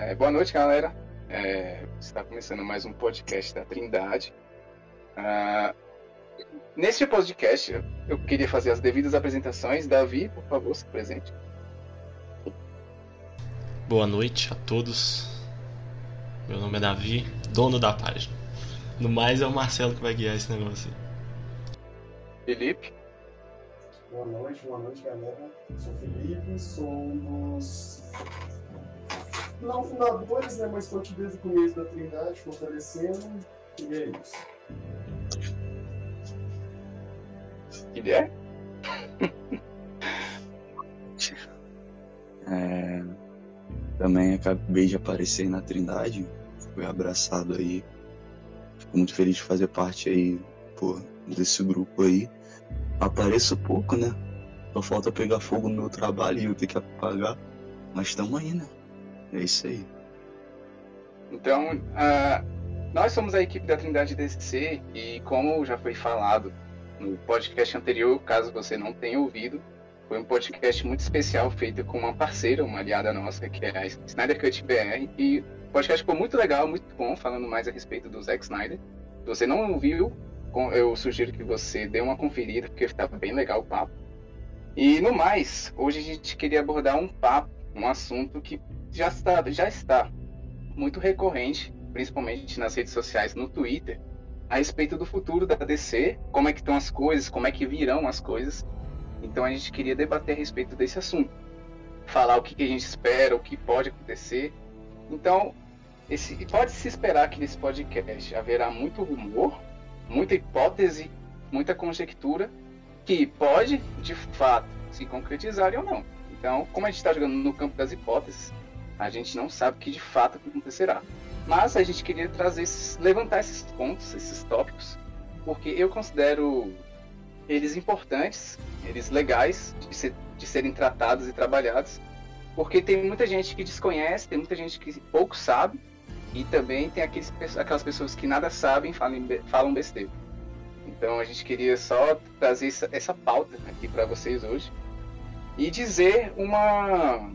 É, boa noite, galera. É, está começando mais um podcast da Trindade. Ah, neste podcast, eu queria fazer as devidas apresentações. Davi, por favor, se presente. Boa noite a todos. Meu nome é Davi, dono da página. No mais, é o Marcelo que vai guiar esse negócio. Felipe. Boa noite, boa noite, galera. Sou Felipe, somos não fundadores, né, mas estou aqui desde o começo da Trindade, fortalecendo, e é isso. Guilherme? É, também acabei de aparecer na Trindade, fui abraçado aí. Fico muito feliz de fazer parte aí, pô, desse grupo aí. Apareço pouco, né? Só falta pegar fogo no meu trabalho e eu ter que apagar. Mas estamos aí, né? É isso aí. Então, ah, nós somos a equipe da Trindade DC e como já foi falado no podcast anterior, caso você não tenha ouvido, foi um podcast muito especial feito com uma parceira, uma aliada nossa, que é a Snyder Cut BR. E o podcast ficou muito legal, muito bom, falando mais a respeito do Zack Snyder. Se você não ouviu, eu sugiro que você dê uma conferida, porque está bem legal o papo. E no mais, hoje a gente queria abordar um papo, um assunto que já está, já está muito recorrente, principalmente nas redes sociais, no Twitter, a respeito do futuro da DC, como é que estão as coisas, como é que virão as coisas. Então a gente queria debater a respeito desse assunto, falar o que, a gente espera, o que pode acontecer. Então, esse, pode se esperar que nesse podcast haverá muito rumor, muita hipótese, muita conjectura, que pode, de fato, se concretizar ou não. Então, como a gente está jogando no campo das hipóteses, a gente não sabe o que de fato acontecerá. Mas a gente queria trazer, esses, levantar esses pontos, esses tópicos, porque eu considero eles importantes, eles legais de, ser, de serem tratados e trabalhados, porque tem muita gente que desconhece, tem muita gente que pouco sabe, e também tem aqueles, aquelas pessoas que nada sabem falam, falam besteira. Então a gente queria só trazer essa, essa pauta aqui para vocês hoje e dizer uma,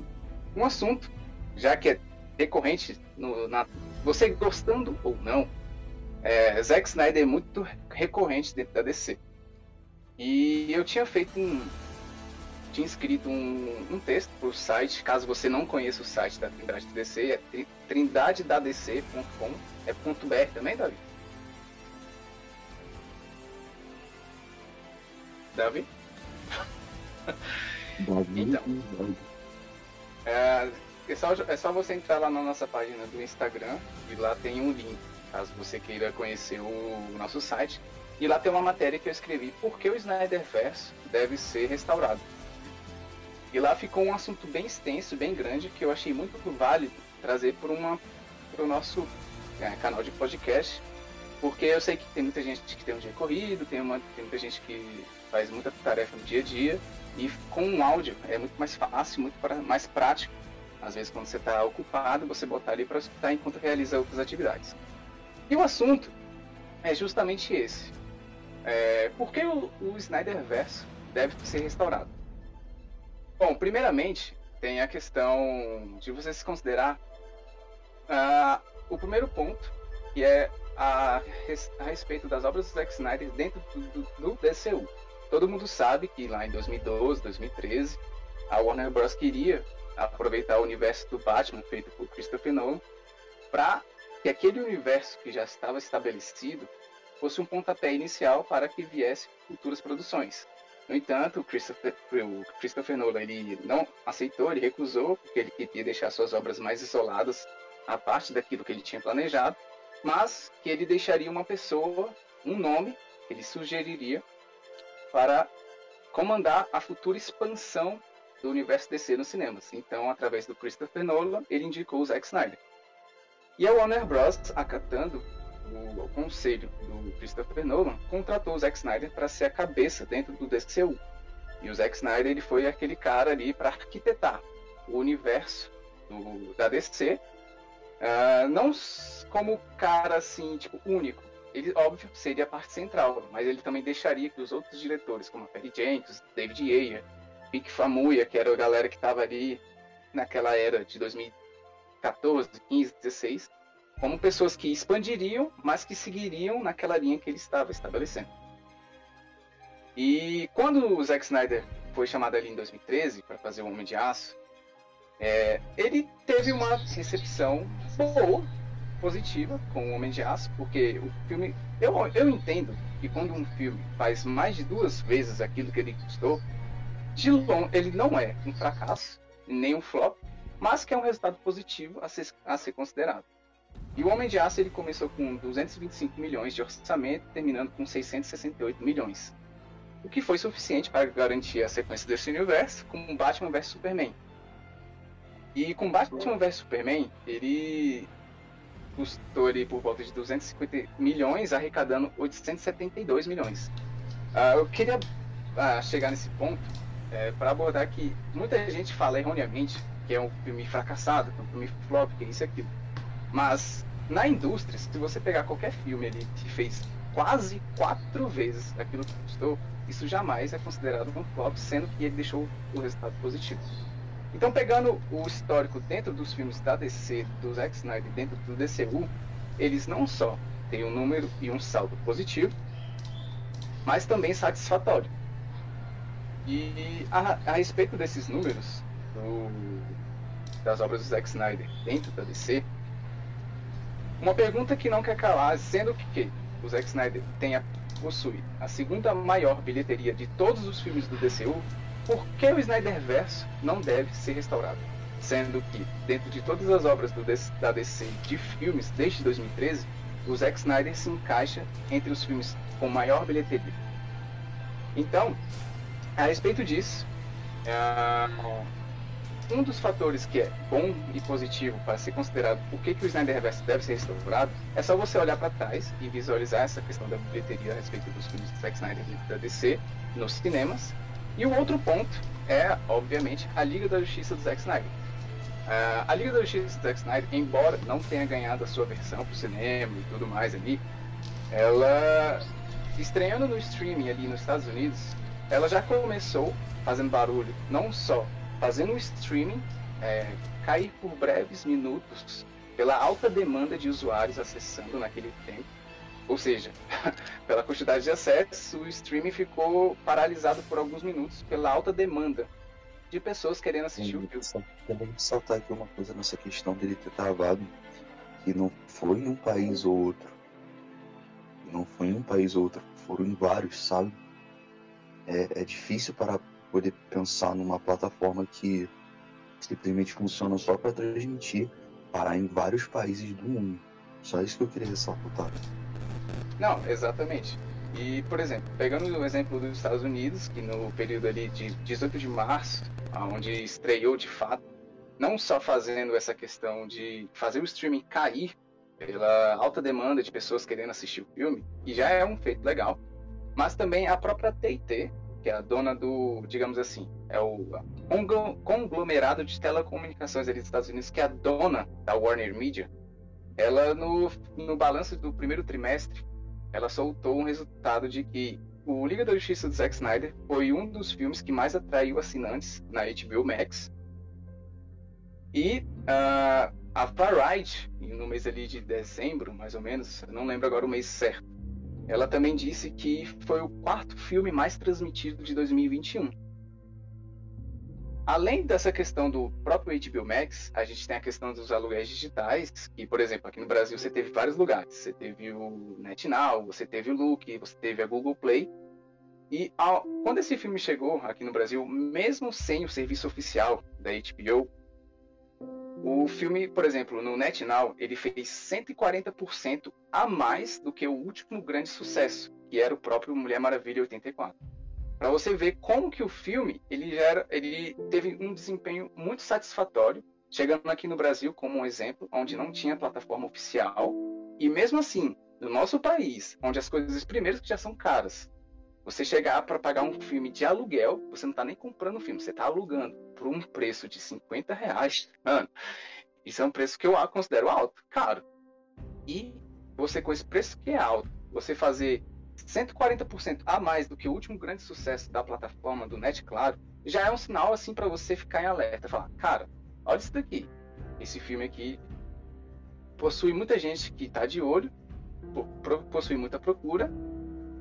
um assunto, já que é decorrente no, na, você gostando ou não, é, Zack Snyder é muito recorrente dentro da DC. E eu tinha feito um. Tinha escrito um, um texto para o site, caso você não conheça o site da Trindade DC, é trindadedadc.com. É ponto .br também, Davi? Davi? então, é, é, só, é só você entrar lá na nossa página do Instagram e lá tem um link, caso você queira conhecer o, o nosso site. E lá tem uma matéria que eu escrevi, por que o Snyderverse deve ser restaurado. E lá ficou um assunto bem extenso, bem grande, que eu achei muito válido trazer para o nosso é, canal de podcast, porque eu sei que tem muita gente que tem um dia corrido, tem, uma, tem muita gente que faz muita tarefa no dia a dia, e com um áudio é muito mais fácil, muito pra, mais prático. Às vezes, quando você está ocupado, você botar ali para escutar enquanto realiza outras atividades. E o assunto é justamente esse. É, por que o, o Snyderverse deve ser restaurado? Bom, primeiramente, tem a questão de você se considerar uh, o primeiro ponto, que é a, a, respeito das obras do Zack Snyder dentro do, do, do DCU. Todo mundo sabe que lá em 2012, 2013, a Warner Bros. queria aproveitar o universo do Batman feito por Christopher Nolan para que aquele universo que já estava estabelecido fosse um pontapé inicial para que viesse futuras produções. No entanto, o Christopher, o Christopher Nolan ele não aceitou, ele recusou, porque ele queria deixar suas obras mais isoladas, a parte daquilo que ele tinha planejado, mas que ele deixaria uma pessoa, um nome, que ele sugeriria para comandar a futura expansão do universo DC nos cinemas. Então, através do Christopher Nolan, ele indicou o Zack Snyder. E a Warner Bros., acatando o, conselho do Christopher Nolan, contratou o Zack Snyder para ser a cabeça dentro do DCU. E o Zack Snyder ele foi aquele cara ali para arquitetar o universo do, da DC, uh, ah, não como cara assim, tipo, único. Ele, óbvio, seria a parte central, mas ele também deixaria que os outros diretores, como a Perry Jenkins, David Ayer, Vic Famuyiwa, que era a galera que estava ali naquela era de 2000 14, 15, 16, como pessoas que expandiriam, mas que seguiriam naquela linha que ele estava estabelecendo. E quando o Zack Snyder foi chamado ali em 2013 para fazer o Homem de Aço, é, ele teve uma recepção boa, positiva com o Homem de Aço, porque o filme. Eu, eu entendo que quando um filme faz mais de duas vezes aquilo que ele custou, de long, ele não é um fracasso, nem um flop, mas que é um resultado positivo a ser, a ser considerado. E o Homem de Aço ele começou com 225 milhões de orçamento, terminando com 668 milhões. O que foi suficiente para garantir a sequência desse universo com Batman vs Superman. E com Batman vs Superman, ele custou ali por volta de 250 milhões, arrecadando 872 milhões. Uh, eu queria uh, chegar nesse ponto é, para abordar que muita gente fala erroneamente que é um filme fracassado, que é um filme flop, que é isso e aquilo. Mas na indústria, se você pegar qualquer filme ali que fez quase quatro vezes aquilo que custou, isso jamais é considerado um flop, sendo que ele deixou o resultado positivo. Então, pegando o histórico dentro dos filmes da DC, do Zack Snyder, dentro do DCU, eles não só têm um número e um saldo positivo, mas também satisfatório. E a, a respeito desses números, do, das obras do Zack Snyder dentro da DC, uma pergunta que não quer calar, sendo que o Zack Snyder tenha possui a segunda maior bilheteria de todos os filmes do DCU, por que o Snyderverse não deve ser restaurado? Sendo que, dentro de todas as obras do, da DC de filmes desde 2013, o Zack Snyder se encaixa entre os filmes com maior bilheteria. Então, a respeito disso, uh, um dos fatores que é bom e positivo para ser considerado por que, que o Snyderverse deve ser restaurado é só você olhar para trás e visualizar essa questão da bilheteria a respeito dos filmes de Zack Snyder da DC nos cinemas. E o outro ponto é, obviamente, a Liga da Justiça do Zack Snyder. Uh, a Liga da Justiça do Zack Snyder, embora não tenha ganhado a sua versão para o cinema e tudo mais ali, ela estreando no streaming ali nos Estados Unidos, ela já começou fazendo barulho não só fazendo o streaming é, cair por breves minutos pela alta demanda de usuários acessando naquele tempo. Ou seja, pela quantidade de acesso, o streaming ficou paralisado por alguns minutos pela alta demanda de pessoas querendo assistir Sim, o filme. Também saltar aqui uma coisa nessa questão dele ter travado, que não foi em um país ou outro. Não foi em um país ou outro, foram em vários, sabe? É, é difícil para poder pensar numa plataforma que simplesmente funciona só para transmitir parar em vários países do mundo. Só isso que eu queria ressaltar. Não, exatamente. E, por exemplo, pegando o exemplo dos Estados Unidos, que no período ali de 18 de março, onde estreou de fato, não só fazendo essa questão de fazer o streaming cair pela alta demanda de pessoas querendo assistir o filme, que já é um feito legal, mas também a própria TT, que é a dona do, digamos assim, é o conglomerado de telecomunicações dos Estados Unidos, que é a dona da Warner Media, ela no, no balanço do primeiro trimestre, ela soltou um resultado de que o Liga da Justiça do Zack Snyder foi um dos filmes que mais atraiu assinantes na HBO Max. E uh, a Variety, no mês ali de dezembro, mais ou menos, não lembro agora o mês certo, ela também disse que foi o quarto filme mais transmitido de 2021. Além dessa questão do próprio HBO Max, a gente tem a questão dos aluguéis digitais, que, por exemplo, aqui no Brasil você teve vários lugares. Você teve o NetNow, você teve o Look, você teve a Google Play. E quando esse filme chegou aqui no Brasil, mesmo sem o serviço oficial da HBO, o filme, por exemplo, no NetNow, ele fez 140% a mais do que o último grande sucesso, que era o próprio Mulher Maravilha 84. Para você ver como que o filme ele, ele teve um desempenho muito satisfatório, chegando aqui no Brasil como um exemplo, onde não tinha plataforma oficial, e mesmo assim, no nosso país, onde as coisas primeiras que já são caras, você chegar para pagar um filme de aluguel, você não está nem comprando o filme, você está alugando por um preço de 50 reais. Mano, isso é um preço que eu considero alto, caro. E você com esse preço que é alto, você fazer 140% a mais do que o último grande sucesso da plataforma do Net Claro, já é um sinal assim para você ficar em alerta, falar, cara, olha isso daqui. esse filme aqui possui muita gente que está de olho, possui muita procura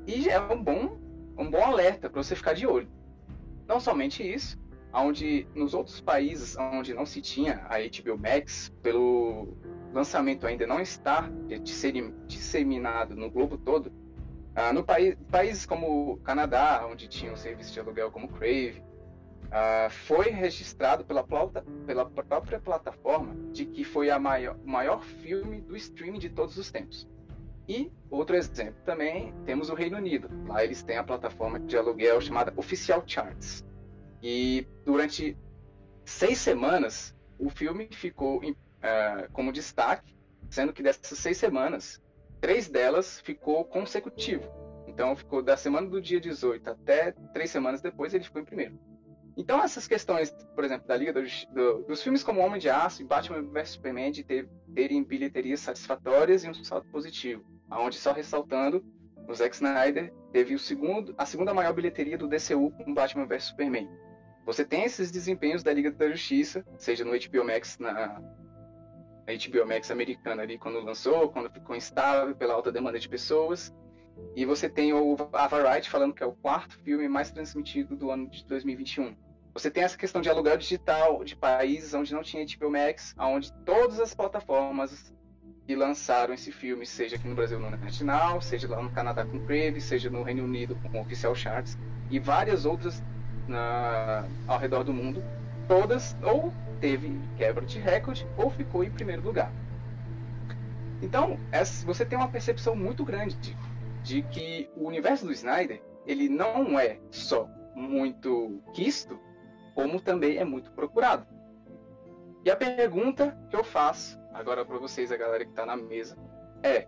e é um bom, um bom alerta para você ficar de olho. Não somente isso, onde nos outros países onde não se tinha a HBO Max, pelo lançamento ainda não estar disseminado no globo todo, ah, no país, países como Canadá, onde tinha um serviço de aluguel como Crave, ah, foi registrado pela, pela própria plataforma de que foi a maior, o maior filme do streaming de todos os tempos. E outro exemplo também temos o Reino Unido. Lá eles têm a plataforma de aluguel chamada Official Charts. E durante seis semanas o filme ficou uh, como destaque, sendo que dessas seis semanas, três delas ficou consecutivo. Então ficou da semana do dia 18 até três semanas depois ele ficou em primeiro. Então essas questões, por exemplo, da Liga do, do, dos filmes como Homem de Aço e Batman vs Superman de ter, terem bilheterias satisfatórias e um saldo positivo aonde só ressaltando, o Zack Snyder teve o segundo, a segunda maior bilheteria do DCU com Batman vs Superman. Você tem esses desempenhos da Liga da Justiça, seja no HBO Max na HBO Max americana ali quando lançou, quando ficou instável pela alta demanda de pessoas. E você tem o, a Variety falando que é o quarto filme mais transmitido do ano de 2021. Você tem essa questão de aluguel digital de países onde não tinha HBO Max, onde todas as plataformas e lançaram esse filme, seja aqui no Brasil no National, seja lá no Canadá com Crave, seja no Reino Unido com Official Charts e várias outras na, ao redor do mundo, todas ou teve quebra de recorde ou ficou em primeiro lugar. Então, essa, você tem uma percepção muito grande de, de que o universo do Snyder ele não é só muito quisto, como também é muito procurado. E a pergunta que eu faço agora para vocês, a galera que está na mesa, é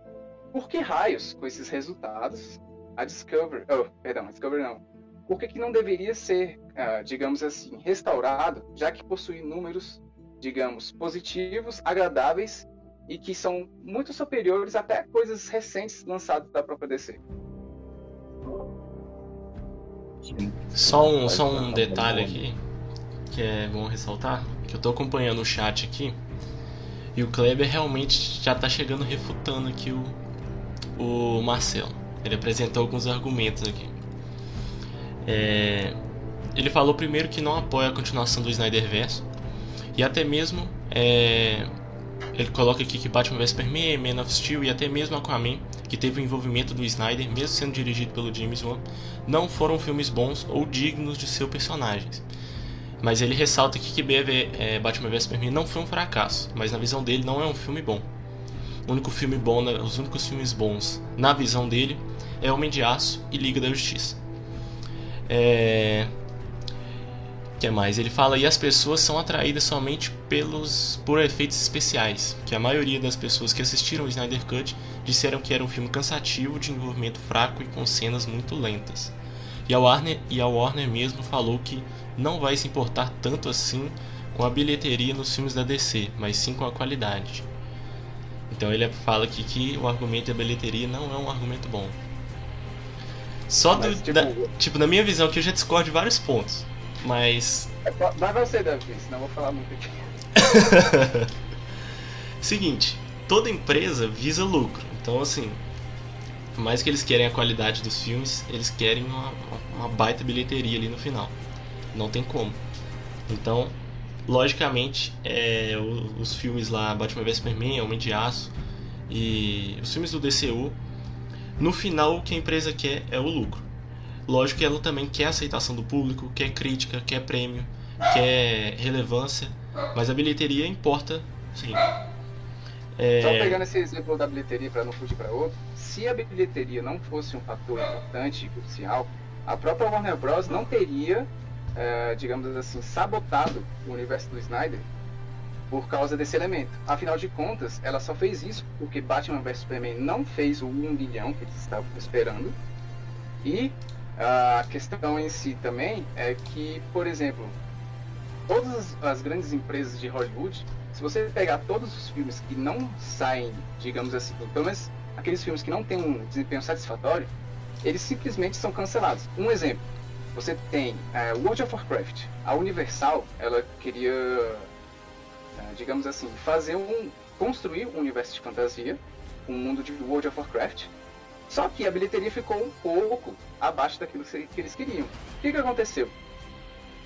por que raios, com esses resultados, a Discovery, oh, perdão, a Discovery não, por que, que não deveria ser, uh, digamos assim, restaurado, já que possui números, digamos, positivos, agradáveis e que são muito superiores até coisas recentes lançadas da própria DC? Só um, só um detalhe aqui que é bom ressaltar, que eu estou acompanhando o chat aqui e o Kleber realmente já está chegando refutando aqui o, o Marcelo. Ele apresentou alguns argumentos aqui. É, ele falou primeiro que não apoia a continuação do Snyderverse e até mesmo é, ele coloca aqui que Batman vs Superman, Man of Steel e até mesmo Aquaman, que teve o envolvimento do Snyder, mesmo sendo dirigido pelo James Wan, não foram filmes bons ou dignos de seus personagens. Mas ele ressalta que BV, é, Batman vs Superman não foi um fracasso, mas na visão dele não é um filme bom. O único filme bom, os únicos filmes bons na visão dele é Homem de Aço e Liga da Justiça. É... que mais? Ele fala e as pessoas são atraídas somente pelos por efeitos especiais, que a maioria das pessoas que assistiram o Snyder Cut disseram que era um filme cansativo, de envolvimento fraco e com cenas muito lentas. E a Warner e a Warner mesmo falou que não vai se importar tanto assim com a bilheteria nos filmes da DC, mas sim com a qualidade. Então ele fala aqui que o argumento da bilheteria não é um argumento bom. Só do, tipo... Da, tipo, na minha visão aqui eu já discordo de vários pontos, mas... Vai você, Davi, senão eu vou falar muito aqui. Seguinte, toda empresa visa lucro, então assim, por mais que eles querem a qualidade dos filmes, eles querem uma, uma baita bilheteria ali no final não tem como. Então, logicamente, é, os, filmes lá, Batman vs Superman, Homem de Aço e os filmes do DCU, no final o que a empresa quer é o lucro. Lógico que ela também quer aceitação do público, quer crítica, quer prêmio, quer relevância, mas a bilheteria importa, sim. É... Só pegando esse exemplo da bilheteria para não fugir para outro, se a bilheteria não fosse um fator importante e crucial, a própria Warner Bros. não teria é, digamos assim, sabotado o universo do Snyder por causa desse elemento. Afinal de contas, ela só fez isso porque Batman vs Superman não fez o 1 milhão que eles estavam esperando. E a questão em si também é que, por exemplo, todas as grandes empresas de Hollywood, se você pegar todos os filmes que não saem, digamos assim, pelo menos aqueles filmes que não têm um desempenho satisfatório, eles simplesmente são cancelados. Um exemplo, você tem é, World of Warcraft. A Universal, ela queria ah, digamos assim, fazer um construir um universo de fantasia, um mundo de World of Warcraft. Só que a bilheteria ficou um pouco abaixo daquilo que eles queriam. O que, que aconteceu?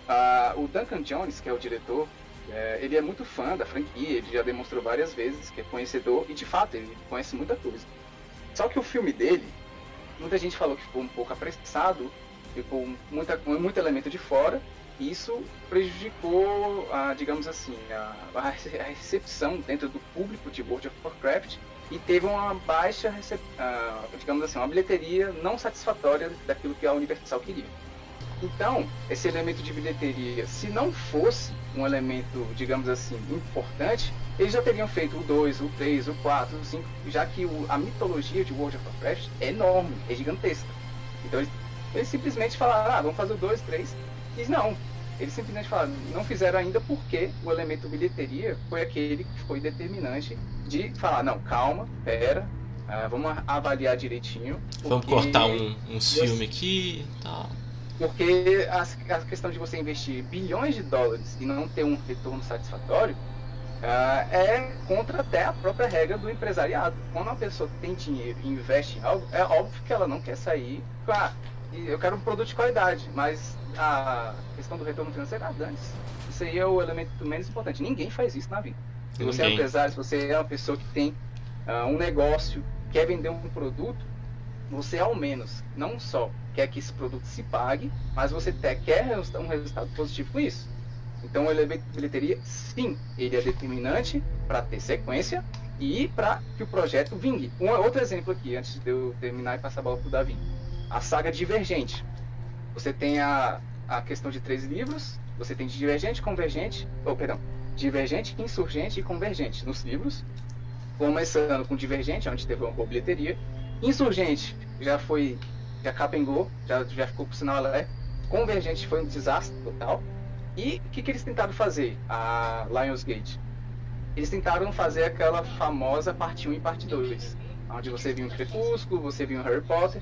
Ah, o Duncan Jones, que é o diretor, é, ele é muito fã da franquia, ele já demonstrou várias vezes que é conhecedor e de fato ele conhece muita coisa. Só que o filme dele, muita gente falou que ficou um pouco apressado, ficou muita, muito elemento de fora, e isso prejudicou, a, digamos assim, a, a recepção dentro do público de World of Warcraft e teve uma baixa, uh, digamos assim, uma bilheteria não satisfatória daquilo que a Universal queria. Então, esse elemento de bilheteria, se não fosse um elemento, digamos assim, importante, eles já teriam feito o 2, o 3, o 4, o 5, já que o, a mitologia de World of Warcraft é enorme, é gigantesca. Então, eles, eles simplesmente falaram, ah, vamos fazer o 2, 3. E não, eles simplesmente falaram, não fizeram ainda porque o elemento bilheteria foi aquele que foi determinante de falar, não, calma, pera, uh, vamos avaliar direitinho. Vamos cortar um, uns filmes aqui e tal. Porque a, a, questão de você investir bilhões de dólares e não ter um retorno satisfatório uh, é contra até a própria regra do empresariado. Quando uma pessoa tem dinheiro e investe em algo, é óbvio que ela não quer sair. Ah, eu quero um produto de qualidade, mas a questão do retorno financeiro, ah, dane Isso aí é o elemento menos importante. Ninguém faz isso na vida. Se você é Ninguém. é empresário, se você é uma pessoa que tem uh, um negócio, quer vender um produto, você ao menos não só quer que esse produto se pague, mas você até quer um resultado positivo com isso. Então o elemento de bilheteria, sim, ele é determinante para ter sequência e para que o projeto vingue. Um outro exemplo aqui, antes de eu terminar e passar a bola para o Davi. A saga Divergente. Você tem a, a questão de três livros, você tem Divergente, Convergente, ou oh, perdão, Divergente, Insurgente e Convergente nos livros. Começando com Divergente, onde teve uma boa bilheteria. Insurgente já foi, já capengou, já, já ficou por sinal alerta. Convergente foi um desastre total. E o que, que eles tentaram fazer? A Lionsgate. Eles tentaram fazer aquela famosa parte 1 e parte 2. Onde você viu um Crepúsculo, você viu um Harry Potter.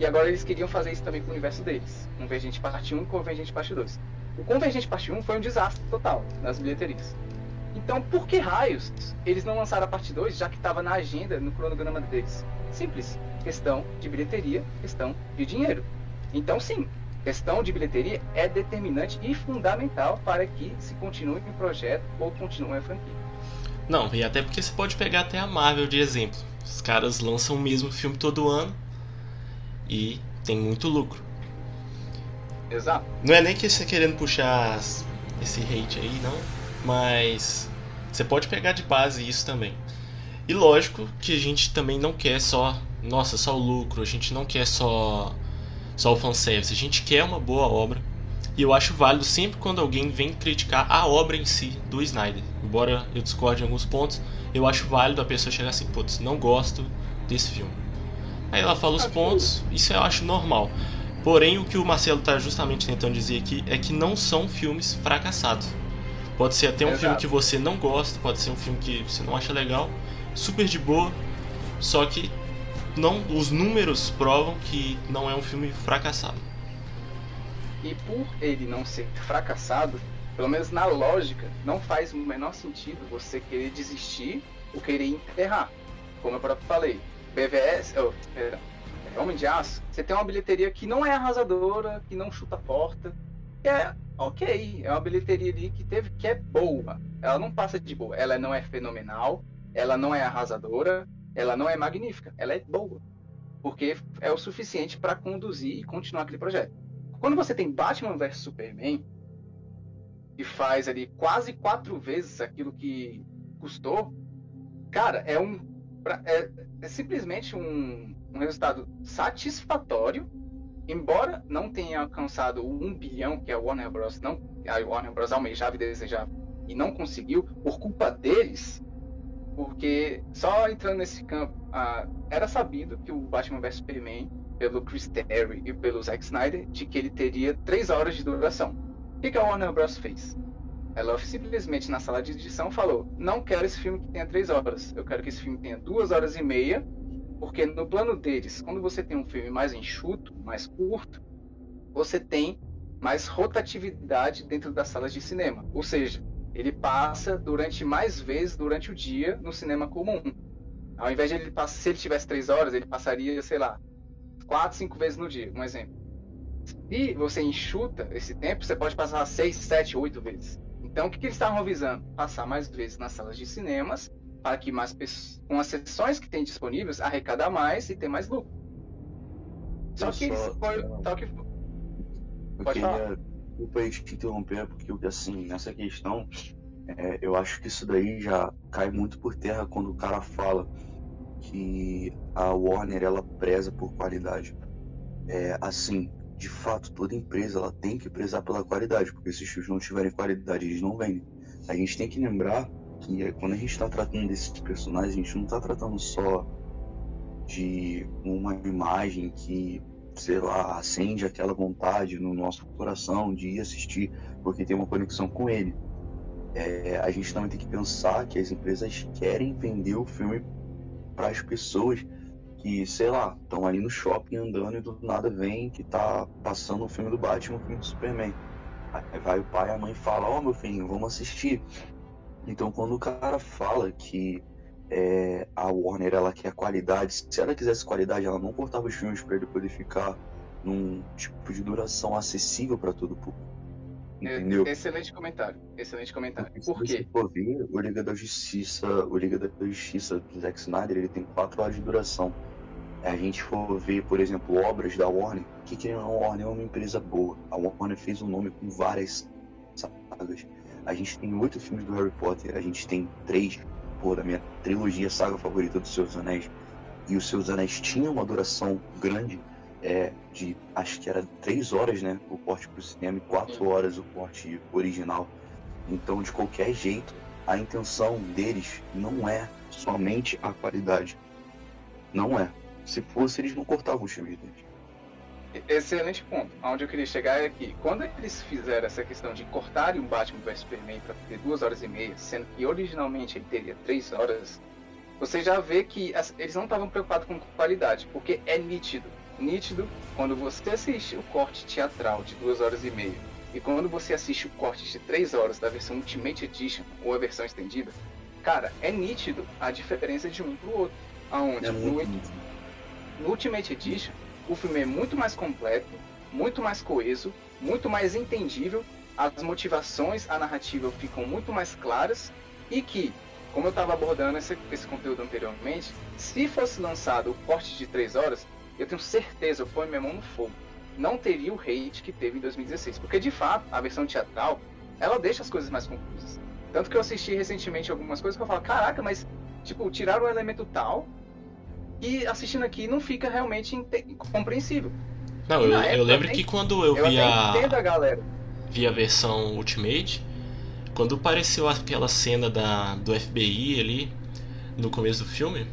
E agora eles queriam fazer isso também com o universo deles. Convergente parte 1 e Convergente parte 2. O Convergente parte 1 foi um desastre total nas bilheterias. Então, por que raios eles não lançaram a parte 2, já que estava na agenda, no cronograma deles? Simples. Questão de bilheteria, questão de dinheiro. Então, sim, questão de bilheteria é determinante e fundamental para que se continue o projeto ou continue a franquia. Não, e até porque você pode pegar até a Marvel de exemplo. Os caras lançam o mesmo filme todo ano, e tem muito lucro. Exato. Não é nem que você querendo puxar esse hate aí, não, mas você pode pegar de base isso também. E lógico que a gente também não quer só, nossa, só o lucro, a gente não quer só só o fanservice, a gente quer uma boa obra. E eu acho válido sempre quando alguém vem criticar a obra em si do Snyder. Embora eu discorde em alguns pontos, eu acho válido a pessoa chegar assim, putz, não gosto desse filme. Aí ela fala os pontos, isso eu acho normal. Porém, o que o Marcelo está justamente tentando dizer aqui é que não são filmes fracassados. Pode ser até um Exato. filme que você não gosta, pode ser um filme que você não acha legal, super de boa, só que não, os números provam que não é um filme fracassado. E por ele não ser fracassado, pelo menos na lógica, não faz o menor sentido você querer desistir ou querer enterrar. Como eu próprio falei, BVS, oh, perdão, é, Homem de Aço, você tem uma bilheteria que não é arrasadora, que não chuta a porta, que é ok, é uma bilheteria ali que teve que é boa. Ela não passa de boa, ela não é fenomenal, ela não é arrasadora, ela não é magnífica, ela é boa. Porque é o suficiente para conduzir e continuar aquele projeto. Quando você tem Batman vs Superman, que faz ali quase quatro vezes aquilo que custou, cara, é um é, é simplesmente um, um resultado satisfatório, embora não tenha alcançado 1 bilhão que a Warner Bros. não a Warner Bros. almejava e desejava e não conseguiu por culpa deles, porque só entrando nesse campo, ah, era sabido que o Batman vs Superman pelo Chris Terry e pelo Zack Snyder de que ele teria três horas de duração. O que, que a Warner Bros. fez? Ela simplesmente na sala de edição falou: não quero esse filme que tenha três horas, eu quero que esse filme tenha duas horas e meia, porque no plano deles, quando você tem um filme mais enxuto, mais curto, você tem mais rotatividade dentro das salas de cinema. Ou seja, ele passa durante mais vezes durante o dia no cinema comum. Ao invés de ele passar, se ele tivesse três horas, ele passaria, sei lá, quatro, cinco vezes no dia, um exemplo. Se você enxuta esse tempo, você pode passar seis, sete, oito vezes. Então, o que, que eles estavam avisando? Passar mais vezes nas salas de cinemas, para que mais pessoas, com as sessões que tem disponíveis, arrecadar mais e ter mais lucro. Só Eu que só- foi, eu- só que Eu Pode queria, desculpa aí te interromper, porque assim, nessa questão, é, eu acho que isso daí já cai muito por terra quando o cara fala que a Warner ela preza por qualidade. É, assim, de fato, toda empresa ela tem que prezar pela qualidade, porque se os filmes não tiverem qualidade, eles não vendem. A gente tem que lembrar que é, quando a gente está tratando desses personagens, a gente não está tratando só de uma imagem que sei lá, acende aquela vontade no nosso coração de ir assistir porque tem uma conexão com ele. É, a gente também tem que pensar que as empresas querem vender o filme para as pessoas que, sei lá, estão ali no shopping andando e do nada vem que tá passando o filme do Batman, o filme do Superman. Aí vai o pai e a mãe fala, ó meu filho, vamos assistir. Então quando o cara fala que é, a Warner ela quer qualidade. Se ela quisesse qualidade, ela não cortava os filmes para ele poder ficar num tipo de duração acessível para todo público. Entendeu? é, excelente comentário. Excelente comentário. Por se quê? você for ver, o Liga da Justiça, o Liga da Justiça do Zack Snyder, ele tem 4 horas de duração. A gente for ver, por exemplo, obras da Warner, que querendo a Warner é uma empresa boa. A Warner fez um nome com várias sagas. A gente tem oito filmes do Harry Potter, a gente tem três, pô, da minha trilogia saga favorita dos Seus Anéis. E os Seus Anéis tinham uma duração grande, é, de acho que era três horas, né? O corte pro cinema e quatro horas o corte original. Então, de qualquer jeito, a intenção deles não é somente a qualidade. Não é. Se fosse, eles não cortavam os filmes deles. Excelente ponto. Onde eu queria chegar é que quando eles fizeram essa questão de cortarem o Batman vs Superman para ter duas horas e meia, sendo que originalmente ele teria três horas, você já vê que as- eles não estavam preocupados com qualidade, porque é nítido. Nítido quando você assiste o corte teatral de duas horas e meia e quando você assiste o corte de três horas da versão Ultimate Edition ou a versão estendida, cara, é nítido a diferença de um pro outro. Aonde É no, muito. no Ultimate Edition, o filme é muito mais completo, muito mais coeso, muito mais entendível, as motivações, a narrativa ficam muito mais claras e que, como eu estava abordando esse, esse conteúdo anteriormente, se fosse lançado o corte de 3 horas, eu tenho certeza, eu ponho minha mão no fogo, não teria o hate que teve em 2016. Porque, de fato, a versão teatral, ela deixa as coisas mais confusas. Tanto que eu assisti recentemente algumas coisas que eu falo, caraca, mas, tipo, tiraram o elemento tal e assistindo aqui não fica realmente compreensível. Não, eu, eu lembro que quando eu Eu vi a, a vi a versão Ultimate, quando apareceu aquela cena da, do FBI ali no começo do filme,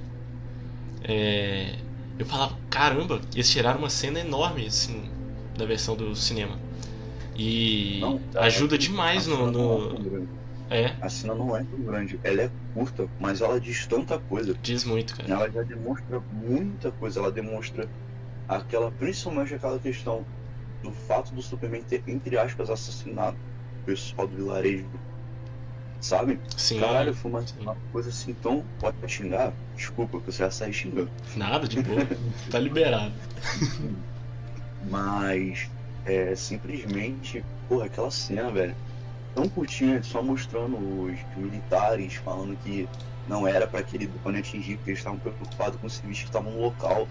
é, eu falava, caramba, eles tiraram uma cena enorme assim da versão do cinema. E Não, cara, ajuda demais no, é no- grande. É, A cena não é tão grande. Ela é curta, mas ela diz tanta coisa. diz muito, cara. Ela já demonstra muita coisa. Ela demonstra aquela, principalmente aquela questão do fato do Superman ter, entre aspas, assassinado o pessoal do vilarejo. Sabe? Sim, Caralho, foi uma, coisa assim tão. Pode xingar? Desculpa, que você já sai xingando. nada de boa. tá liberado. Mas é simplesmente, porra, aquela cena, velho, tão curtinha, só mostrando os militares falando que não era para aquele drone atingir, porque eles estavam preocupados com os civis que estavam no local.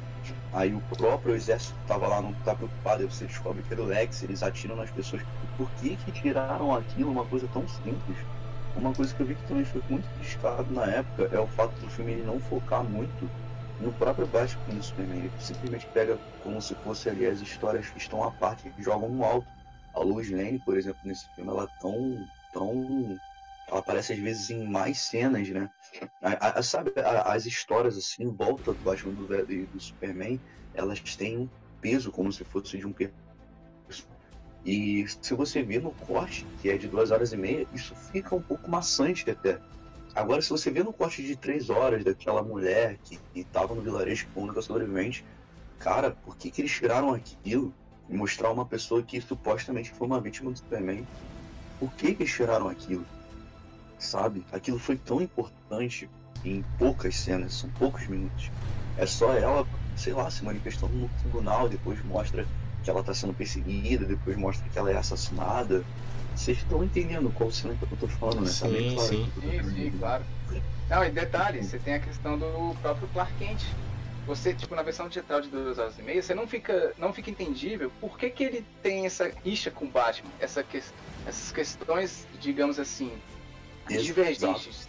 Aí o próprio exército tava lá, não tá preocupado, aí você descobre que era o Lex, eles atiram nas pessoas. Por que que tiraram aquilo, uma coisa tão simples? Uma coisa que eu vi que também foi muito criticado na época é o fato do filme ele não focar muito no próprio Batman do Superman. Ele simplesmente pega como se fosse ali as histórias que estão à parte e jogam no alto. A Lois Lane, por exemplo, nesse filme, ela é tão. tão. Ela aparece às vezes em mais cenas, né? A- a- sabe, a- as histórias assim, em volta do Batman do, e do Superman, elas têm um peso como se fosse de um. E se você vê no corte, que é de duas horas e meia, isso fica um pouco maçante até. Agora, se você vê no corte de três horas daquela mulher que, que tava no vilarejo com única sobrevivente, cara, por que, que eles tiraram aquilo e mostrar uma pessoa que supostamente foi uma vítima do Superman? Por que, que eles tiraram aquilo? sabe? Aquilo foi tão importante em poucas cenas, são poucos minutos. É só ela, sei lá, se manifestando no tribunal, depois mostra que ela está sendo perseguida, depois mostra que ela é assassinada. Vocês estão entendendo qual cena que eu tô falando, né? Sim, tá claro sim. Sim, sim, claro. Não, e detalhe, você tem a questão do próprio Clark Kent. Você, tipo, na versão digital de 2 horas e meia, você não fica, não fica entendível por que, que ele tem essa rixa com o Batman, essa que, essas questões, digamos assim, Exato. divergentes.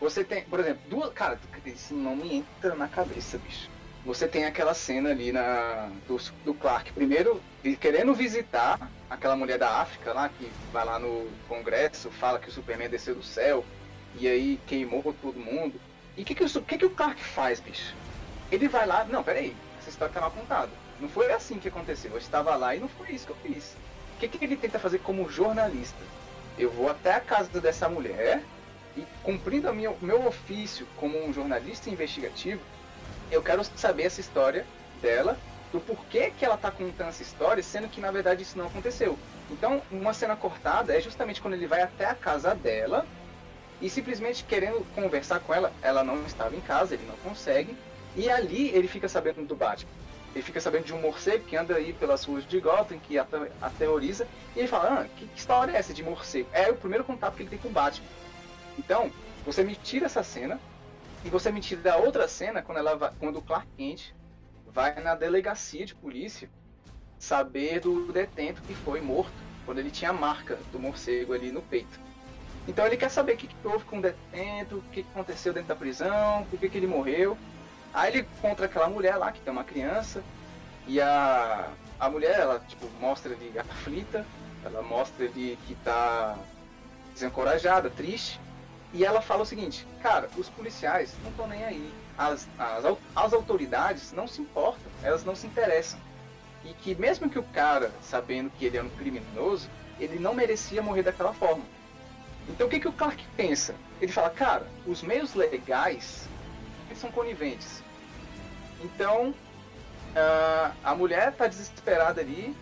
Você tem, por exemplo, duas. Cara, isso não me entra na cabeça, bicho. Você tem aquela cena ali na, do, do Clark, primeiro querendo visitar aquela mulher da África lá, que vai lá no Congresso, fala que o Superman desceu do céu, e aí queimou todo mundo. E o que, que, o, que, que o Clark faz, bicho? Ele vai lá, não, peraí, essa história tá mal contada. Não foi assim que aconteceu. Eu estava lá e não foi isso que eu fiz. O que, que ele tenta fazer como jornalista? Eu vou até a casa dessa mulher e, cumprindo o meu ofício como um jornalista investigativo, eu quero saber essa história dela, do porquê que ela está contando essa história, sendo que na verdade isso não aconteceu. Então, uma cena cortada é justamente quando ele vai até a casa dela e simplesmente querendo conversar com ela, ela não estava em casa, ele não consegue, e ali ele fica sabendo do Batman. Ele fica sabendo de um morcego que anda aí pelas ruas de Gotham, que aterroriza, e ele fala, ah, que, que história é essa de morcego? É o primeiro contato que ele tem com o Batman. Então, você me tira essa cena, e você me tira a outra cena quando, ela vai, quando o Clark Kent vai na delegacia de polícia saber do detento que foi morto, quando ele tinha a marca do morcego ali no peito. Então ele quer saber o que, que houve com o detento, o que, que aconteceu dentro da prisão, por que, que ele morreu. Aí ele encontra aquela mulher lá que tem uma criança e a, a mulher, ela tipo, mostra ele aflita, ela mostra ele que tá desencorajada, triste. E ela fala o seguinte, cara, os policiais não estão nem aí. As, as, as autoridades não se importam, elas não se interessam. E que mesmo que o cara, sabendo que ele é um criminoso, ele não merecia morrer daquela forma. Então o que, que o Clark pensa? Ele fala, cara, os meios legais eles são coniventes. Então uh, a mulher está desesperada ali,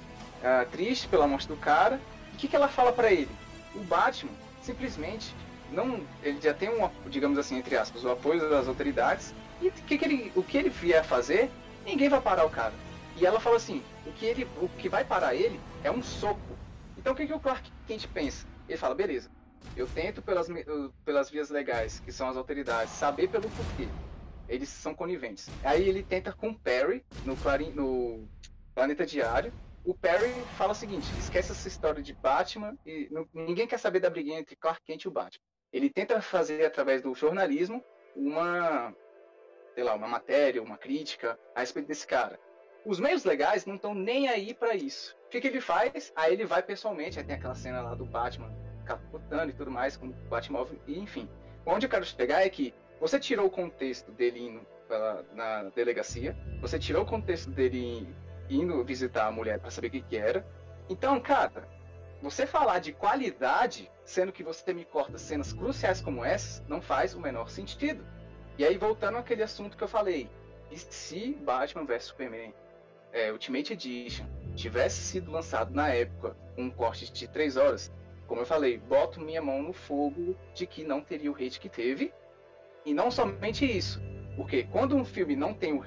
uh, triste pela morte do cara. E o que, que ela fala para ele? O Batman simplesmente não, ele já tem um, digamos assim, entre aspas, o apoio das autoridades. E o que, que ele, o que ele vier fazer, ninguém vai parar o cara. E ela fala assim, o que ele, o que vai parar ele é um soco. Então o que, que o Clark Kent pensa? Ele fala, beleza, eu tento pelas, pelas vias legais, que são as autoridades, saber pelo porquê. Eles são coniventes. Aí ele tenta com o Perry no, Clarim, no Planeta Diário. O Perry fala o seguinte: esquece essa história de Batman e ninguém quer saber da briguinha entre Clark Kent e o Batman. Ele tenta fazer através do jornalismo uma, sei lá, uma matéria, uma crítica a respeito desse cara. Os meios legais não estão nem aí para isso. O que, que, ele faz? Aí ele vai pessoalmente, aí tem aquela cena lá do Batman capotando e tudo mais, com o Batmóvel, enfim. Onde eu quero chegar é que você tirou o contexto dele indo pela, na delegacia, você tirou o contexto dele indo visitar a mulher para saber o que, que era. Então, cara, você falar de qualidade, sendo que você me corta cenas cruciais como essas, não faz o menor sentido. E aí, voltando àquele assunto que eu falei, e se Batman vs Superman é, Ultimate Edition tivesse sido lançado na época com um corte de 3 horas, como eu falei, boto minha mão no fogo de que não teria o hate que teve. E não somente isso, porque quando um filme não tem o.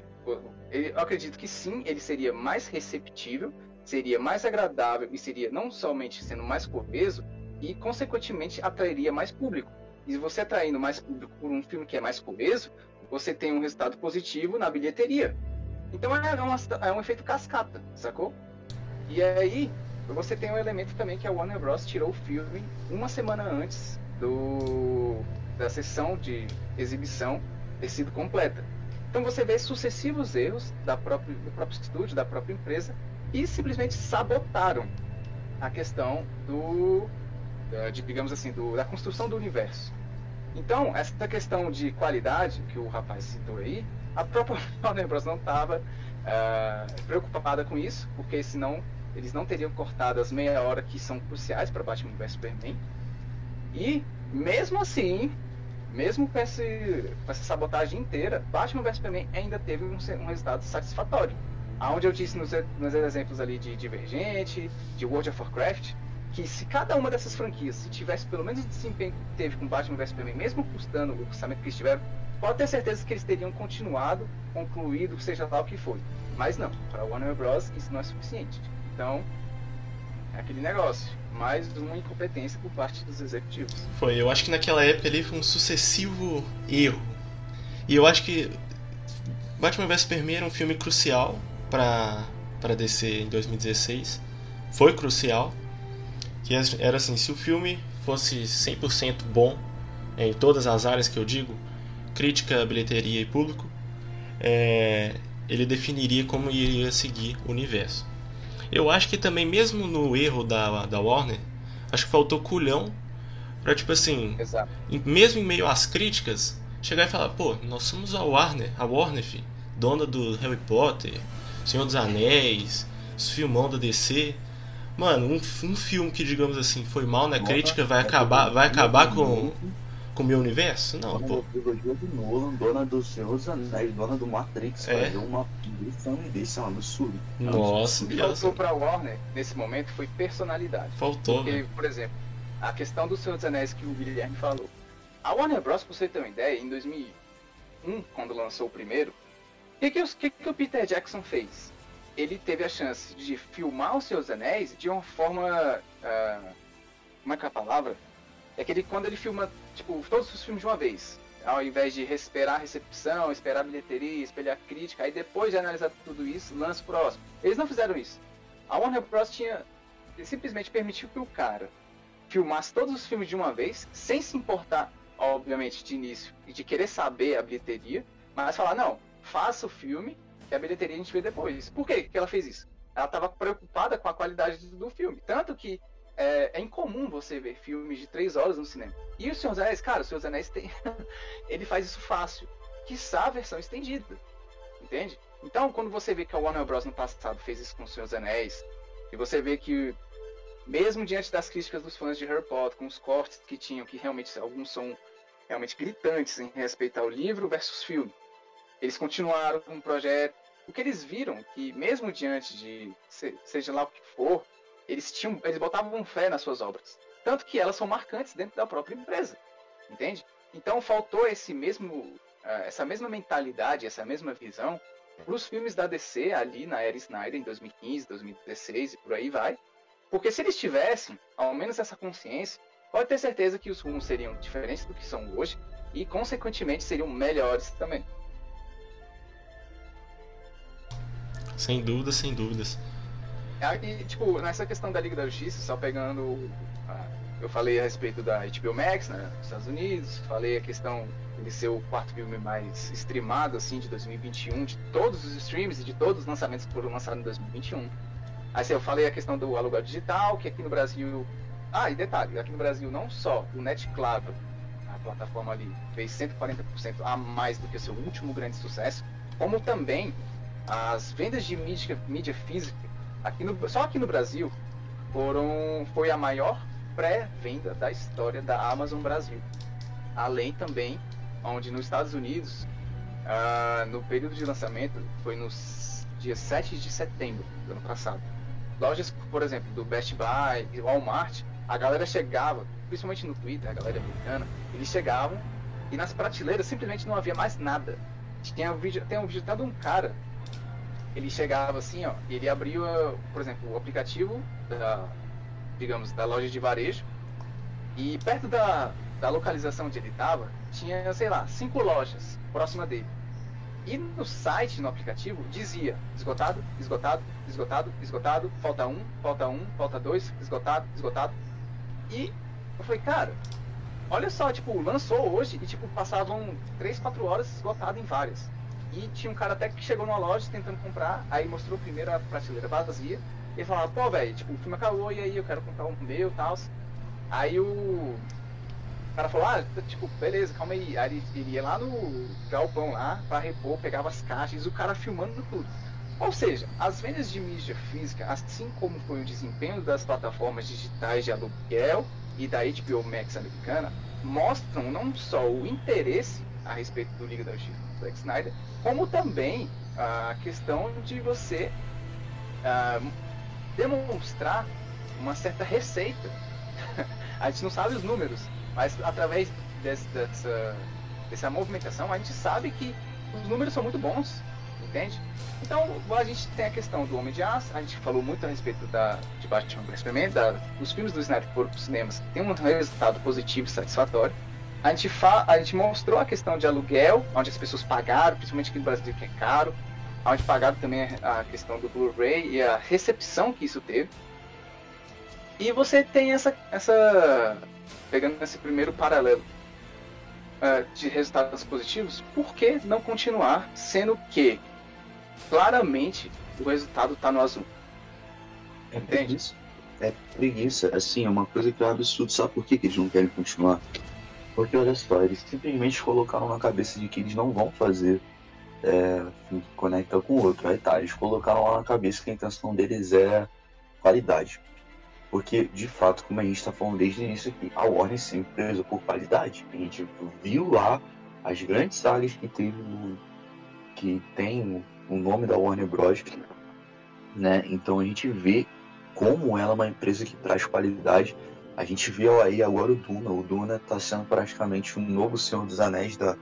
Eu acredito que sim, ele seria mais receptível seria mais agradável e seria não somente sendo mais coeso, e consequentemente atrairia mais público. E você atraindo mais público por um filme que é mais coeso, você tem um resultado positivo na bilheteria. Então é, uma, é um efeito cascata, sacou? E aí você tem um elemento também que a Warner Bros. tirou o filme uma semana antes do, da sessão de exibição ter sido completa. Então você vê sucessivos erros da própria, do próprio estúdio, da própria empresa, e simplesmente sabotaram a questão do, de, digamos assim, do, da construção do universo. Então, essa questão de qualidade que o rapaz citou aí, a própria Warner Bros. não estava uh, ah, preocupada com isso, porque senão eles não teriam cortado as meia hora que são cruciais para Batman vs Superman. E, mesmo assim, mesmo com, esse, com essa sabotagem inteira, Batman vs Superman ainda teve um, um resultado satisfatório. Aonde eu disse nos, nos exemplos ali de Divergente, de World of Warcraft, que se cada uma dessas franquias, se tivesse pelo menos o desempenho que teve com Batman vs Superman, mesmo custando o orçamento que eles tiveram, pode ter certeza que eles teriam continuado, concluído, seja lá o que foi. Mas não, para Warner Bros. isso não é suficiente. Então, é aquele negócio. Mais uma incompetência por parte dos executivos. Foi, eu acho que naquela época ali foi um sucessivo erro. E eu acho que Batman vs Superman era um filme crucial para para DC em 2016. Foi crucial. Que era assim, se o filme fosse 100% bom em todas as áreas que eu digo, crítica, bilheteria e público, é, ele definiria como iria seguir o universo. Eu acho que também, mesmo no erro da, da Warner, acho que faltou culhão pra, tipo assim, em, mesmo em meio às críticas, chegar e falar: pô, nós somos a Warner, a Warner, filho, dona do Harry Potter, Senhor dos Anéis, os filmão da DC. Mano, um, um filme que, digamos assim, foi mal na crítica vai acabar, vai acabar com com o meu universo? Não, dona pô. trilogia do Nolan, dona do Senhor dos Anéis, dona do Matrix, é? fazer uma lição desse é um absurdo. Nossa, O que faltou pra Warner nesse momento foi personalidade. Faltou. Porque, né? por exemplo, a questão do Senhor dos Anéis que o Guilherme falou. A Warner Bros, pra você ter uma ideia, em 2001, quando lançou o primeiro, que, que, os- que, que o Peter Jackson fez? Ele teve a chance de filmar o Senhor dos Anéis de uma forma. ah, como é que é a palavra? É que ele, quando ele filma, tipo, todos os filmes de uma vez, ao invés de esperar a recepção, esperar a bilheteria, esperar a crítica, aí depois de analisar tudo isso, lança o próximo. Eles não fizeram isso. A Warner Bros. tinha simplesmente permitiu que o cara filmasse todos os filmes de uma vez, sem se importar, obviamente, de início, e de querer saber a bilheteria, mas falar, não, faça o filme, que a bilheteria a gente vê depois. Por que que ela fez isso? Ela estava preocupada com a qualidade do filme. Tanto que é, é incomum você ver filmes de três horas no cinema. E o Senhor dos Anéis, cara, o Senhor dos Anéis tem. ele faz isso fácil. Quiçá a versão estendida. Entende? Então, quando você vê que a Warner Bros. no passado fez isso com o Senhor dos Anéis, e você vê que, mesmo diante das críticas dos fãs de Harry Potter, com os cortes que tinham, que realmente alguns são realmente gritantes em respeito ao livro versus filme, eles continuaram com o projeto. O que eles viram, que mesmo diante de se- seja lá o que for, eles tinham, eles botavam fé nas suas obras, tanto que elas são marcantes dentro da própria empresa, entende? Então faltou esse mesmo, ah, essa mesma mentalidade, essa mesma visão para os filmes da DC ali na era Snyder em 2015, 2016 e por aí vai, porque se eles tivessem ao menos essa consciência, pode ter certeza que os rumos seriam diferentes do que são hoje e consequentemente seriam melhores também. Sem dúvidas, sem dúvidas. Ah, E, tipo, nessa questão da Liga da Justiça, só pegando. eu falei a respeito da HBO Max, né, nos Estados Unidos, falei a questão de ser o quarto filme mais streamado, assim, de 2021, de todos os streams e de todos os lançamentos que foram lançados em 2021. Aí assim, eu falei a questão do aluguel digital, que aqui no Brasil. Ah, e detalhe, aqui no Brasil não só o NetClaro, a plataforma ali, fez 140% a mais do que o seu último grande sucesso, como também as vendas de mídia, mídia física aqui no, só aqui no Brasil foram foi a maior pré-venda da história da Amazon Brasil. Além também, onde nos Estados Unidos, ah, no período de lançamento, foi no dia 7 de setembro do ano passado. Lojas, por exemplo, do Best Buy e Walmart, a galera chegava, principalmente no Twitter, a galera americana, eles chegavam e nas prateleiras simplesmente não havia mais nada. Tinha um vídeo, tem um vídeo até de um cara ele chegava assim, ó, ele abria, por exemplo, o aplicativo da, digamos, da loja de varejo, e perto da, da localização onde ele estava, tinha, sei lá, cinco lojas próxima dele. E no site, no aplicativo, dizia esgotado, esgotado, esgotado, esgotado, falta um, falta um, falta dois, esgotado, esgotado. E eu falei, cara, olha só, tipo, lançou hoje e tipo, passavam três, quatro horas esgotado em várias. E tinha um cara até que chegou numa loja tentando comprar, aí mostrou primeiro a prateleira vazia. E falava, pô, velho, tipo, o filme acabou e aí eu quero comprar um meu e tal. Aí o cara falou, ah, tipo, beleza, calma aí. Aí ele, ele ia lá no galpão lá pra repor, pegava as caixas, o cara filmando tudo. Ou seja, as vendas de mídia física, assim como foi o desempenho das plataformas digitais de aluguel e da HBO Max americana, mostram não só o interesse a respeito do Liga da Justiça Zack Snyder, como também a questão de você ah, demonstrar uma certa receita. a gente não sabe os números, mas através desse, dessa, dessa movimentação a gente sabe que os números são muito bons, entende? Então a gente tem a questão do Homem de Aço, a gente falou muito a respeito da, de Batman vs os filmes do Snyder foram para os cinemas, tem um resultado positivo e satisfatório. A gente, fa a gente mostrou a questão de aluguel, onde as pessoas pagaram, principalmente aqui no Brasil que é caro, onde pagaram também a questão do Blu-ray e a recepção que isso teve. E você tem essa, essa pegando esse primeiro paralelo uh, de resultados positivos, por que não continuar sendo que claramente o resultado está no azul? É preguiça. É preguiça, assim, é uma coisa que é um absurdo. Sabe por que, que eles não querem continuar? Porque olha só, eles simplesmente colocaram na cabeça de que eles não vão fazer é, conecta com o outro. Aí tá, eles colocaram lá na cabeça que a intenção deles é qualidade. Porque, de fato, como a gente está falando desde o início aqui, a Warner sempre prezou por qualidade. A gente viu lá as grandes sagas que teve que tem o nome da Warner Bros. Né? Então a gente vê como ela é uma empresa que traz qualidade a gente viu aí agora o Duna. O Duna está sendo praticamente o um novo Senhor dos Anéis da,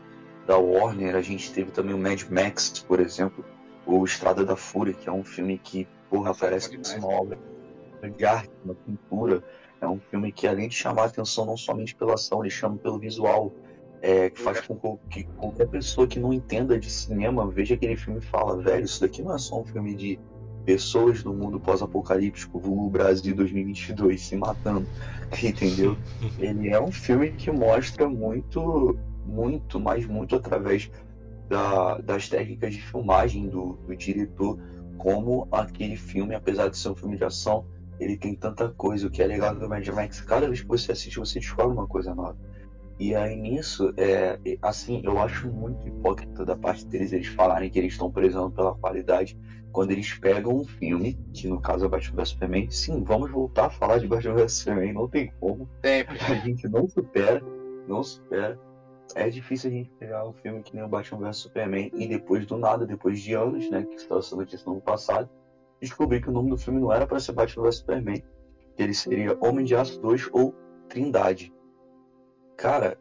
da Warner. A gente teve também o Mad Max, por exemplo, ou Estrada da Fúria, que é um filme que, porra, parece que é uma obra de arte, uma pintura. É um filme que, além de chamar a atenção não somente pela ação, ele chama pelo visual. É, que faz com que qualquer pessoa que não entenda de cinema veja aquele filme e fala, velho, isso daqui não é só um filme de pessoas no mundo pós-apocalíptico, vulgo Brasil 2022, se matando, entendeu? Ele é um filme que mostra muito, muito, mas muito através da, das técnicas de filmagem do, do diretor, como aquele filme, apesar de ser um filme de ação, ele tem tanta coisa. O que é legal do Mad Max, cada vez que você assiste, você descobre uma coisa nova. E aí nisso, é, assim, eu acho muito hipócrita da parte deles eles falarem que eles estão prezando pela qualidade quando eles pegam um filme, que no caso é Batman vs Superman, sim, vamos voltar a falar de Batman vs Superman, não tem como. Sempre. A gente não supera, não supera. É difícil a gente pegar um filme que nem o Batman vs Superman e depois do nada, depois de anos, né, que estava sendo notícia no ano passado, descobrir que o nome do filme não era para ser Batman vs Superman, que ele seria Homem de Aço 2 ou Trindade. Cara,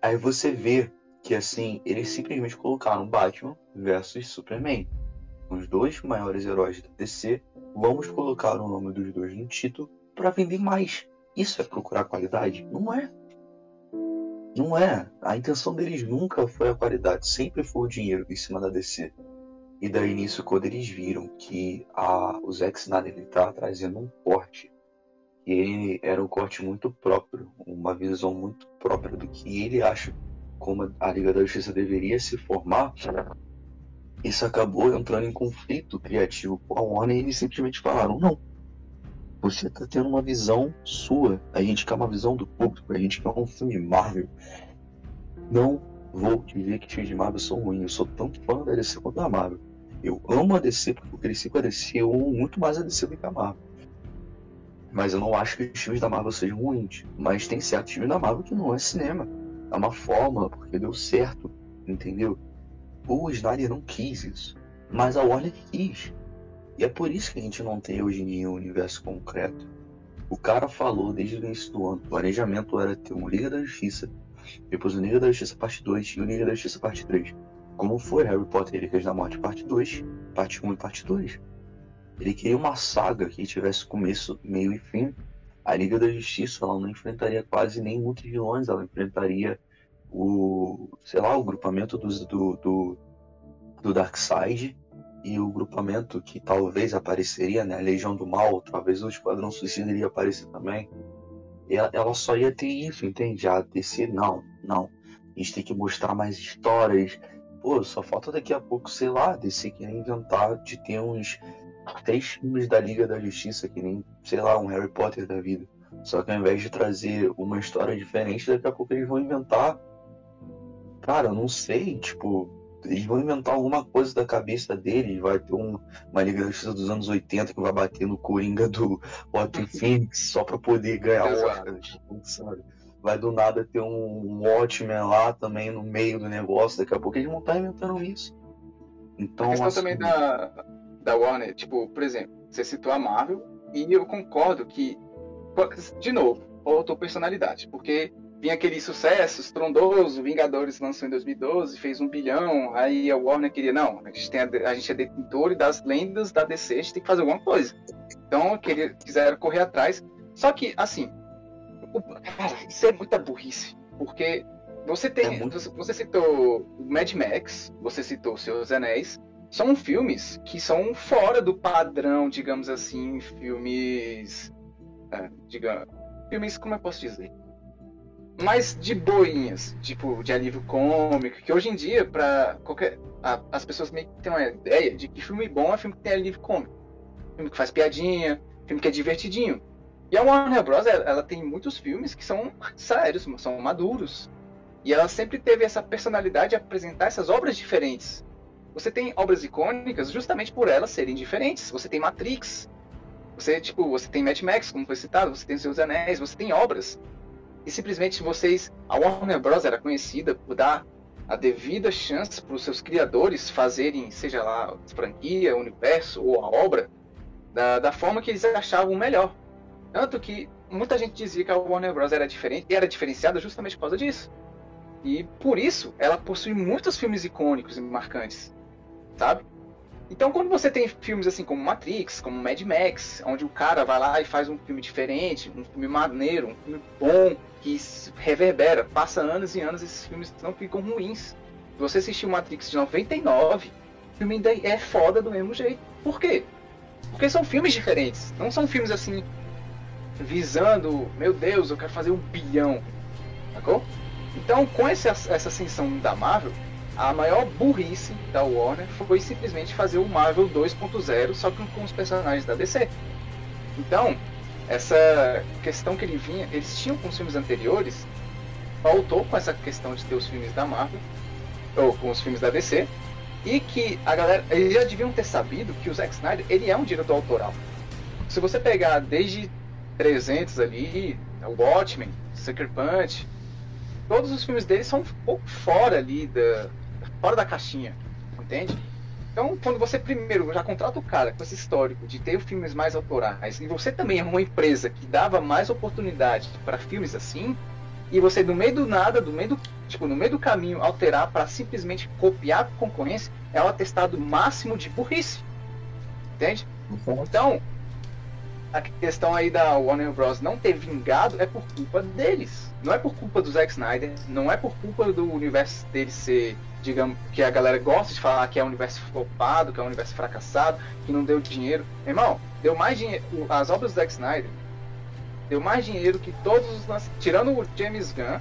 aí você vê que assim, eles simplesmente colocaram Batman versus Superman os dois maiores heróis da DC, vamos colocar o nome dos dois no título para vender mais. Isso é procurar qualidade? Não é. Não é. A intenção deles nunca foi a qualidade, sempre foi o dinheiro em cima da DC. E daí nisso, quando eles viram que a, o Zack Snyder estava trazendo um corte, e ele era um corte muito próprio, uma visão muito própria do que ele acha como a Liga da Justiça deveria se formar, isso acabou entrando em conflito criativo com a Warner e eles simplesmente falaram: não, você está tendo uma visão sua, a gente quer uma visão do público, a gente quer um filme Marvel. Não vou dizer que filmes de Marvel são ruins, eu sou tão fã da DC quanto da Marvel. Eu amo a DC porque eu cresci com a DC, eu amo muito mais a DC do que a Marvel. Mas eu não acho que os filmes da Marvel sejam ruins. Mas tem certos filmes da Marvel que não é cinema. É uma forma, porque deu certo, entendeu? O Snyder não quis isso, mas a Warner quis. E é por isso que a gente não tem hoje em dia um universo concreto. O cara falou desde o início do ano, o planejamento era ter um Liga da Justiça, depois o Liga da Justiça parte 2 e o Liga da Justiça parte 3. Como foi Harry Potter e Relíquias da Morte parte 2, parte 1 e parte 2. Ele queria uma saga que tivesse começo, meio e fim. A Liga da Justiça ela não enfrentaria quase nem muitos vilões, ela enfrentaria o, sei lá, o grupamento do, do, do, do Darkseid e o grupamento que talvez apareceria, né, a Legião do Mal, talvez o Esquadrão Suicida iria aparecer também. Ela, ela só ia ter isso, entende? A DC, não, não. A gente tem que mostrar mais histórias. Pô, só falta daqui a pouco, sei lá, DC querer inventar de ter uns três filmes da Liga da Justiça, que nem, sei lá, um Harry Potter da vida. Só que ao invés de trazer uma história diferente, daqui a pouco eles vão inventar Cara, eu não sei, tipo, eles vão inventar alguma coisa da cabeça deles, vai ter um, uma Liga da Justiça dos anos 80 que vai bater no Coringa do Joaquin Phoenix só pra poder ganhar Oscar, tipo, sabe? Vai do nada ter um Watchmen lá também no meio do negócio, daqui a pouco eles vão estar inventando isso. Então, a questão assim... também da, da Warner, tipo, por exemplo, você citou a Marvel, e eu concordo que de novo, faltou personalidade, porque vinha aquele sucesso estrondoso, Vingadores lançou em 2012, fez um bilhão, aí a Warner queria, não, a gente, tem a, a gente é detentor das lendas da DC, a gente tem que fazer alguma coisa. Então, queria, quiseram correr atrás. Só que, assim, o, cara, isso é muita burrice, porque você tem, é muito... você, você citou Mad Max, você citou Seus Anéis, são filmes que são fora do padrão, digamos assim, filmes, é, digamos, filmes, como eu posso dizer, mais de boinhas, tipo, de alívio cômico, que hoje em dia, para qualquer. A, as pessoas meio que têm uma ideia de que filme bom é filme que tem alívio cômico. Filme que faz piadinha, filme que é divertidinho. E a Warner Bros. Ela, ela tem muitos filmes que são sérios, são maduros. E ela sempre teve essa personalidade de apresentar essas obras diferentes. Você tem obras icônicas justamente por elas serem diferentes. Você tem Matrix, você tipo, você tem Mad Max, como foi citado, você tem Seus Anéis, você tem obras e simplesmente vocês, a Warner Bros era conhecida por dar a devida chance para os seus criadores fazerem, seja lá franquia, universo ou a obra, da, da forma que eles achavam melhor. Tanto que muita gente dizia que a Warner Bros era diferente e era diferenciada justamente por causa disso. E por isso ela possui muitos filmes icônicos e marcantes, sabe? Então, quando você tem filmes assim como Matrix, como Mad Max, onde o cara vai lá e faz um filme diferente, um filme maneiro, um filme bom, que reverbera, passa anos e anos, esses filmes não ficam ruins. Se você assistiu Matrix de 99, o filme ainda é foda do mesmo jeito. Por quê? Porque são filmes diferentes. Não são filmes assim, visando, meu Deus, eu quero fazer um bilhão. Sacou? Então, com essa, essa ascensão da Marvel, a maior burrice da Warner foi simplesmente fazer o Marvel 2.0, só que com os personagens da DC. Então, essa questão que ele vinha, eles tinham com os filmes anteriores, faltou com essa questão de ter os filmes da Marvel, ou com os filmes da DC, e que a galera, eles já deviam ter sabido que o Zack Snyder, ele é um diretor autoral. Se você pegar desde 300 ali, o Watchmen, Sucker Punch, todos os filmes dele são um pouco fora ali da fora da caixinha, entende? Então, quando você primeiro já contrata o cara com esse histórico de ter filmes mais autorais, e você também é uma empresa que dava mais oportunidade para filmes assim, e você no meio do nada, do meio do, tipo, no meio do caminho alterar para simplesmente copiar a concorrência, é o atestado máximo de burrice. Entende? Então, a questão aí da Warner Bros não ter vingado é por culpa deles. Não é por culpa do Zack Snyder, não é por culpa do universo dele ser digamos, que a galera gosta de falar que é um universo flopado, que é um universo fracassado, que não deu dinheiro. Irmão, deu mais dinheiro. As obras do Zack Snyder deu mais dinheiro que todos os Tirando o James Gunn,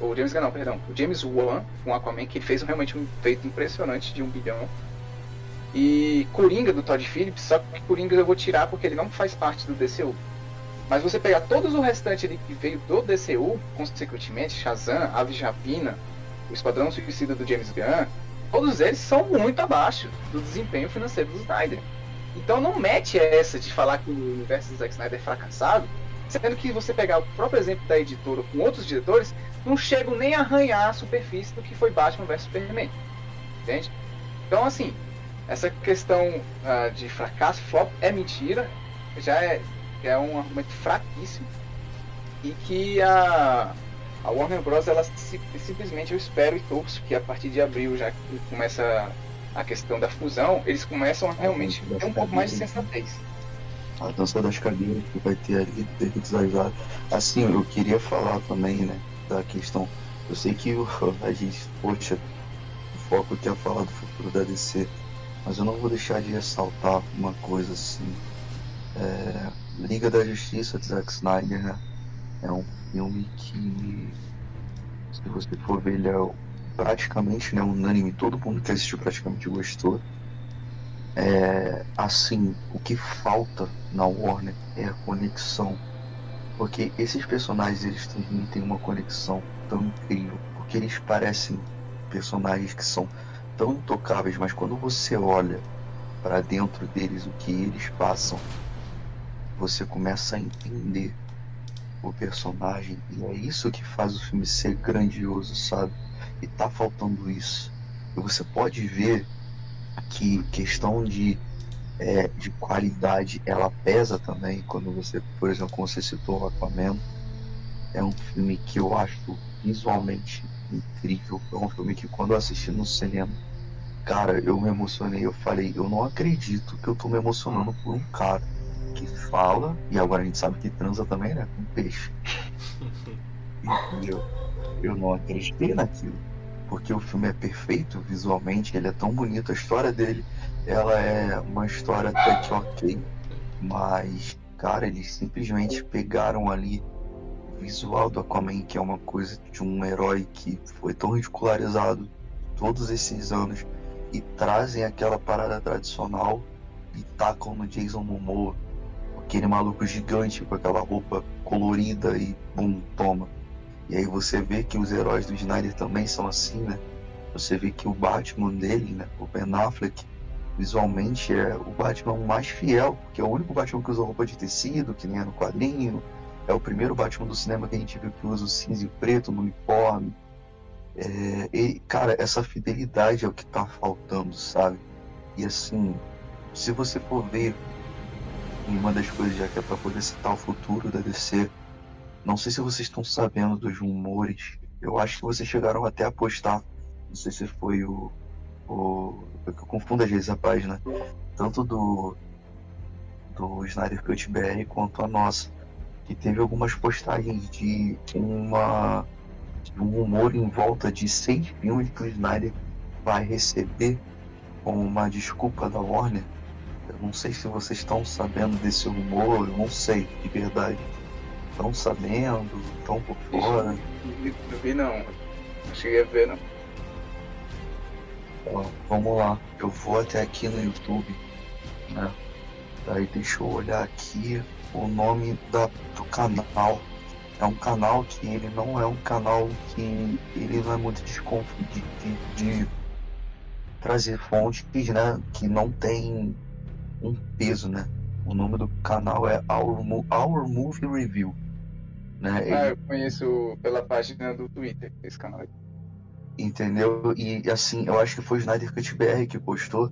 uh, o James Gunn não, perdão, o James Wan com Aquaman, que fez realmente um feito impressionante de um bilhão. E Coringa do Todd Phillips, só que Coringa eu vou tirar porque ele não faz parte do DCU. Mas você pegar todos o restante ali que veio do DCU, consequentemente, Shazam, Aves Rapina, o Esquadrão Suicida do James Gunn, todos eles são muito abaixo do desempenho financeiro do Snyder. Então não mete essa de falar que o universo do Zack Snyder é fracassado, sendo que você pegar o próprio exemplo da editora com outros diretores, não chegam nem a arranhar a superfície do que foi Batman vs Superman. Entende? Então assim, essa questão uh, de fracasso, flop, é mentira, já é, é um argumento fraquíssimo e que a, a Warner Bros. ela simplesmente eu espero e torço que a partir de abril, já que começa a questão da fusão, eles começam a realmente ter um pouco mais de sensatez. A dança das cadeiras que vai ter ali do David Zajar. Assim, eu queria falar também, né, da questão. Eu sei que o, a gente, poxa, o foco aqui é falar do futuro da DC, mas eu não vou deixar de ressaltar uma coisa assim. É, Liga da Justiça de Zack Snyder, né? É um filme que, se você for ver, ele é praticamente né, unânime, todo mundo que assistiu praticamente gostou. É, assim, o que falta na Warner é a conexão. Porque esses personagens eles transmitem uma conexão tão incrível. Porque eles parecem personagens que são tão intocáveis, mas quando você olha para dentro deles o que eles passam, você começa a entender o personagem. E é isso que faz o filme ser grandioso, sabe? E tá faltando isso. E você pode ver que questão de é, de qualidade, ela pesa também. Quando você, por exemplo, como você citou o Aquaman, é um filme que eu acho visualmente incrível. É um filme que quando eu assisti no cinema, cara, eu me emocionei. Eu falei, eu não acredito que eu tô me emocionando por um cara que fala, e agora a gente sabe que transa também, né? Com peixe. Entendeu? Eu não acreditei naquilo. Porque o filme é perfeito visualmente, ele é tão bonito, a história dele, ela é uma história até que ok, mas, cara, eles simplesmente pegaram ali o visual do Aquaman, que é uma coisa de um herói que foi tão ridicularizado todos esses anos, e trazem aquela parada tradicional e tacam no Jason Momoa aquele maluco gigante com aquela roupa colorida e bum, toma. E aí você vê que os heróis do Snyder também são assim, né? Você vê que o Batman dele, né? O Ben Affleck, visualmente é o Batman mais fiel, porque é o único Batman que usa roupa de tecido, que nem é no quadrinho. É o primeiro Batman do cinema que a gente viu que usa o cinza e preto no uniforme. É, e, cara, essa fidelidade é o que tá faltando, sabe? E assim, se você for ver e uma das coisas, já que é para poder citar o futuro da DC, não sei se vocês estão sabendo dos rumores. Eu acho que vocês chegaram até a postar. Não sei se foi o. o eu confundo às vezes a página. Tanto do. Do Snyder Cut BR quanto a nossa. Que teve algumas postagens de uma. De um rumor em volta de seis filmes que o Snyder vai receber como uma desculpa da Warner não sei se vocês estão sabendo desse rumor, eu não sei, de verdade. Estão sabendo? Estão por fora? Não vi não. Não cheguei a ver não. Ó, vamos lá. Eu vou até aqui no YouTube. Né? Daí deixa eu olhar aqui o nome da, do canal. É um canal que ele não é um canal que ele não é muito desconfiado de, de, de trazer fontes né, que não tem um peso, né? O nome do canal é Our, Our Movie Review. Né? Ah, Ele... eu conheço pela página do Twitter esse canal. Entendeu? E assim, eu acho que foi o Snyder Cut BR que postou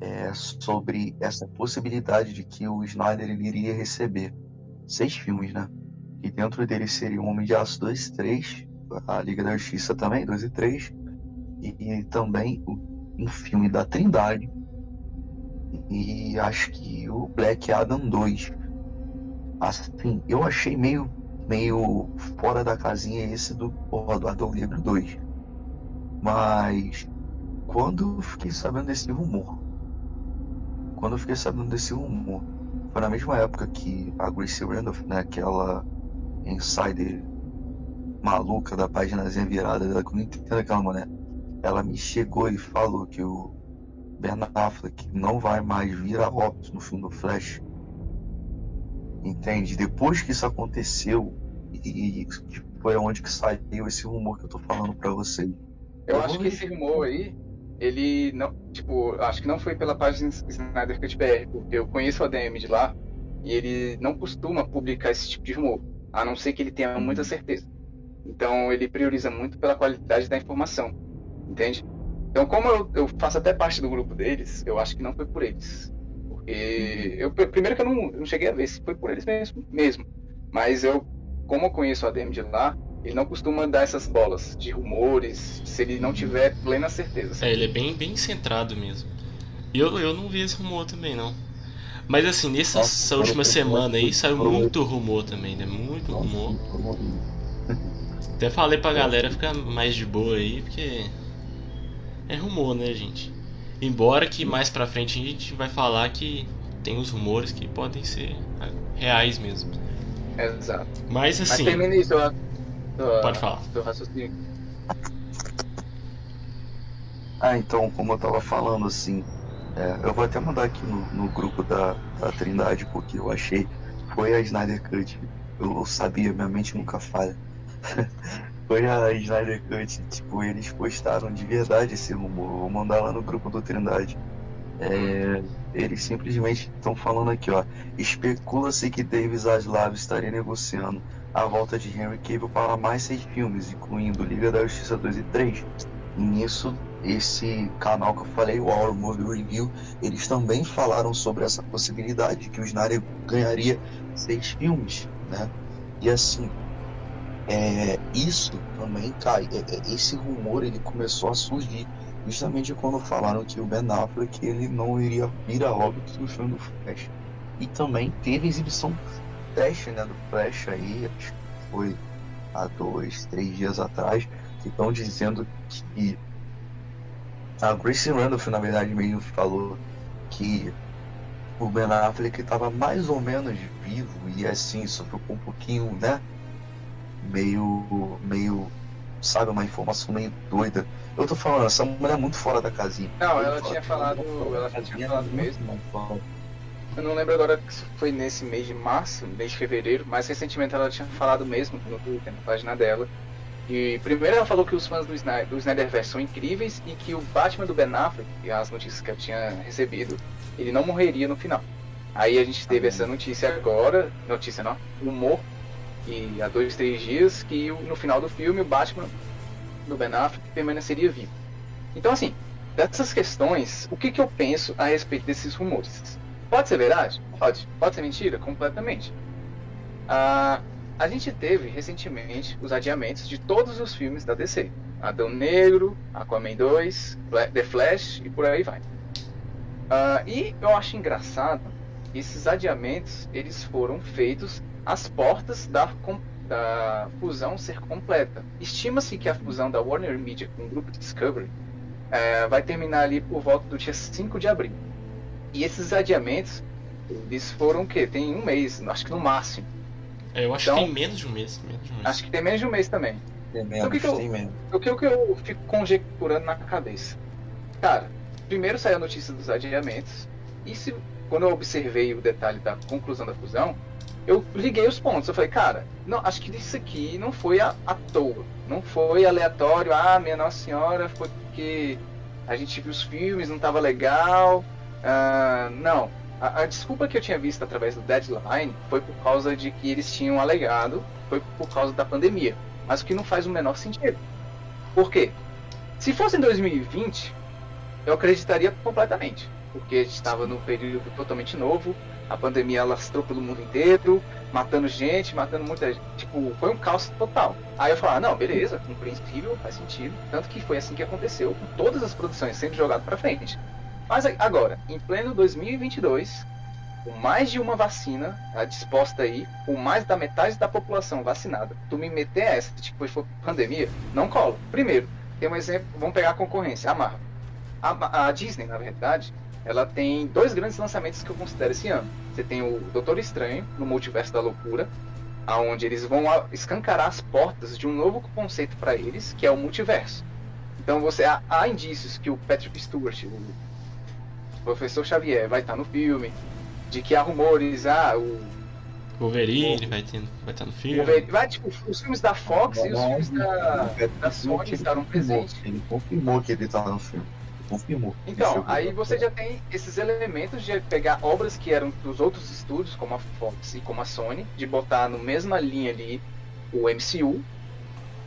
é, sobre essa possibilidade de que o Snyder ele iria receber seis filmes, né? E dentro dele seria o Homem de Aço 2 e 3, a Liga da Justiça também, 2 e 3, e, e também um filme da Trindade, e acho que o Black Adam 2. Assim, eu achei meio, meio fora da casinha esse do, Adão Negro 2. Mas quando fiquei sabendo desse rumor, quando eu fiquei sabendo desse rumor, foi na mesma época que a Grace Randolph, né, aquela insider maluca da páginazinha virada eu não entendo aquela ela me chegou e falou que o Ben Affleck não vai mais vir a óbito no filme do Flash. Entende? Depois que isso aconteceu, e, e foi onde que saiu esse rumor que eu tô falando para vocês. Eu, eu acho que esse rumor aí, ele não, tipo, acho que não foi pela página Snyder Cut BR, porque eu conheço o ADM de lá e ele não costuma publicar esse tipo de rumor, a não ser que ele tenha muita certeza. Então ele prioriza muito pela qualidade da informação, entende? Então, como eu, eu, faço até parte do grupo deles, eu acho que não foi por eles. Porque eu primeiro que eu não, não cheguei a ver se foi por eles mesmo, mesmo. Mas eu, como eu conheço o ADM de lá, ele não costuma dar essas bolas de rumores se ele não tiver plena certeza. É, ele é bem, bem centrado mesmo. E eu, eu não vi esse rumor também, não. Mas assim, nessa Nossa, última semana aí saiu muito rumor também, né? Muito rumor. Até falei pra galera ficar mais de boa aí, porque é rumor, né, gente? Embora que mais pra frente a gente vai falar que tem os rumores que podem ser reais mesmo. Exato. Mas assim. Mas termina isso, Pode falar. Do raciocínio. Ah, então, como eu tava falando assim, é, eu vou até mandar aqui no, no grupo da, da, Trindade, porque eu achei. Foi a Snyder Cut. Eu, eu sabia, minha mente nunca falha. foi a Snyder Cut, tipo, eles postaram de verdade esse rumor. Vou mandar lá no grupo do Trindade. É, eles simplesmente estão falando aqui, ó. Especula-se que David Zaslav estaria negociando a volta de Henry Cavill para mais seis filmes, incluindo Liga da Justiça 2 e 3. E nisso esse canal que eu falei, o Our Movie Review, eles também falaram sobre essa possibilidade que o Snyder ganharia seis filmes, né? E assim, é, isso também cai. É, é, esse rumor ele começou a surgir justamente quando falaram que o Ben Affleck ele não iria vir a óbito no filme do Flash. E também teve exibição teste né, do Flash aí, acho que foi há dois, três dias atrás, que estão dizendo que a Grace Randolph, na verdade, mesmo falou que o Ben Affleck estava mais ou menos vivo e assim, ficou um pouquinho, né? Meio, meio, sabe, uma informação meio doida. Eu tô falando, essa mulher é muito fora da casinha. Não, ela tinha falado, ela tinha falado mesmo. Eu não lembro agora se foi nesse mês de março, mês de fevereiro, mas recentemente ela tinha falado mesmo no Twitter, na página dela. E primeiro ela falou que os fãs do, Snyder, do Snyderverse são incríveis e que o Batman do Ben Affleck, e as notícias que eu tinha recebido, ele não morreria no final. Aí a gente teve essa notícia agora, notícia não, humor, e há dois, três dias, que no final do filme o Batman do Ben Affleck permaneceria vivo. Então assim, dessas questões, o que, que eu penso a respeito desses rumores? Pode ser verdade? Pode. Pode ser mentira? Completamente. Ah, a gente teve recentemente os adiamentos de todos os filmes da DC. Adão Negro, Aquaman 2, The Flash e por aí vai. Uh, e eu acho engraçado, esses adiamentos eles foram feitos às portas da, da fusão ser completa. Estima-se que a fusão da Warner Media com o grupo Discovery uh, vai terminar ali por volta do dia 5 de abril. E esses adiamentos, eles foram o quê? Tem um mês, acho que no máximo. É, eu acho então, que tem menos de um mês. Menos de um mês. Acho que tem menos de um mês também. Tem menos, então, o que, que eu, tem menos. O que, o que eu fico conjecturando na cabeça? Cara, primeiro saiu a notícia dos adiamentos, e se, quando eu observei o detalhe da conclusão da fusão, eu liguei os pontos. Eu falei, cara, não, acho que isso aqui não foi à, à toa. Não foi aleatório, ah, minha Nossa Senhora, foi porque a gente viu os filmes, não estava legal. Uh, não. A, a, desculpa que eu tinha visto através do deadline foi por causa de que eles tinham alegado, foi por causa da pandemia. Mas o que não faz o menor sentido. Por quê? Se fosse em 2020, eu acreditaria completamente. Porque a gente estava num período totalmente novo, a pandemia alastrou pelo mundo inteiro, matando gente, matando muita gente. Tipo, foi um caos total. Aí eu falava, ah, não, beleza, compreensível, faz sentido. Tanto que foi assim que aconteceu com todas as produções sendo jogadas para frente. Mas agora, em pleno 2022, com mais de uma vacina tá, disposta aí, com mais da metade da população vacinada, tu me meter essa, tipo, foi pandemia, não cola. Primeiro, tem um exemplo, vamos pegar a concorrência, a Marvel. A, a, Disney, na verdade, ela tem dois grandes lançamentos que eu considero esse ano. Você tem o Doutor Estranho, no Multiverso da Loucura, aonde eles vão escancarar as portas de um novo conceito para eles, que é o multiverso. Então você há, há indícios que o Patrick Stewart, o professor Xavier vai estar no filme, de que há rumores, ah, o. Wolverine o, vai, ter, vai estar no filme. vai, tipo, os filmes da Fox e os filmes da, da Sony estarão presentes. Ele confirmou que ele estava no filme. Confirmou. Então, aí você já tem esses elementos de pegar obras que eram dos outros estúdios, como a Fox e como a Sony, de botar no mesma linha ali o MCU.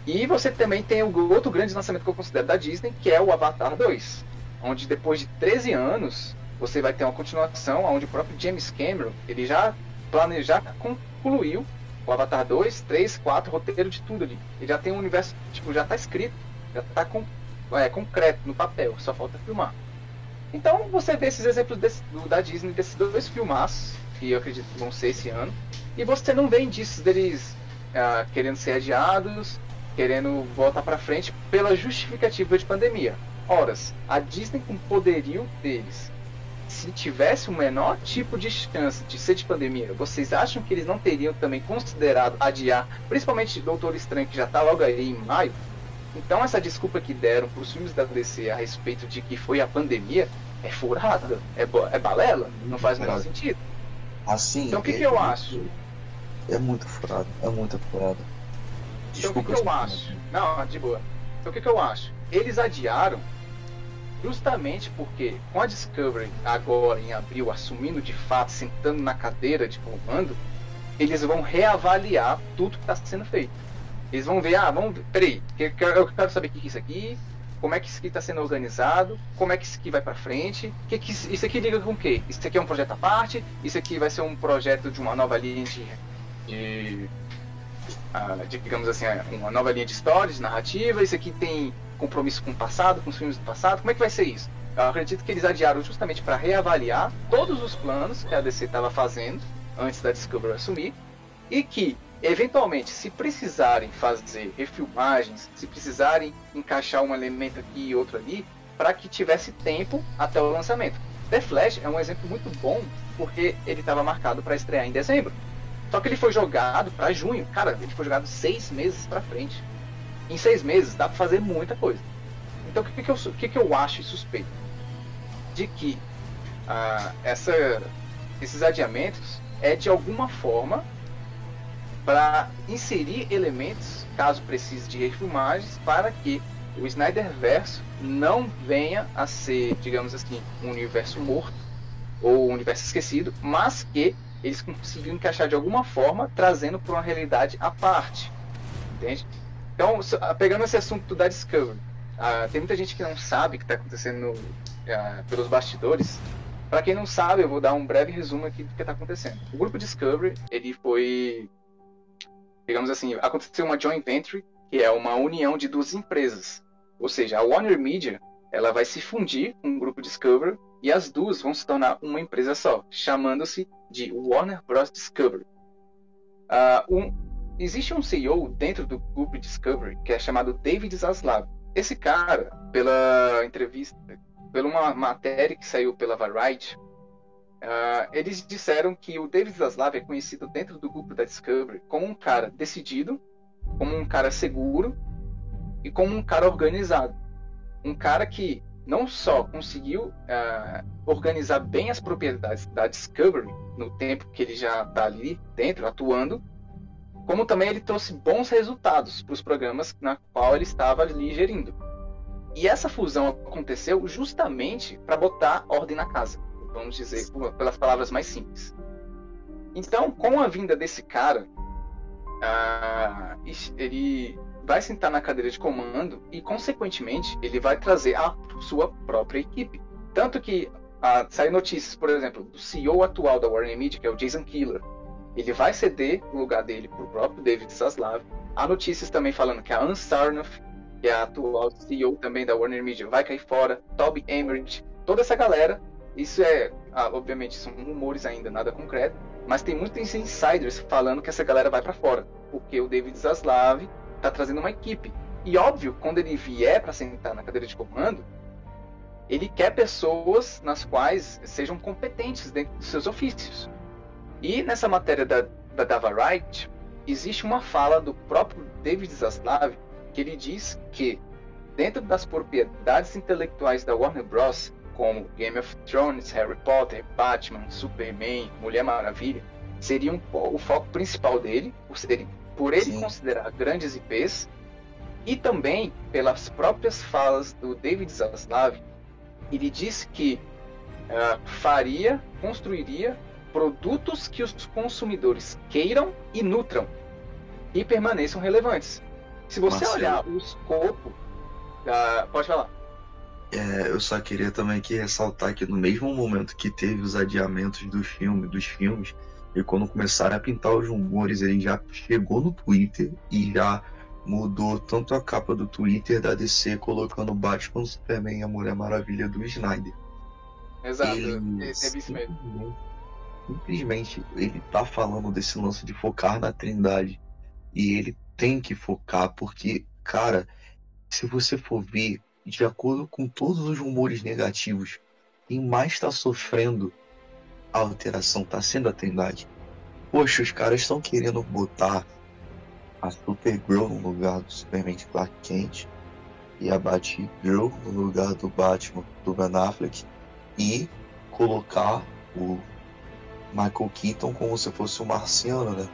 E você também tem o outro grande lançamento que eu considero da Disney, que é o Avatar 2 onde depois de 13 anos você vai ter uma continuação onde o próprio James Cameron ele já planejou, concluiu o Avatar 2, 3, 4, roteiro de tudo ali. Ele já tem um universo, tipo, já está escrito, já está com, é, concreto no papel, só falta filmar. Então você vê esses exemplos desse, do, da Disney desses dois filmaços, que eu acredito que vão ser esse ano, e você não vê indícios deles uh, querendo ser adiados, querendo voltar para frente pela justificativa de pandemia. Horas, a Disney com poderio deles, se tivesse o menor tipo de chance de ser de pandemia, vocês acham que eles não teriam também considerado adiar, principalmente Doutor Estranho, que já está logo aí em maio? Então essa desculpa que deram para os filmes da DC a respeito de que foi a pandemia é furada, é, é balela, não faz o menor sentido. Assim, então o que, é, que eu acho? É muito furado, é muito furado. Desculpa, então o que, que eu acho? Não, de boa. Então o que, que eu acho? Eles adiaram justamente porque com a Discovery agora em abril assumindo de fato, sentando na cadeira de comando, eles vão reavaliar tudo que está sendo feito. Eles vão ver, ah, vamos, peraí, eu quero saber o que é isso aqui, como é que isso aqui está sendo organizado, como é que isso aqui vai para frente, que que isso aqui liga com o quê? Isso aqui é um projeto à parte, isso aqui vai ser um projeto de uma nova linha de, de, de digamos assim, uma nova linha de história, de narrativa, isso aqui tem compromisso com o passado, com os filmes do passado, como é que vai ser isso? Eu acredito que eles adiaram justamente para reavaliar todos os planos que a DC estava fazendo antes da Discovery assumir e que eventualmente, se precisarem fazer refilmagens, se precisarem encaixar um elemento aqui e outro ali, para que tivesse tempo até o lançamento. The Flash é um exemplo muito bom porque ele estava marcado para estrear em dezembro. Só que ele foi jogado para junho. Cara, ele foi jogado seis meses para frente. Em seis meses dá para fazer muita coisa. Então o que, que, eu, que, que eu acho suspeito? De que ah, essa, esses adiamentos é de alguma forma para inserir elementos, caso precise de refilmagens, para que o Snyder Verso não venha a ser, digamos assim, um universo morto ou um universo esquecido, mas que eles consigam encaixar de alguma forma, trazendo para uma realidade à parte. Entende? Então, pegando esse assunto da Discovery, uh, tem muita gente que não sabe o que está acontecendo uh, pelos bastidores. Para quem não sabe, eu vou dar um breve resumo aqui do que está acontecendo. O grupo Discovery ele foi digamos assim, aconteceu uma joint venture, que é uma união de duas empresas. Ou seja, a Warner Media ela vai se fundir com o grupo Discovery e as duas vão se tornar uma empresa só, chamando-se de Warner Bros. Discovery. Uh, um, existe um CEO dentro do grupo Discovery que é chamado David Zaslav. Esse cara, pela entrevista, pela uma matéria que saiu pela Variety, Uh, eles disseram que o David Zaslav é conhecido dentro do grupo da Discovery como um cara decidido, como um cara seguro e como um cara organizado. Um cara que não só conseguiu uh, organizar bem as propriedades da Discovery no tempo que ele já está ali dentro, atuando, como também ele trouxe bons resultados para os programas na qual ele estava ali gerindo. E essa fusão aconteceu justamente para botar ordem na casa vamos dizer pelas palavras mais simples. Então, com a vinda desse cara, ele vai sentar na cadeira de comando e, consequentemente, ele vai trazer a sua própria equipe. Tanto que uh, saem notícias, por exemplo, do CEO atual da Warner Media, que é o Jason Killer. Ele vai ceder o lugar dele para o próprio David Zaslav. Há notícias também falando que a Ann Sarnoff, que é a atual CEO também da Warner Media, vai cair fora. Toby Emmerich, toda essa galera isso é, ah, obviamente, são rumores ainda, nada concreto, mas tem muitos insiders falando que essa galera vai para fora, porque o David Zaslav está trazendo uma equipe. E óbvio, quando ele vier para sentar na cadeira de comando, ele quer pessoas nas quais sejam competentes dentro dos seus ofícios. E nessa matéria da, da Dava Wright, existe uma fala do próprio David Zaslav que ele diz que dentro das propriedades intelectuais da Warner Bros como Game of Thrones, Harry Potter, Batman, Superman, Mulher Maravilha, seriam o foco principal dele, por, serem, por ele Sim. considerar grandes IPs, e também pelas próprias falas do David Zaslav, ele disse que uh, faria, construiria produtos que os consumidores queiram e nutram e permaneçam relevantes. Se você Marcelo. olhar o escopo, uh, pode falar. É, eu só queria também aqui ressaltar que no mesmo momento que teve os adiamentos do filme, dos filmes, e quando começaram a pintar os rumores, ele já chegou no Twitter e já mudou tanto a capa do Twitter da DC colocando Batman, Superman e a Mulher Maravilha do Snyder. Exato, ele, teve isso mesmo. Simplesmente ele tá falando desse lance de focar na Trindade. E ele tem que focar, porque, cara, se você for ver de acordo com todos os rumores negativos, quem mais está sofrendo a alteração está sendo a Trindade. Poxa, os caras estão querendo botar a Supergirl no lugar do Superman de Clark Kent e a Batgirl no lugar do Batman do Ben Affleck e colocar o Michael Keaton como se fosse o marciano, né?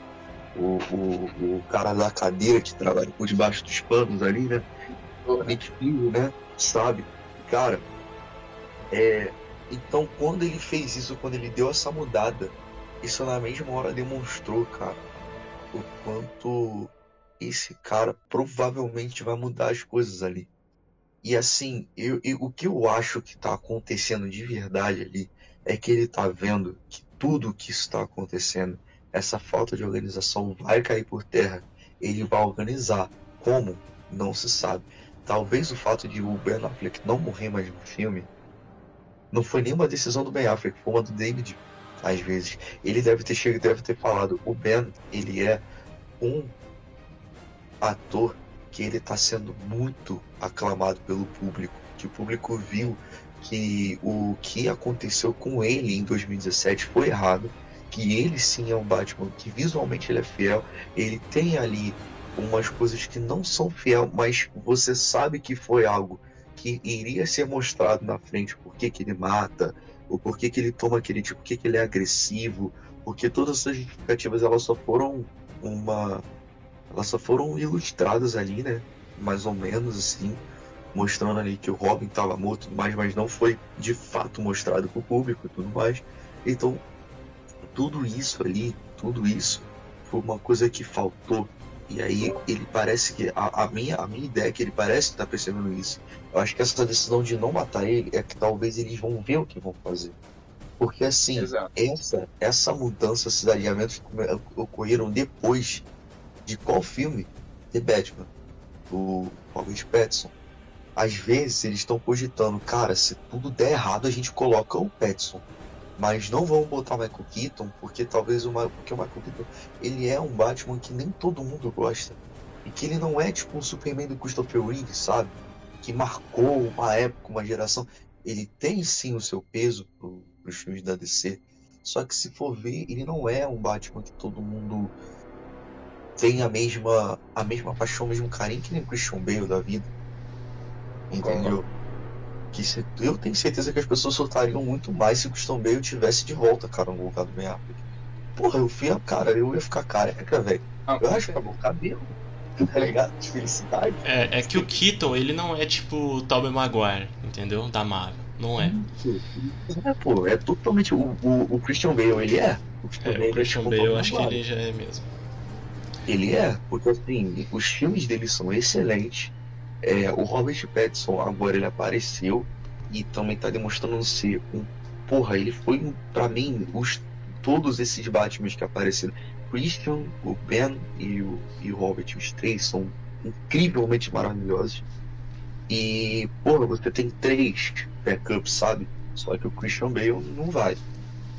O, o, o cara da cadeira que trabalha por debaixo dos panos ali, né? Nick Fury, né? Sabe? Cara, é... Então, quando ele fez isso, quando ele deu essa mudada, isso na mesma hora demonstrou, cara, o quanto esse cara provavelmente vai mudar as coisas ali. E assim, eu, eu- o que eu acho que tá acontecendo de verdade ali é que ele tá vendo que tudo que está acontecendo, essa falta de organização vai cair por terra. Ele vai organizar. Como? Não se sabe. Talvez o fato de o Ben Affleck não morrer mais no filme não foi nenhuma decisão do Ben Affleck, foi uma do David, às vezes. Ele deve ter chegado, deve ter falado, o Ben, ele é um ator que ele está sendo muito aclamado pelo público, que o público viu que o que aconteceu com ele em 2017 foi errado, que ele sim é um Batman, que visualmente ele é fiel, ele tem ali umas coisas que não são fiel, mas você sabe que foi algo que iria ser mostrado na frente, por que que ele mata, o porquê que ele toma aquele tipo, por que que ele é agressivo, porque todas essas justificativas elas só foram uma elas só foram ilustradas ali, né? Mais ou menos assim, mostrando ali que o Robin estava morto, mais, mas não foi de fato mostrado para o público e tudo mais. Então, tudo isso ali, tudo isso foi uma coisa que faltou. E aí ele parece que a, a minha a minha ideia é que ele parece estar percebendo isso. Eu acho que essa decisão de não matar ele é que talvez eles vão ver o que vão fazer. Porque assim, Exato. essa, essa mudança, esses alinhamentos ocorreram depois de qual filme? The Batman, do Robert Pattinson. Às vezes eles estão cogitando, cara, se tudo der errado a gente coloca o Pattinson. Mas não vamos botar o Michael Keaton, porque talvez o, Ma- porque o Michael Keaton ele é um Batman que nem todo mundo gosta. E que ele não é tipo um Superman do Christopher Reeve, sabe? Que marcou uma época, uma geração. Ele tem sim o seu peso pro, pros filmes da DC. Só que se for ver, ele não é um Batman que todo mundo tem a mesma, a mesma paixão, o mesmo carinho que nem o Christian Bale da vida. Entendeu? Que se- eu tenho certeza que as pessoas soltariam muito mais se o Christian Bale tivesse de volta, cara, no lugar do Ben Affleck. Porra, eu fui, cara, eu ia ficar careca, velho. Ah, Eu acho que acabou o cabelo. Tá ligado? De felicidade. É, é que o Keaton, ele não é tipo o Tobey Maguire, entendeu? Da Marvel. Não é. É, pô, é totalmente. O, o, o Christian Bale, ele é. O Christian É, Bale o Christian tipo Bale, eu acho que ele já é mesmo. Ele é, porque assim, os filmes dele são excelentes. É, o Robert Pattinson agora ele apareceu e também tá demonstrando ser um. Porra, ele foi, pra mim, os, todos esses Batmans que apareceram. Christian, o Ben e o, e o Robert, os três são incrivelmente maravilhosos. E, porra, você tem três backups, sabe? Só que o Christian Bale não vai.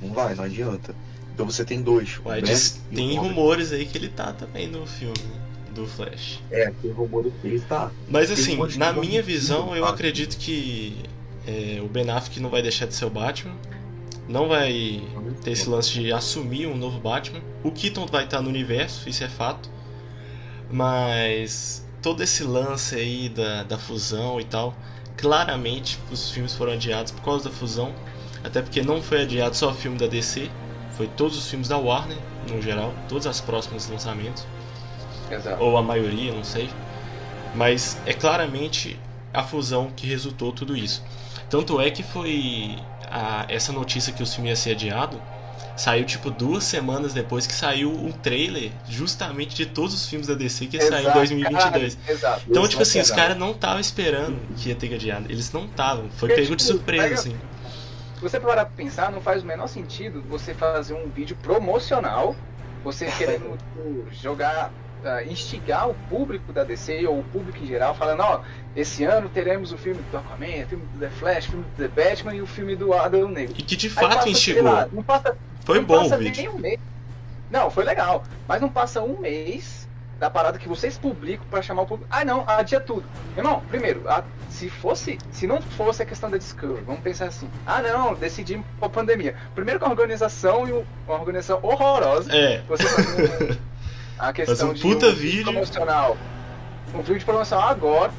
Não vai, não adianta. Então você tem dois. Ué, diz- tem rumores aí que ele tá também no filme do Flash. É, tem rumor que ele tá. Mas assim, na minha visão, eu acredito que é, o Ben Affleck não vai deixar de ser o Batman. Não vai ter esse lance de assumir um novo Batman. O Keaton vai estar no universo, isso é fato. Mas todo esse lance aí da, da fusão e tal, claramente os filmes foram adiados por causa da fusão. Até porque não foi adiado só o filme da DC, foi todos os filmes da Warner, no geral, todos os próximos lançamentos Exato. ou a maioria, não sei. Mas é claramente a fusão que resultou tudo isso. Tanto é que foi a- essa notícia que o filme ia ser adiado saiu tipo duas semanas depois que saiu um trailer justamente de todos os filmes da DC que ia sair em Exato, 2022. cara, exato. Então, tipo assim, os caras não estavam esperando que ia ter que adiar. Eles não estavam. Foi Porque, pego de tipo, surpresa, pega- assim. Se você parar pra pensar, não faz o menor sentido você fazer um vídeo promocional, você querendo jogar, instigar o público da DC ou o público em geral, falando, ó, esse ano teremos o filme do Aquaman, o filme do The Flash, o filme do The Batman e o filme do Adão Negro. E que de fato passa, instigou. lá, não passa, Foi não bom passa o vídeo. um mês. Não, foi legal. Mas não passa um mês da parada que vocês publicam pra chamar o público. Ah, não, adia tudo. Irmão, primeiro, a- se fosse, se não fosse a questão da Discovery, vamos pensar assim. Ah, não, decidimos a pandemia. Primeiro com a organização e uma organização horrorosa. É, Você faz um- a questão um de puta um vídeo. promocional. Um vídeo de promocional agora,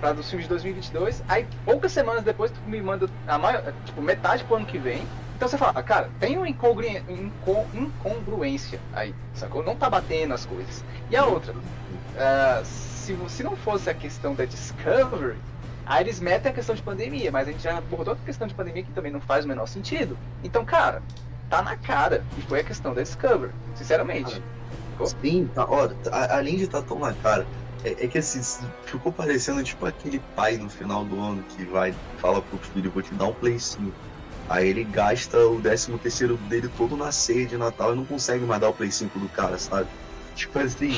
para dos filmes de 2022. Aí poucas semanas depois tu me manda a maior, tipo, metade pro ano que vem. Então você fala, cara, tem uma incongruên- inco- incongruência aí, sacou? Não tá batendo as coisas. E a outra, ah, se, se não fosse a questão da Discovery, aí eles metem a questão de pandemia, mas a gente já abordou a questão de pandemia que também não faz o menor sentido. Então, cara, tá na cara. E foi a questão da Discovery, sinceramente. Sim, tá, ó, além de estar tão na cara, É, é que assim, ficou parecendo tipo aquele pai no final do ano que vai fala pro filho, vou te dar um Play 5. Aí ele gasta o 13 terceiro dele todo na ceia de Natal e não consegue mais dar o Play 5 do cara, sabe? Tipo assim,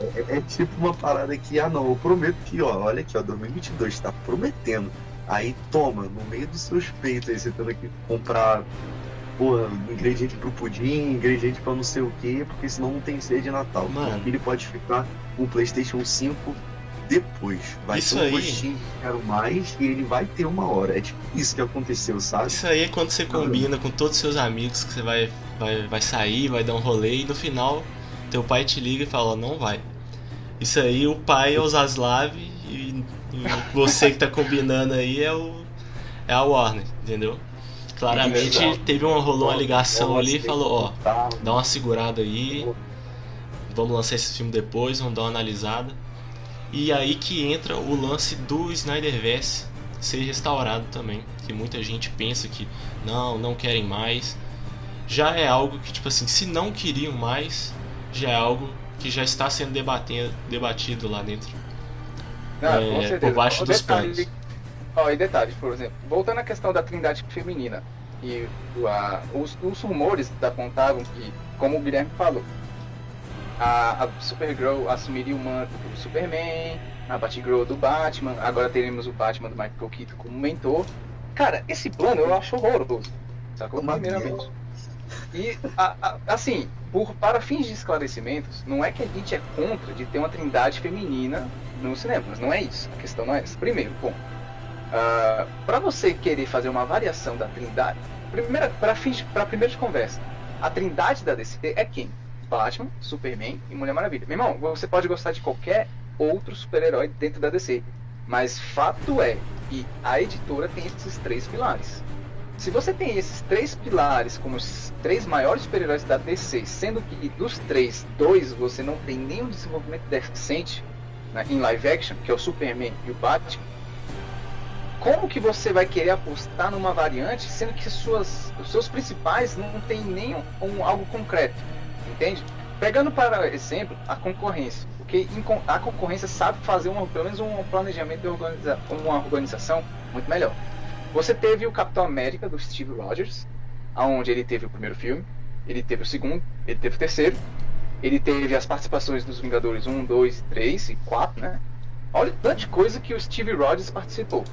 é, é tipo uma parada que, ah não, eu prometo que, ó, olha aqui, ó, 2022 tá prometendo. Aí toma, no meio dos seus peitos aí, você tendo que comprar porra, ingrediente pro pudim, ingrediente pra não sei o que, porque senão não tem ceia de Natal. Mano. Ele pode ficar com o Playstation 5 depois. Vai Isso ter um aí. quero mais e ele vai ter uma hora. É tipo isso que aconteceu, sabe? Isso aí é quando você combina com todos os seus amigos que você vai, vai, vai sair, vai dar um rolê e no final teu pai te liga e fala, não vai. Isso aí o pai é o Zaslav e, e você que tá combinando aí é o é a Warner, entendeu? Claramente teve uma rolou uma ligação ali e falou, ó, Tá, dá uma segurada aí, vamos lançar esse filme depois, vamos dar uma analisada. E aí que entra o lance do Snyderverse ser restaurado também, que muita gente pensa que não, não querem mais. Já é algo que tipo assim, se não queriam mais, já é algo que já está sendo debatendo, debatido lá dentro. Não, É, por baixo Ó, dos detalhe- panos. Ó, e detalhes, por exemplo, voltando à questão da trindade feminina, e o- a- os, os rumores apontavam que, como o Guilherme falou, a, a Supergirl assumiria o manto do Superman, a Batgirl do Batman, agora teremos o Batman do Michael Keaton como mentor. Cara, esse plano eu acho horroroso, sacou? Uma Primeiramente. E, a- a- assim, por, para fins de esclarecimentos, não é que a gente é contra de ter uma trindade feminina nos cinemas, não é isso. A questão não é essa. Primeiro, bom, para você querer fazer uma variação da trindade, primeira, para fins, para primeira de conversa, a trindade da DC é quem? Batman, Superman e Mulher Maravilha. Meu irmão, você pode gostar de qualquer outro super-herói dentro da DC, mas fato é que a editora tem esses três pilares. Se você tem esses três pilares como os três maiores super-heróis da DC, sendo que dos três, dois você não tem nenhum desenvolvimento decente né, em live action, que é o Superman e o Batman, como que você vai querer apostar numa variante, sendo que suas, os seus principais não tem nem um, algo concreto, entende? Pegando para exemplo a concorrência, porque a concorrência sabe fazer uma, pelo menos um planejamento de organiza, uma organização muito melhor. Você teve o Capitão América do Steve Rogers, aonde ele teve o primeiro filme, ele teve o segundo, ele teve o terceiro, ele teve as participações dos Vingadores 1, 2, 3 e 4, né? Olha de coisa que o Steve Rogers participou.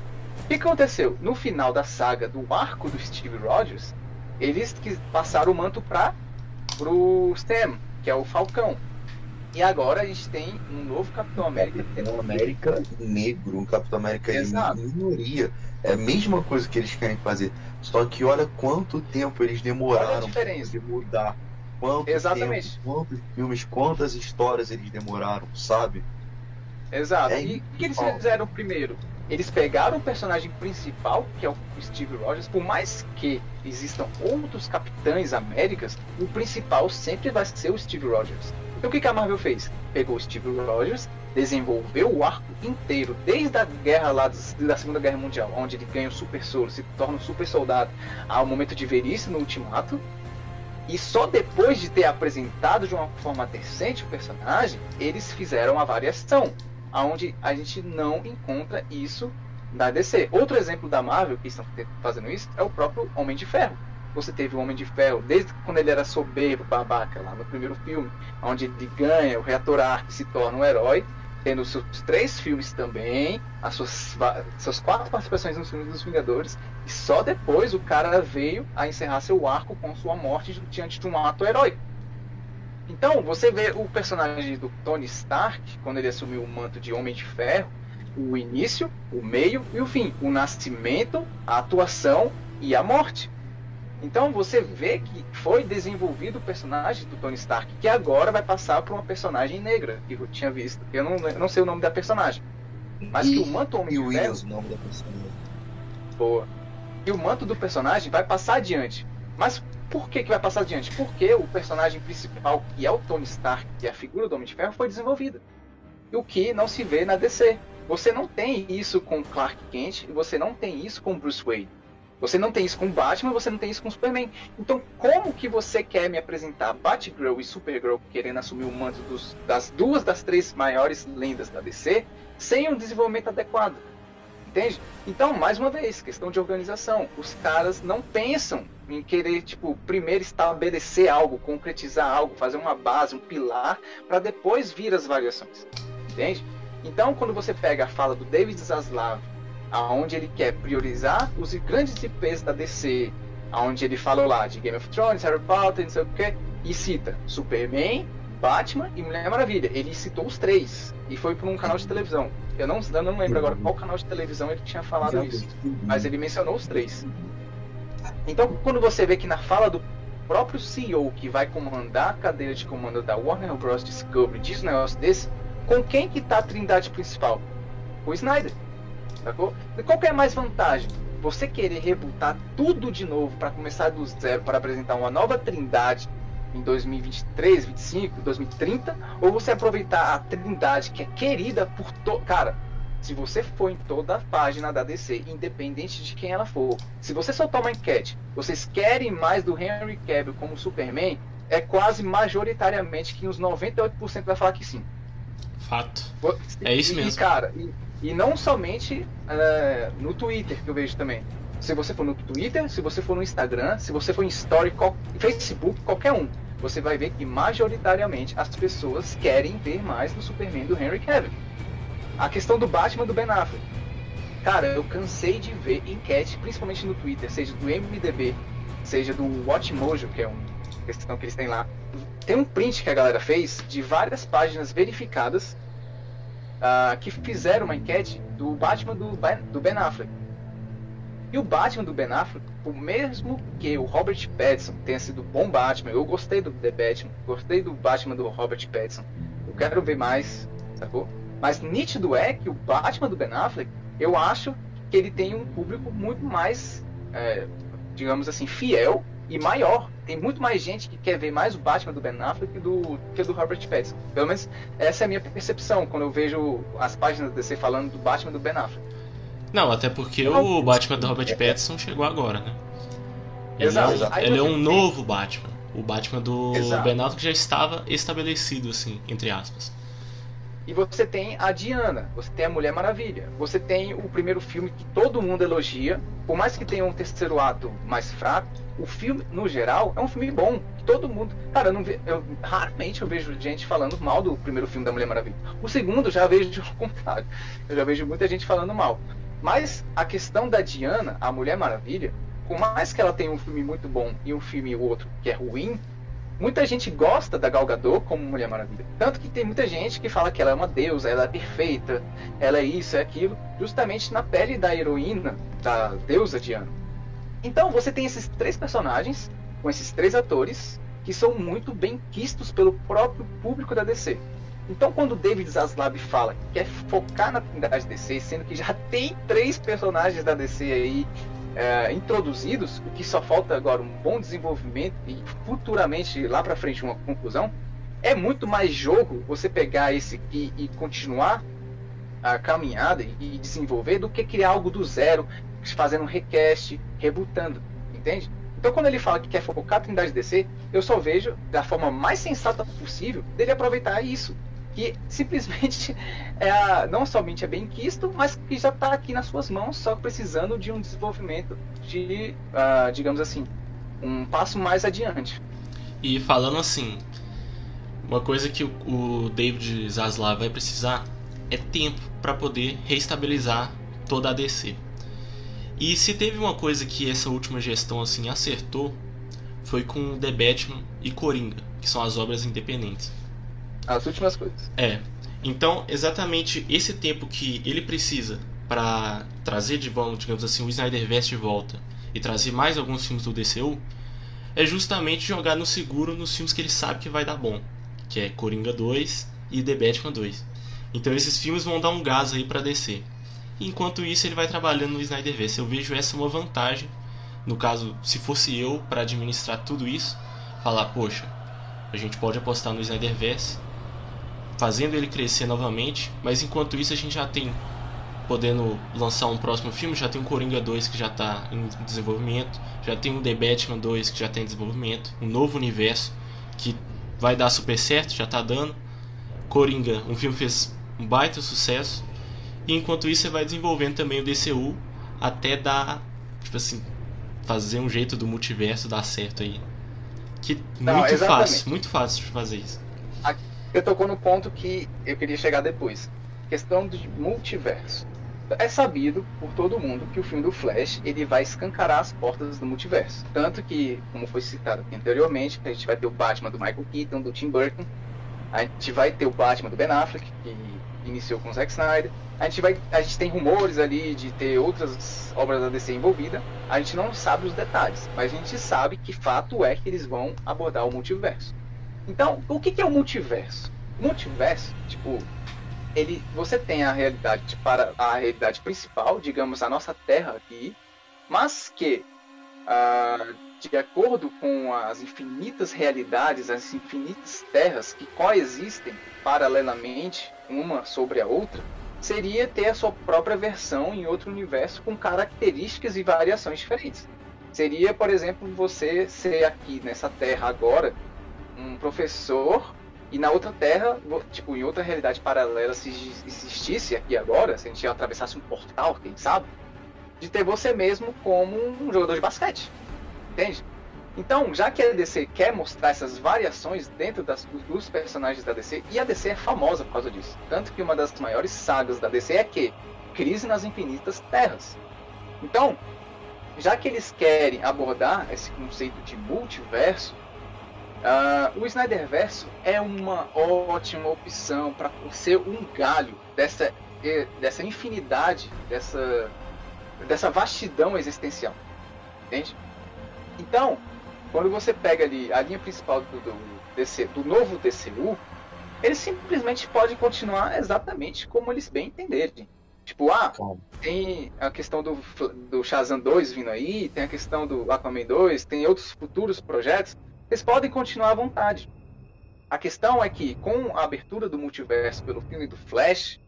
O que aconteceu? No final da saga do arco do Steve Rogers, eles passaram o manto para pro Stem, que é o Falcão. E agora a gente tem um novo Capitão América. Capitão América negro, um Capitão América em Exato. minoria. É a mesma coisa que eles querem fazer. Só que olha quanto tempo eles demoraram de mudar. Quanto Exatamente. tempo, quantos filmes, quantas histórias eles demoraram, sabe? Exato. É e o que eles fizeram primeiro? Eles pegaram o personagem principal, que é o Steve Rogers, por mais que existam outros Capitães Américas, o principal sempre vai ser o Steve Rogers. Então o que a Marvel fez? Pegou o Steve Rogers, desenvolveu o arco inteiro, desde a guerra lá da Segunda Guerra Mundial, onde ele ganha o super soro, se torna um super soldado, ao momento de ver isso no Ultimato, e só depois de ter apresentado de uma forma decente o personagem, eles fizeram a variação, aonde a gente não encontra isso na DC. Outro exemplo da Marvel que estão fazendo isso é o próprio Homem de Ferro. Você teve o Homem de Ferro desde quando ele era soberbo, babaca, lá no primeiro filme, onde ele ganha o reator Arc e se torna um herói, tendo seus três filmes também, as suas, suas quatro participações nos filmes dos Vingadores, e só depois o cara veio a encerrar seu arco com sua morte diante de um ato heróico. Então, você vê o personagem do Tony Stark, quando ele assumiu o manto de Homem de Ferro, o início, o meio e o fim. O nascimento, a atuação e a morte. Então você vê que foi desenvolvido o personagem do Tony Stark, que agora vai passar por uma personagem negra, que eu tinha visto. Eu não, eu não sei o nome da personagem. Mas que o manto Homem E o Ferro Williams, o nome da pessoa. boa. E o manto do personagem vai passar adiante. Mas por que, que vai passar adiante? Porque o personagem principal, que é o Tony Stark, que é a figura do Homem de Ferro, foi desenvolvida. O que não se vê na DC. Você não tem isso com Clark Kent você não tem isso com Bruce Wayne. Você não tem isso com Batman, você não tem isso com Superman. Então, como que você quer me apresentar Batgirl e Supergirl querendo assumir o manto dos, das duas das três maiores lendas da DC sem um desenvolvimento adequado? Entende? Então, mais uma vez, questão de organização. Os caras não pensam em querer, tipo, primeiro estabelecer algo, concretizar algo, fazer uma base, um pilar, para depois vir as variações. Entende? Então, quando você pega a fala do David Zaslav, aonde ele quer priorizar os grandes IPs da DC, aonde ele falou lá de Game of Thrones, Harry Potter, não sei o que, e cita Superman, Batman e Mulher Maravilha. Ele citou os três e foi para um canal de televisão. Eu não, eu não lembro agora qual canal de televisão ele tinha falado isso, mas ele mencionou os três. Então, quando você vê que na fala do próprio CEO que vai comandar a cadeira de comando da Warner Bros. Discovery diz um negócio desse, com quem que tá a trindade principal? O Snyder. Sacou? E qual que é mais vantagem? Você querer rebutar tudo de novo para começar do zero para apresentar uma nova trindade em 2023, 2025, 2030, ou você aproveitar a trindade que é querida por todo. Cara, se você for em toda a página da DC, independente de quem ela for, se você soltar uma enquete, vocês querem mais do Henry Cavill como Superman, é quase majoritariamente que uns 98% vai falar que sim. Fato. É isso mesmo. E, cara, e, e não somente uh, no Twitter que eu vejo também. Se você for no Twitter, se você for no Instagram, se você for em Story, qual, Facebook, qualquer um, você vai ver que majoritariamente as pessoas querem ver mais do Superman do Henry Cavill. A questão do Batman do Ben Affleck. Cara, eu cansei de ver enquete, principalmente no Twitter, seja do MDB, seja do Watchmojo, que é uma questão que eles têm lá. Tem um print que a galera fez de várias páginas verificadas uh, que fizeram uma enquete do Batman do ben, do ben Affleck. E o Batman do Ben Affleck, o mesmo que o Robert Pattinson tenha sido bom Batman, eu gostei do The Batman, gostei do Batman do Robert Pattinson, eu quero ver mais, sacou? Mas nítido é que o Batman do Ben Affleck, eu acho que ele tem um público muito mais, é, digamos assim, fiel e maior. Tem muito mais gente que quer ver mais o Batman do Ben Affleck do que do Robert Pattinson. Pelo menos essa é a minha percepção quando eu vejo as páginas DC falando do Batman do Ben Affleck. Não, até porque o Batman do Robert Pattinson chegou agora, né? Ele Exato. É, ele é um novo Batman. O Batman do Exato. Ben Affleck já estava estabelecido, assim, entre aspas. E você tem a Diana, você tem a Mulher Maravilha, você tem o primeiro filme que todo mundo elogia, por mais que tenha um terceiro ato mais fraco, o filme, no geral, é um filme bom. Todo mundo. Cara, eu não ve, eu, raramente eu vejo gente falando mal do primeiro filme da Mulher Maravilha. O segundo eu já vejo o contrário. Eu já vejo muita gente falando mal. Mas a questão da Diana, a Mulher Maravilha, por mais que ela tenha um filme muito bom e um filme outro que é ruim, muita gente gosta da Gal Gadot como Mulher Maravilha. Tanto que tem muita gente que fala que ela é uma deusa, ela é perfeita, ela é isso, é aquilo, justamente na pele da heroína, da deusa Diana. Então você tem esses três personagens, com esses três atores, que são muito bem quistos pelo próprio público da DC. Então, quando David Zaslav fala que quer focar na Trindade DC, sendo que já tem três personagens da DC aí é, introduzidos, o que só falta agora um bom desenvolvimento e futuramente lá para frente uma conclusão, é muito mais jogo você pegar esse aqui e continuar a caminhada e desenvolver do que criar algo do zero, fazendo um request, rebutando, entende? Então, quando ele fala que quer focar a Trindade DC, eu só vejo da forma mais sensata possível dele aproveitar isso que simplesmente é não somente é bem quisto, mas que já está aqui nas suas mãos, só precisando de um desenvolvimento de, uh, digamos assim, um passo mais adiante. E falando assim, uma coisa que o, o David Zaslav vai precisar é tempo para poder reestabilizar toda a DC. E se teve uma coisa que essa última gestão assim acertou, foi com The Batman e Coringa, que são as obras independentes. As últimas coisas. É. Então, exatamente esse tempo que ele precisa para trazer de volta, digamos assim, o Snyderverse de volta e trazer mais alguns filmes do DCU, é justamente jogar no seguro nos filmes que ele sabe que vai dar bom, que é Coringa 2 e The Batman 2. Então esses filmes vão dar um gás aí para DC. Enquanto isso, ele vai trabalhando no Snyderverse. Eu vejo essa uma vantagem. No caso, se fosse eu para administrar tudo isso, falar, poxa, a gente pode apostar no Snyderverse fazendo ele crescer novamente, mas enquanto isso a gente já tem podendo lançar um próximo filme. Já tem o Coringa 2 que já está em desenvolvimento, já tem o The Batman 2 que já tem em desenvolvimento, um novo universo que vai dar super certo, já está dando. Coringa, um filme fez um baita sucesso. E enquanto isso você vai desenvolvendo também o DCU até dar, tipo assim, fazer um jeito do multiverso dar certo aí. Que Não, muito exatamente. fácil, muito fácil de fazer isso. Eu tocou no ponto que eu queria chegar depois. Questão de multiverso. É sabido por todo mundo que o filme do Flash ele vai escancarar as portas do multiverso. Tanto que, como foi citado anteriormente, a gente vai ter o Batman do Michael Keaton, do Tim Burton. A gente vai ter o Batman do Ben Affleck, que iniciou com o Zack Snyder. A gente, vai, a gente tem rumores ali de ter outras obras da DC envolvidas. A gente não sabe os detalhes, mas a gente sabe que fato é que eles vão abordar o multiverso. Então, o que que é o multiverso? O multiverso, tipo, ele, você tem a realidade para a realidade principal, digamos a nossa Terra aqui, mas que ah, de acordo com as infinitas realidades, as infinitas terras que coexistem paralelamente uma sobre a outra, seria ter a sua própria versão em outro universo com características e variações diferentes. Seria, por exemplo, você ser aqui nessa Terra agora um professor e na outra terra, tipo, em outra realidade paralela, se exi- existisse aqui agora, se a gente atravessasse um portal, quem sabe, de ter você mesmo como um jogador de basquete. Entende? Então, já que a DC quer mostrar essas variações dentro das, dos personagens da DC, e a DC é famosa por causa disso. Tanto que uma das maiores sagas da DC é que Crise nas Infinitas Terras. Então, já que eles querem abordar esse conceito de multiverso, ah, o Snyderverso é uma ótima opção para ser um galho dessa, eh, dessa infinidade, dessa, dessa vastidão existencial. Entende? Então, quando você pega ali a linha principal do, do, DC, do novo DCU, eles simplesmente podem continuar exatamente como eles bem entenderem. Tipo, ah, tem a questão do, do Shazam 2 vindo aí, tem a questão do Aquaman 2, tem outros futuros projetos. Eles podem continuar à vontade. A questão é que, com a abertura do multiverso pelo filme do Flash,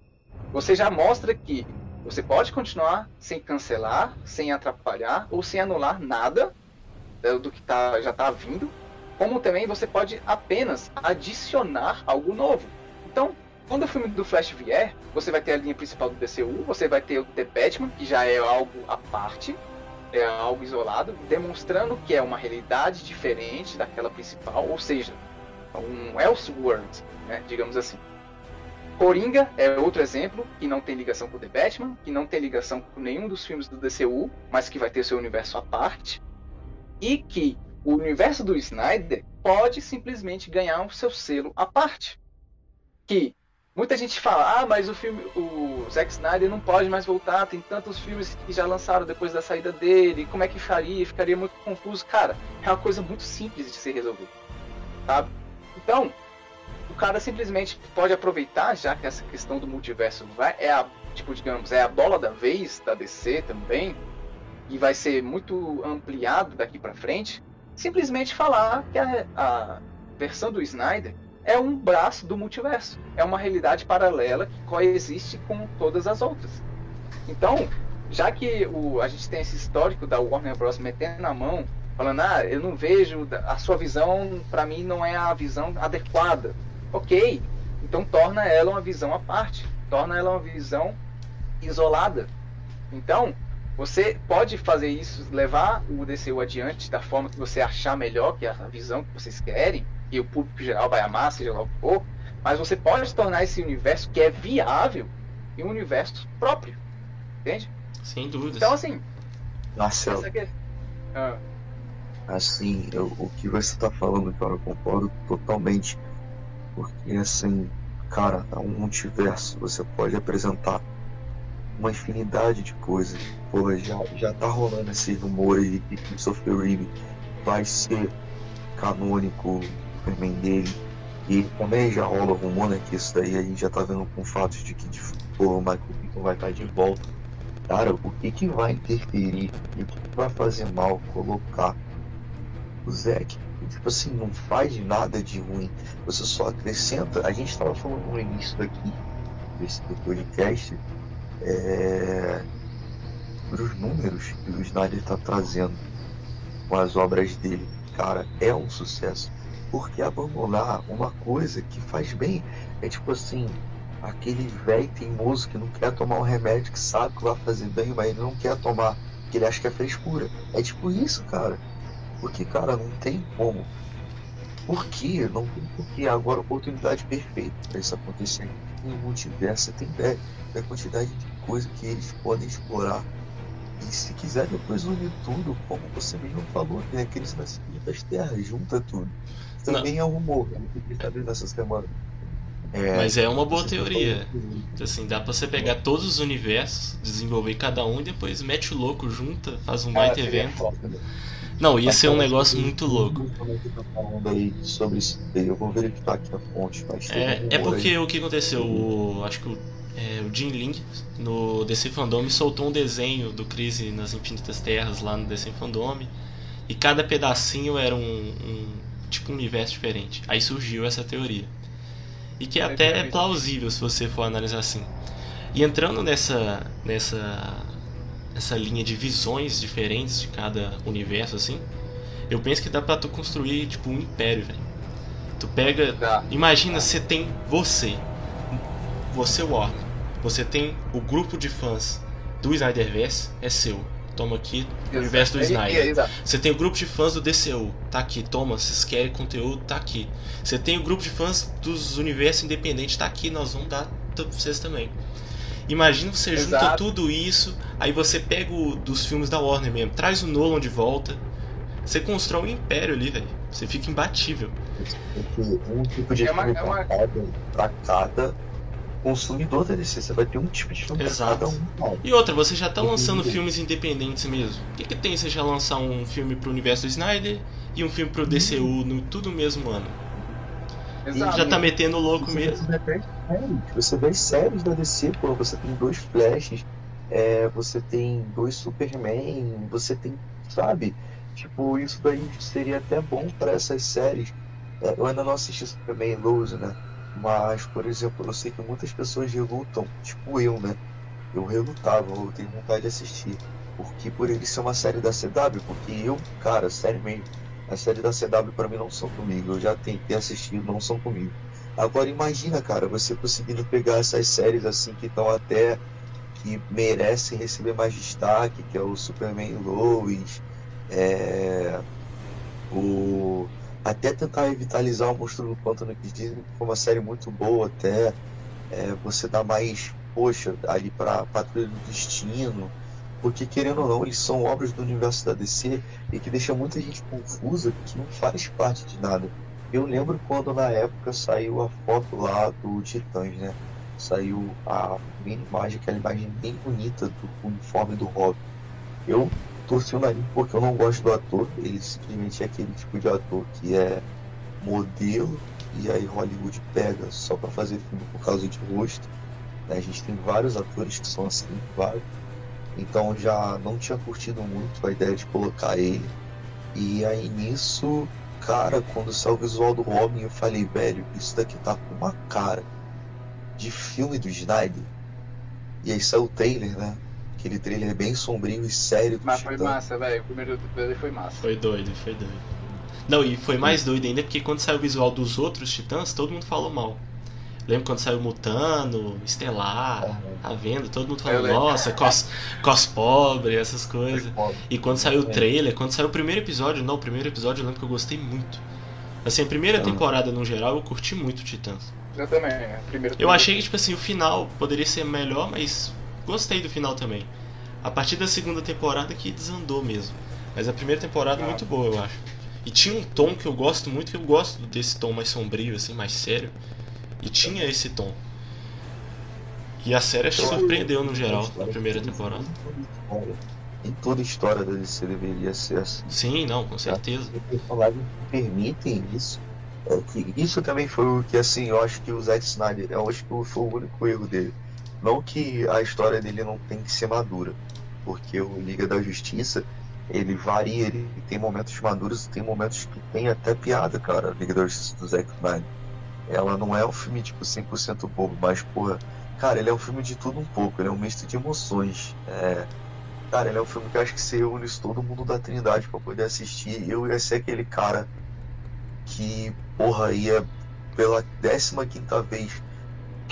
você já mostra que você pode continuar sem cancelar, sem atrapalhar ou sem anular nada do que tá, já está vindo, como também você pode apenas adicionar algo novo. Então, quando o filme do Flash vier, você vai ter a linha principal do DCU, você vai ter o The Batman, que já é algo à parte, é algo isolado, demonstrando que é uma realidade diferente daquela principal, ou seja, um Elseworld, né, digamos assim. Coringa é outro exemplo que não tem ligação com The Batman, que não tem ligação com nenhum dos filmes do DCU, mas que vai ter seu universo à parte, e que o universo do Snyder pode simplesmente ganhar o seu selo à parte. Que muita gente fala, ah, mas o filme, o Zack Snyder não pode mais voltar, tem tantos filmes que já lançaram depois da saída dele, como é que faria? Ficaria muito confuso. Cara, é uma coisa muito simples de ser resolvida, sabe? Então, o cara simplesmente pode aproveitar, já que essa questão do multiverso vai, é a, tipo, digamos, é a bola da vez da DC também, e vai ser muito ampliado daqui para frente, simplesmente falar que a, a versão do Snyder é um braço do multiverso, é uma realidade paralela que coexiste com todas as outras. Então, já que o, a gente tem esse histórico da Warner Bros. metendo a mão, falando, ah, eu não vejo, a sua visão, para mim, não é a visão adequada. Ok, então torna ela uma visão à parte, torna ela uma visão isolada. Então, você pode fazer isso, levar o DCU adiante da forma que você achar melhor, que é a visão que vocês querem, e o público geral vai amar, seja lá o que for, mas você pode tornar esse universo que é viável em um universo próprio. Entende? Sem dúvidas. Então, assim, Marcelo, essa que... Ah, assim, eu- o que você tá falando, cara, eu concordo totalmente. Porque, assim, cara, é um multiverso. Você pode apresentar uma infinidade de coisas. Porra, já, já tá rolando esse rumor aí de que Christopher Reeve vai ser canônico o Superman dele. E também já rola rumor, né, que isso daí a gente já tá vendo com fatos de que o Michael Keaton vai estar de volta. Cara, o que que vai interferir e o que, que vai fazer mal colocar o Zack? Tipo assim, não faz nada de ruim. Você só acrescenta. A gente tava falando no início daqui, desse podcast, é, os números que o Snyder está trazendo com as obras dele, cara, é um sucesso. Porque abandonar uma coisa que faz bem é tipo assim, aquele velho teimoso que não quer tomar um remédio que sabe que vai fazer bem, mas ele não quer tomar, porque ele acha que é frescura. É tipo isso, cara. Porque, cara, não tem como. Por quê? Não tem porquê. Agora oportunidade perfeita para isso acontecer. No multiverso você tem ideia da quantidade de coisa que eles podem explorar. E se quiser depois unir tudo, como você mesmo falou, tem aqueles nascimentos das terras, junta tudo. Também não. é um rumor, né? que vendo essa semana. É, Mas é uma boa teoria. Assim, dá pra você pegar todos os universos, desenvolver cada um e depois mete o louco, junta, faz um baita evento. Né? Não, ia ser um negócio muito louco. Sobre isso, eu vou verificar aqui a fonte. É, é porque o que aconteceu? O, acho que o, é, o Jim Link no DC Fandom soltou um desenho do Crise nas Infinitas Terras lá no DC Fandom e cada pedacinho era um, um tipo um universo diferente. Aí surgiu essa teoria e que até é plausível se você for analisar assim. E entrando nessa nessa essa linha de visões diferentes de cada universo assim, eu penso que dá para tu construir tipo um império, velho. Tu pega, tá. imagina você tem você, você Warner, você tem o grupo de fãs do Snyderverse é seu toma aqui o universo do é, Snyder. É, você tem o grupo de fãs do DCU, tá aqui, toma, vocês querem conteúdo, tá aqui. Você tem o grupo de fãs dos universos independentes, tá aqui, nós vamos dar pra vocês também. Imagina você junta Exato. tudo isso, aí você pega o dos filmes da Warner mesmo, traz o Nolan de volta, você constrói um império ali, velho. Você fica imbatível. Um tipo de é uma, é uma... pra cada consumidor da DC. Você vai ter um tipo de filme Exato. cada um. E outra, você já tá lançando filmes independentes mesmo. O que, que tem você já lançar um filme pro universo do Snyder e um filme pro DCU no tudo mesmo ano? Exato. E já tá metendo louco você mesmo. Você vê séries da DC, pô, você tem dois Flashes, é, você tem dois Superman, você tem, sabe? Tipo, isso daí seria até bom para essas séries. É, eu ainda não assisti Superman Lows, né? Mas, por exemplo, eu sei que muitas pessoas relutam, tipo eu, né? Eu relutava, eu tenho vontade de assistir. Porque por ele ser uma série da CW, porque eu, cara, sério mesmo, a série da CW para mim não são comigo. Eu já tentei assistir, não são comigo. Agora imagina, cara, você conseguindo pegar essas séries assim que estão até que merecem receber mais destaque, que é o Superman Lois, é, o até tentar revitalizar o Monstro do Pântano que dizem que foi uma série muito boa até é, você dá mais poxa ali para Patrulha do Destino porque querendo ou não eles são obras do universo da DC e que deixa muita gente confusa que não faz parte de nada. Eu lembro quando na época saiu a foto lá do Titãs né? Saiu a imagem aquela imagem bem bonita do uniforme do Robin. Eu torci o nariz porque eu não gosto do ator. Ele simplesmente é aquele tipo de ator que é modelo e aí Hollywood pega só para fazer filme por causa de rosto. Né? A gente tem vários atores que são assim, vários. Então já não tinha curtido muito a ideia de colocar ele. E aí nisso, cara, quando saiu o visual do Robin, eu falei, velho, isso daqui tá com uma cara de filme do Snyder. E aí saiu o trailer, né? Aquele trailer bem sombrio e sério. Mas foi massa, velho. O primeiro trailer foi massa. Foi doido, foi doido. Não, e foi mais doido ainda porque quando saiu o visual dos outros titãs, todo mundo falou mal. Lembra quando saiu Mutano, Estelar, uhum. a venda, todo mundo falou, nossa, cos, cos pobre, essas coisas. E quando saiu o trailer, quando saiu o primeiro episódio, não, o primeiro episódio eu lembro que eu gostei muito. Assim, a primeira temporada no geral eu curti muito Titãs. Eu também, é, primeiro Eu achei que, tipo assim, o final poderia ser melhor, mas Gostei do final também. A partir da segunda temporada que desandou mesmo. Mas a primeira temporada é muito boa, eu acho. E tinha um tom que eu gosto muito, que eu gosto desse tom mais sombrio, assim, mais sério. E tinha esse tom. E a série surpreendeu no geral na primeira temporada. Em toda história da DC deveria ser assim. Sim, não, com certeza. Os personagens permitem isso. É isso também foi o que assim, eu acho que o Zack Snyder, eu acho que foi o único erro dele não que a história dele não tem que ser madura, porque o Liga da Justiça ele varia, ele tem momentos maduros tem momentos que tem até piada, cara. A Liga da Justiça do Zack Snyder. Ela não é um filme tipo 100% bobo, mas porra, cara, ele é um filme de tudo um pouco, ele é um misto de emoções. É, cara, ele é um filme que acho que se reúne todo mundo da Trindade para poder assistir. Eu ia ser aquele cara que, porra, ia pela 15 quinta vez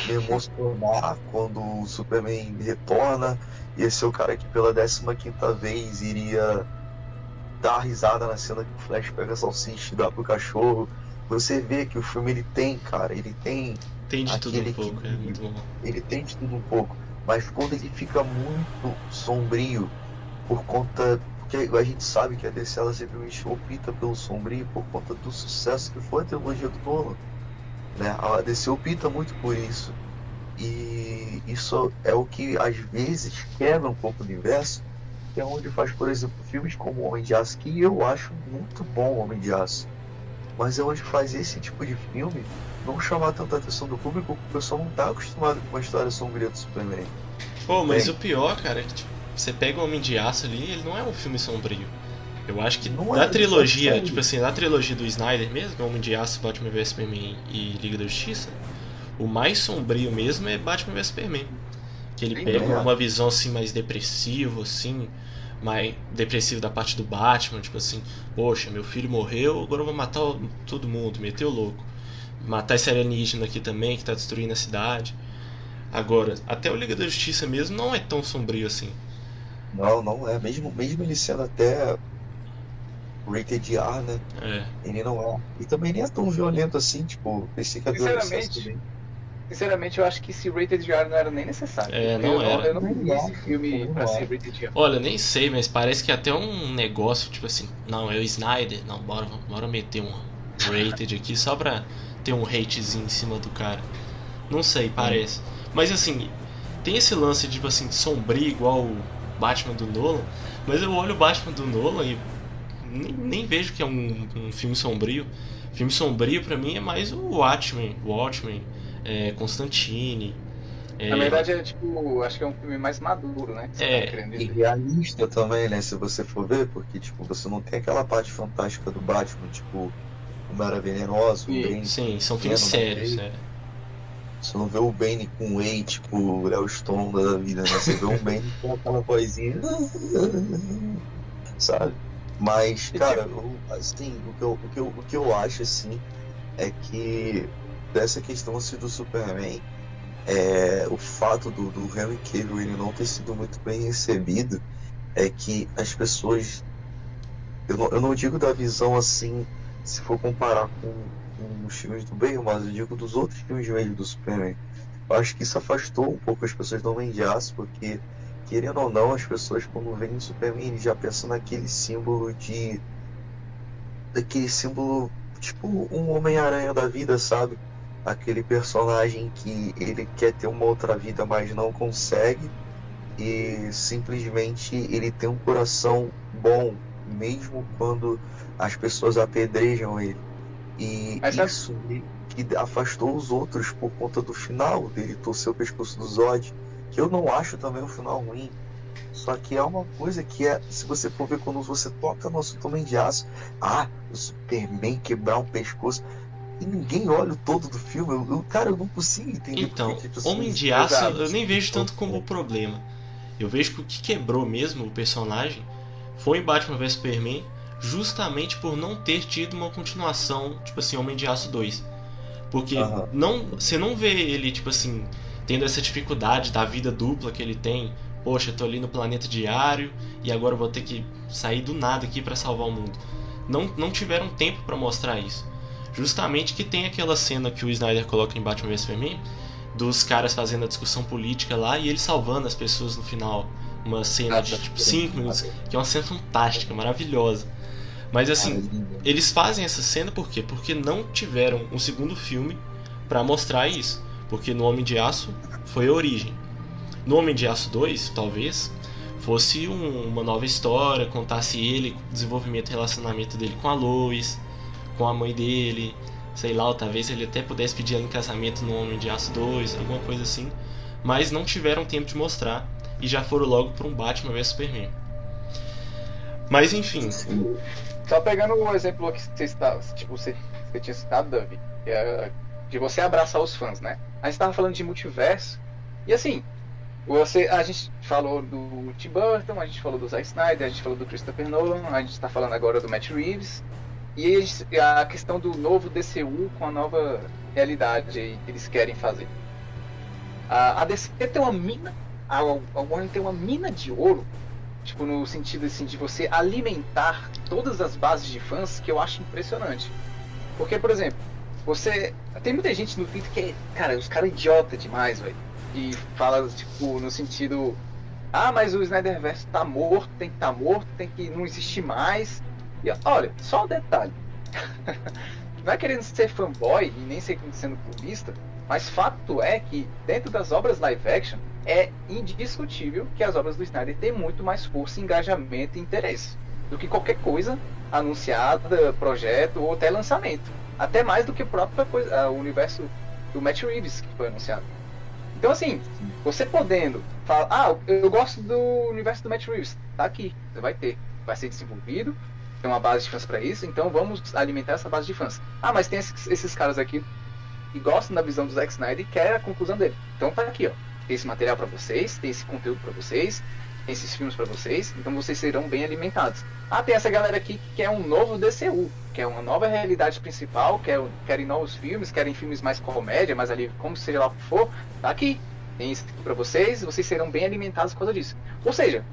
me emocionar quando o Superman retorna. Ia ser o cara que pela 15 quinta vez iria dar risada na cena que o Flash pega a salsicha e dá pro cachorro. Você vê que o filme ele tem, cara, ele tem. Tem de tudo um pouco, é muito bom. Ele tem de tudo um pouco. Mas quando ele fica muito sombrio, por conta. Porque a gente sabe que a DC ela simplesmente opta pelo sombrio por conta do sucesso que foi a trilogia do Nolan. Né? A DC opta muito por isso. E isso é o que às vezes quebra um pouco o universo, que é onde faz, por exemplo, filmes como Homem de Aço, que eu acho muito bom Homem de Aço. Mas é onde faz esse tipo de filme não chamar tanta atenção do público, porque o pessoal não está acostumado com uma história sombria do Superman. Pô, mas Bem, o pior, cara, é que tipo, você pega o Homem de Aço ali, ele não é um filme sombrio. Eu acho que não da é, trilogia, é tipo assim, da trilogia do Snyder mesmo, Homem de Aço, Batman vs Superman e Liga da Justiça, o mais sombrio mesmo é Batman vs Superman. Que ele pega uma visão assim mais depressiva, assim, mais depressivo da parte do Batman, tipo assim, poxa, meu filho morreu, agora eu vou matar todo mundo, meteu louco. Matar esse alienígena aqui também, que tá destruindo a cidade. Agora, até o Liga da Justiça mesmo não é tão sombrio assim. Não, não é. Mesmo, mesmo ele sendo até rated R, né? É. Ele não é. E também nem é tão violento assim, tipo, pensei que Sinceramente, sinceramente, eu acho que esse rated R não era nem necessário. É, não eu, era. Eu não vi esse filme não pra ser rated R. Olha, nem sei, mas parece que até um negócio, tipo assim, não, é o Snyder, não, bora, bora meter um rated aqui só pra ter um hatezinho em cima do cara. Não sei, parece. Mas assim, tem esse lance, tipo assim, sombrio igual o Batman do Nolan, mas eu olho o Batman do Nolan e nem, nem vejo que é um, um filme sombrio. Filme sombrio para mim é mais o Watchmen, Watchmen, é, Constantine. É... Na verdade é tipo, acho que é um filme mais maduro, né? é, tá e realista também, né? Se você for ver, porque tipo, você não tem aquela parte fantástica do Batman, tipo, o Mara Venenoso, o Bane. Sim, são filmes sérios, é. Você não vê o Bane com o Wayne, tipo, o Léo Stronda da vida, né? Você vê o Bane com aquela vozinha. Sabe? Mas, cara, eu, assim, o que eu, o, que eu, o que eu acho, assim, é que dessa questão assim, do Superman, é, o fato do, do Henry Cavill ele não ter sido muito bem recebido é que as pessoas. Eu não, eu não digo da visão assim, se for comparar com, com os filmes do bem, mas eu digo dos outros filmes mesmo do Superman. Eu acho que isso afastou um pouco as pessoas do Homem de Aço, porque querendo ou não, as pessoas quando veem o Superman já pensam naquele símbolo de. daquele símbolo tipo um Homem-Aranha da vida, sabe? Aquele personagem que ele quer ter uma outra vida, mas não consegue. E simplesmente ele tem um coração bom, mesmo quando as pessoas apedrejam ele. E mas isso que afastou os outros por conta do final dele torcer o pescoço do Zod que eu não acho também um final ruim. Só que é uma coisa que é, se você for ver quando você toca nosso Homem de Aço, ah, o Superman quebrar um pescoço. E ninguém olha o todo do filme. Eu, eu cara, eu não consigo entender. Então, Homem de Aço eu nem vejo tanto como problema. Eu vejo que o que quebrou mesmo o personagem foi em Batman vs Superman, justamente por não ter tido uma continuação, tipo assim, Homem de Aço 2. Porque não, você não vê ele, tipo assim, tendo essa dificuldade da vida dupla que ele tem. Poxa, eu tô ali no planeta diário e agora eu vou ter que sair do nada aqui para salvar o mundo. Não, não tiveram tempo para mostrar isso. Justamente que tem aquela cena que o Snyder coloca em Batman vs Superman dos caras fazendo a discussão política lá e ele salvando as pessoas no final. Uma cena de tipo 5 minutos, que é uma cena fantástica, maravilhosa. Mas assim, eles fazem essa cena por quê? Porque não tiveram um segundo filme para mostrar isso. Porque no Homem de Aço foi a origem. No Homem de Aço 2, talvez, fosse um, uma nova história, contasse ele, o desenvolvimento relacionamento dele com a Lois, com a mãe dele, sei lá, talvez ele até pudesse pedir ela em casamento no Homem de Aço 2, alguma coisa assim. Mas não tiveram tempo de mostrar e já foram logo para um Batman vs Superman. Mas enfim. Só pegando o exemplo que você, está, tipo, você, você tinha citado, Davi, que é de você abraçar os fãs, né? A gente estava falando de multiverso E assim, você, a gente falou do Tim Burton, a gente falou do Zack Snyder, a gente falou do Christopher Nolan, a gente está falando agora do Matt Reeves. E a, questão do novo DCU com a nova realidade aí que eles querem fazer. A, a DC tem uma mina, a, a Warner tem uma mina de ouro, tipo no sentido assim de você alimentar todas as bases de fãs que eu acho impressionante. Porque, por exemplo, você tem muita gente no Twitter que é, cara, os caras idiota demais, velho e fala, tipo, no sentido. Ah, mas o Snyderverse tá morto, tem que tá morto, tem que não existir mais. E olha, só um detalhe. não é querendo ser fanboy e nem ser sendo clubista, mas fato é que dentro das obras live action é indiscutível que as obras do Snyder têm muito mais força, engajamento e interesse do que qualquer coisa anunciada, projeto ou até lançamento. Até mais do que a própria coisa, o universo do Matt Reeves que foi anunciado. Então, assim, você podendo falar, ah, eu gosto do universo do Matt Reeves, tá aqui, você vai ter, vai ser desenvolvido, tem uma base de fãs para isso, então vamos alimentar essa base de fãs. Ah, mas tem esses, esses caras aqui que gostam da visão do Zack Snyder e querem a conclusão dele. Então tá aqui, ó. Tem esse material para vocês, tem esse conteúdo para vocês, esses filmes para vocês, então vocês serão bem alimentados. Ah, tem essa galera aqui que quer um novo DCU, quer uma nova realidade principal, quer, querem novos filmes, querem filmes mais comédia, mais ali, como seja lá o que for, tá aqui. Tem isso para vocês, vocês serão bem alimentados por causa disso. Ou seja,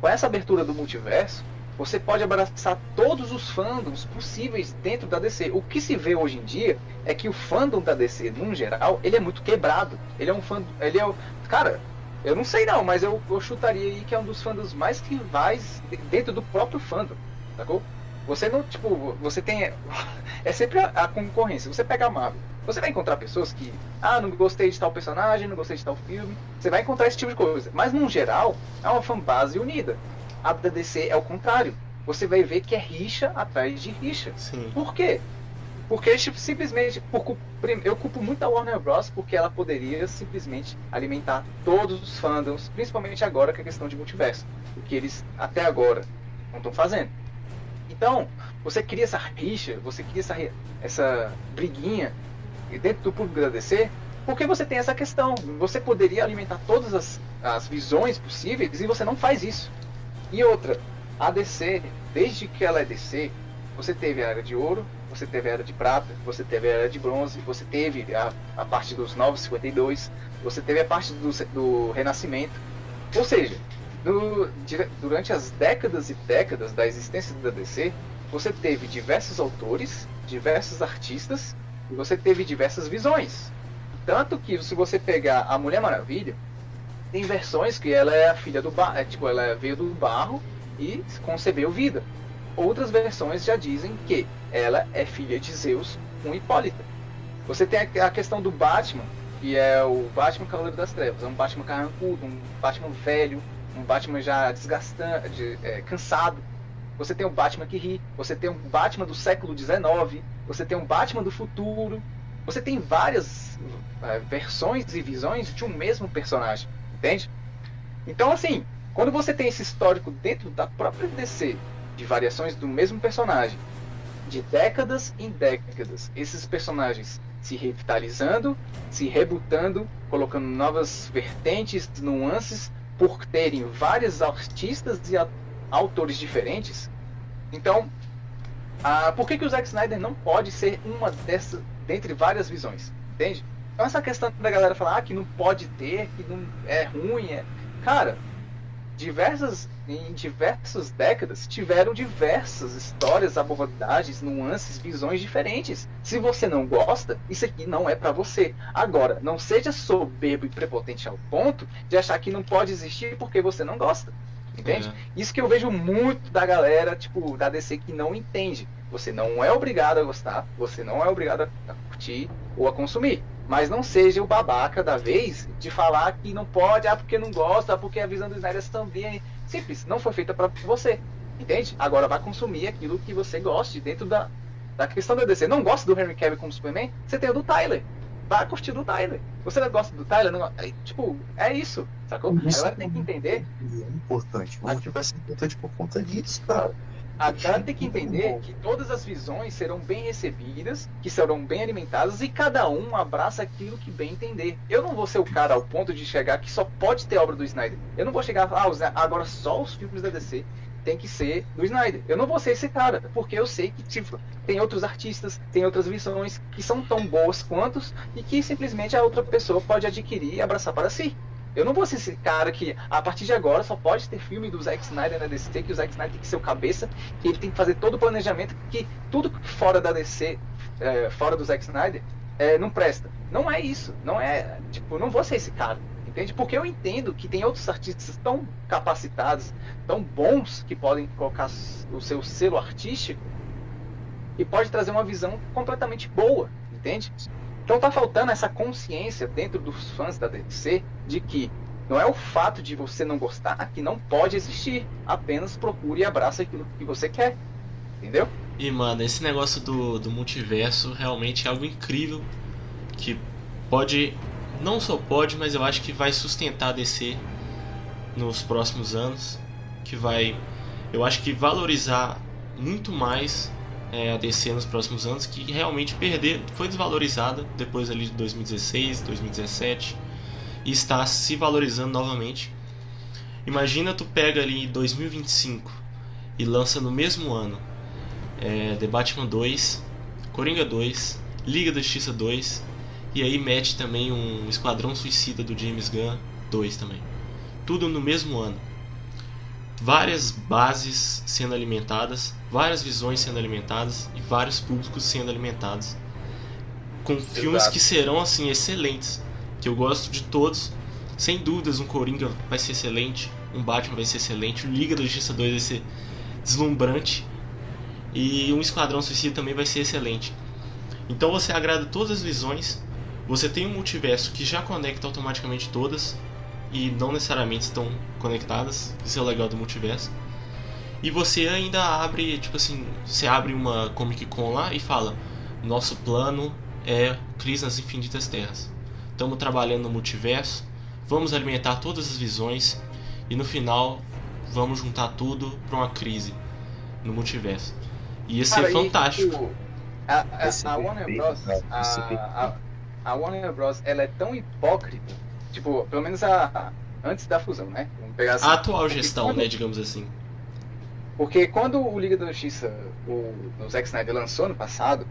com essa abertura do multiverso, você pode abraçar todos os fandoms possíveis dentro da DC. O que se vê hoje em dia é que o fandom da DC, num geral, ele é muito quebrado. Ele é um fandom, ele é cara, eu não sei não, mas eu, eu chutaria aí que é um dos fandoms mais rivais dentro do próprio fandom, sacou? Você não, tipo, você tem. É sempre a, a, concorrência. Você pega a Marvel. Você vai encontrar pessoas que, ah, não gostei de tal personagem, não gostei de tal filme. Você vai encontrar esse tipo de coisa. Mas, no geral, é uma fanbase unida. A da DC é o contrário. Você vai ver que é rixa atrás de rixa. Sim. Por quê? Porque tipo, simplesmente, por, eu culpo muito a Warner Bros. porque ela poderia simplesmente alimentar todos os fandoms, principalmente agora com a questão de multiverso, o que eles até agora não estão fazendo. Então, você cria essa rixa, você cria essa, essa briguinha dentro do público da DC, porque você tem essa questão. Você poderia alimentar todas as, as visões possíveis e você não faz isso. E outra, a DC, desde que ela é DC, você teve a Era de Ouro, você teve a Era de Prata, você teve a Era de Bronze, você teve a, a parte dos 952, você teve a parte do, do Renascimento. Ou seja, do, durante as décadas e décadas da existência da DC, você teve diversos autores, diversos artistas e você teve diversas visões. Tanto que se você pegar a Mulher Maravilha, tem versões que ela é a filha do barro, é, tipo, ela veio do barro e concebeu vida. Outras versões já dizem que ela é filha de Zeus com Hipólita. Você tem a questão do Batman, que é o Batman Cavaleiro das Trevas. É um Batman carrancudo, um Batman velho, um Batman já desgastante, é, cansado. Você tem um Batman que ri, você tem um Batman do século XIX, você tem um Batman do futuro, você tem várias é, versões e visões de um mesmo personagem, entende? Então, assim, quando você tem esse histórico dentro da própria DC de variações do mesmo personagem, de décadas em décadas, esses personagens se revitalizando, se rebutando, colocando novas vertentes, nuances, por terem vários artistas e autores diferentes. Então, ah, por que, que o Zack Snyder não pode ser uma dessas, dentre várias visões? Entende? Então essa questão da galera falar ah, que não pode ter, que não é ruim, é. Cara, diversas em diversas décadas tiveram diversas histórias, abordagens, nuances, visões diferentes. Se você não gosta, isso aqui não é para você. Agora, não seja soberbo e prepotente ao ponto de achar que não pode existir porque você não gosta. Entende? Isso que eu vejo muito da galera, tipo, da DC que não entende. Você não é obrigado a gostar, você não é obrigado a curtir ou a consumir. Mas não seja o babaca da vez de falar que não pode, ah, porque não gosta, porque a visão do Snyder também. Simples, não foi feita para você. Entende? Agora vai consumir aquilo que você goste dentro da, da questão da DC. Não gosta do Henry Cavill como Superman? Você tem o do Tyler. Vai curtir do Tyler. Você não gosta do Tyler? Não... É, tipo, é isso. Sacou? Isso. Agora tem que entender. É importante. Mas tivesse importante por conta disso, cara. A cara tem que entender que todas as visões serão bem recebidas, que serão bem alimentadas e cada um abraça aquilo que bem entender. Eu não vou ser o cara ao ponto de chegar que só pode ter obra do Snyder. Eu não vou chegar ah, agora só os filmes da DC tem que ser do Snyder. Eu não vou ser esse cara, porque eu sei que tipo, tem outros artistas, tem outras visões que são tão boas quanto e que simplesmente a outra pessoa pode adquirir e abraçar para si. Eu não vou ser esse cara que, a partir de agora, só pode ter filme do Zack Snyder na DC, que o Zack Snyder tem que ser o cabeça, que ele tem que fazer todo o planejamento, que tudo fora da DC, é, fora do Zack Snyder, é, não presta. Não é isso. Não é. Tipo, não vou ser esse cara. Entende? Porque eu entendo que tem outros artistas tão capacitados, tão bons, que podem colocar o seu selo artístico e pode trazer uma visão completamente boa. Entende? Então tá faltando essa consciência dentro dos fãs da DC de que não é o fato de você não gostar que não pode existir. Apenas procure e abraça aquilo que você quer. Entendeu? E mano, esse negócio do, do multiverso realmente é algo incrível que pode, não só pode, mas eu acho que vai sustentar a DC nos próximos anos, que vai, eu acho que valorizar muito mais é, a DC nos próximos anos, que realmente perder, foi desvalorizada depois ali de 2016, 2017 e está se valorizando novamente. Imagina tu pega ali 2025 e lança no mesmo ano é, The Batman 2, Coringa 2, Liga da Justiça 2 e aí mete também um Esquadrão Suicida do James Gunn 2 também. Tudo no mesmo ano várias bases sendo alimentadas, várias visões sendo alimentadas e vários públicos sendo alimentados com Exato. filmes que serão assim excelentes, que eu gosto de todos. Sem dúvidas, um Coringa vai ser excelente, um Batman vai ser excelente, o Liga da Justiça 2 vai ser deslumbrante e um Esquadrão Suicida também vai ser excelente. Então você agrada todas as visões, você tem um multiverso que já conecta automaticamente todas, e não necessariamente estão conectadas. Isso é o legal do multiverso. E você ainda abre, tipo assim, você abre uma Comic Con lá e fala: nosso plano é Crise nas Infinitas Terras. Estamos trabalhando no multiverso, vamos alimentar todas as visões e no final vamos juntar tudo para uma crise no multiverso. E isso é fantástico. E, tipo, a, a, a, Warner Bros. A, a, Warner Bros. ela é tão hipócrita Tipo, pelo menos a, antes da fusão, né? Vamos pegar assim. A atual gestão, quando, né, digamos assim. Porque quando o Liga da Justiça, o, o Zack Snyder lançou no passado,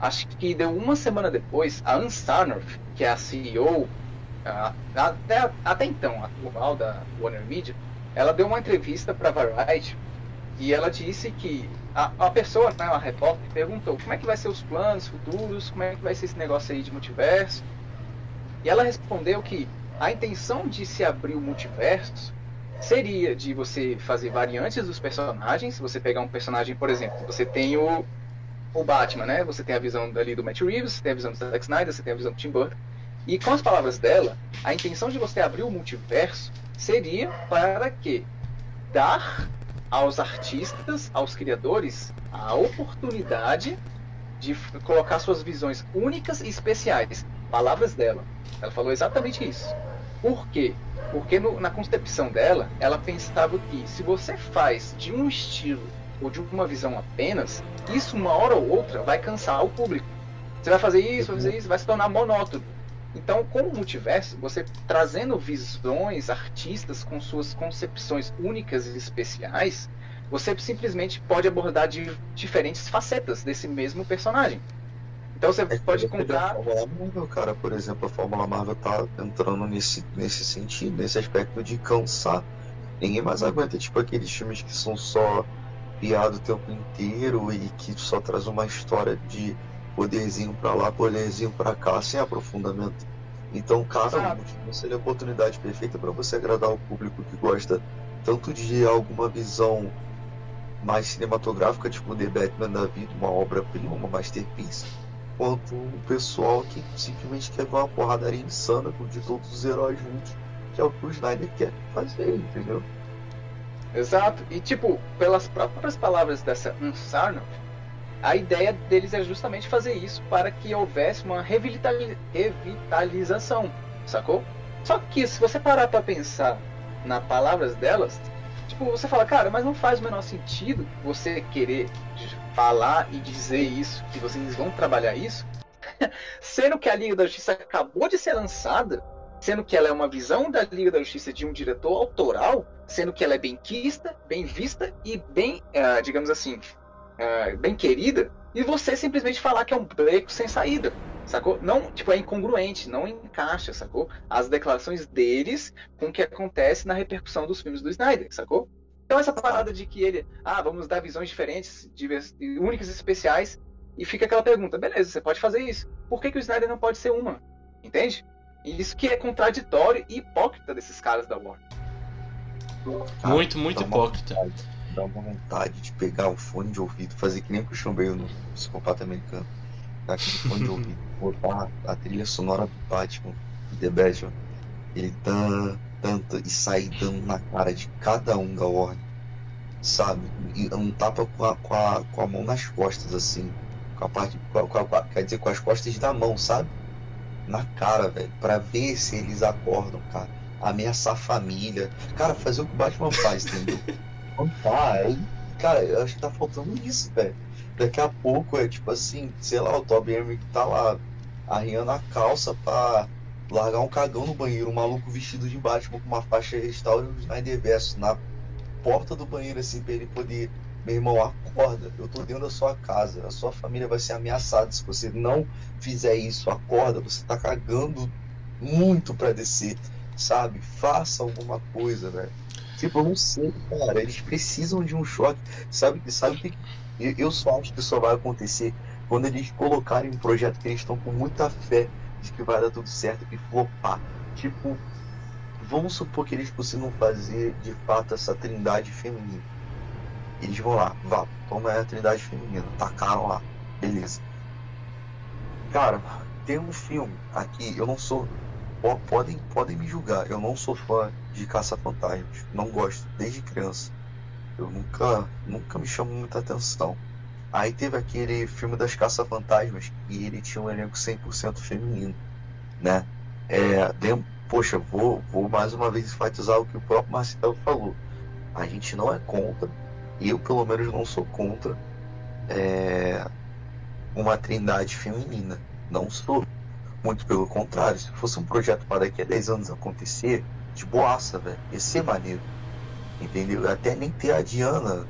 acho que deu uma semana depois, a Ann Starnoff, que é a CEO, a, até, até então, atual da Warner Media, ela deu uma entrevista para Variety e ela disse que a, a pessoa, né, a repórter, perguntou como é que vai ser os planos futuros, como é que vai ser esse negócio aí de multiverso. E ela respondeu que a intenção de se abrir o multiverso seria de você fazer variantes dos personagens. Você pegar um personagem, por exemplo, você tem o, o Batman, né? Você tem a visão ali do Matt Reeves, você tem a visão do Zack Snyder, você tem a visão do Tim Burton. E com as palavras dela, a intenção de você abrir o multiverso seria para que dar aos artistas, aos criadores, a oportunidade de colocar suas visões únicas e especiais. Palavras dela. Ela falou exatamente isso. Por quê? Porque no, na concepção dela, ela pensava que se você faz de um estilo ou de uma visão apenas, isso uma hora ou outra vai cansar o público. Você vai fazer isso, vai fazer isso, vai se tornar monótono. Então, com o multiverso, você trazendo visões, artistas com suas concepções únicas e especiais, você simplesmente pode abordar de diferentes facetas desse mesmo personagem. Então você é pode. Fórmula Marvel, cara, por exemplo, a Fórmula Marvel tá entrando nesse, nesse sentido, nesse aspecto de cansar. Ninguém mais aguenta, tipo, aqueles filmes que são só piada o tempo inteiro e que só traz uma história de poderzinho pra lá, poderzinho pra cá, sem aprofundamento. Então, cara, o seria a oportunidade perfeita para você agradar o público que gosta tanto de alguma visão mais cinematográfica, tipo The Batman da vida, uma obra-prima, uma masterpiece, quanto o pessoal que simplesmente quer ver uma porradaria insana de todos os heróis juntos, que é o que o Snyder quer fazer, entendeu? Exato. E tipo, pelas próprias palavras dessa Unsarnoff, a ideia deles é justamente fazer isso para que houvesse uma revitalização, sacou? Só que se você parar para pensar nas palavras delas, Tipo, você fala, cara, mas não faz o menor sentido você querer falar e dizer isso, que vocês vão trabalhar isso, sendo que a Liga da Justiça acabou de ser lançada, sendo que ela é uma visão da Liga da Justiça de um diretor autoral, sendo que ela é bem quista, bem vista e bem, uh, digamos assim, uh, bem querida, e você simplesmente falar que é um beco sem saída sacou? Não, tipo, é incongruente, não encaixa, sacou? As declarações deles com o que acontece na repercussão dos filmes do Snyder, sacou? Então essa parada de que ele, ah, vamos dar visões diferentes, únicas e especiais, e fica aquela pergunta, beleza, você pode fazer isso. Por que, que o Snyder não pode ser uma? Entende? E isso que é contraditório e hipócrita desses caras da Warner. Muito, muito hipócrita. Dá uma vontade de pegar um fone de ouvido, fazer que nem o Christian Bale no Psicopata Americano aquele fone de ouvido, botar a trilha sonora do Batman, The Batman, ele tá tanto e sair dando na cara de cada um da ordem, sabe? E um tapa com a, com a, com a mão nas costas, assim, com a parte, com a, com a, quer dizer, com as costas da mão, sabe? Na cara, velho, pra ver se eles acordam, cara. Ameaçar a família. Cara, fazer o que o Batman faz, entendeu? Tá, aí, cara, eu acho que tá faltando isso, velho Daqui a pouco é tipo assim, sei lá, o Toby Emmerich tá lá arriando a calça pra largar um cagão no banheiro, um maluco vestido de Batman com uma faixa restaura o Snyder Verso na porta do banheiro assim pra ele poder. Meu irmão, acorda, eu tô dentro da sua casa, a sua família vai ser ameaçada. Se você não fizer isso, acorda, você tá cagando muito pra descer, sabe? Faça alguma coisa, velho. Tipo, eu não sei, cara, eles precisam de um choque. Sabe, sabe que eu só acho que só vai acontecer quando eles colocarem um projeto que eles estão com muita fé de que vai dar tudo certo e flopar. Tipo, vamos supor que eles consigam fazer de fato essa trindade feminina. Eles vão lá, vá, toma a trindade feminina, tacaram lá, beleza. Cara, tem um filme aqui, eu não sou. Podem, podem me julgar, eu não sou fã de Caça-Fantasmas, não gosto, desde criança. Eu nunca, nunca me chamou muita atenção. Aí teve aquele filme das Caça-Fantasmas e ele tinha um elenco 100% feminino, né? É, de, poxa, vou, vou mais uma vez enfatizar o que o próprio Marcelo falou. A gente não é contra, eu pelo menos não sou contra é, uma trindade feminina. Não sou. Muito pelo contrário, se fosse um projeto para daqui a 10 anos acontecer, de boaça, velho, ia ser maneiro. Entendeu? Até nem ter a Diana,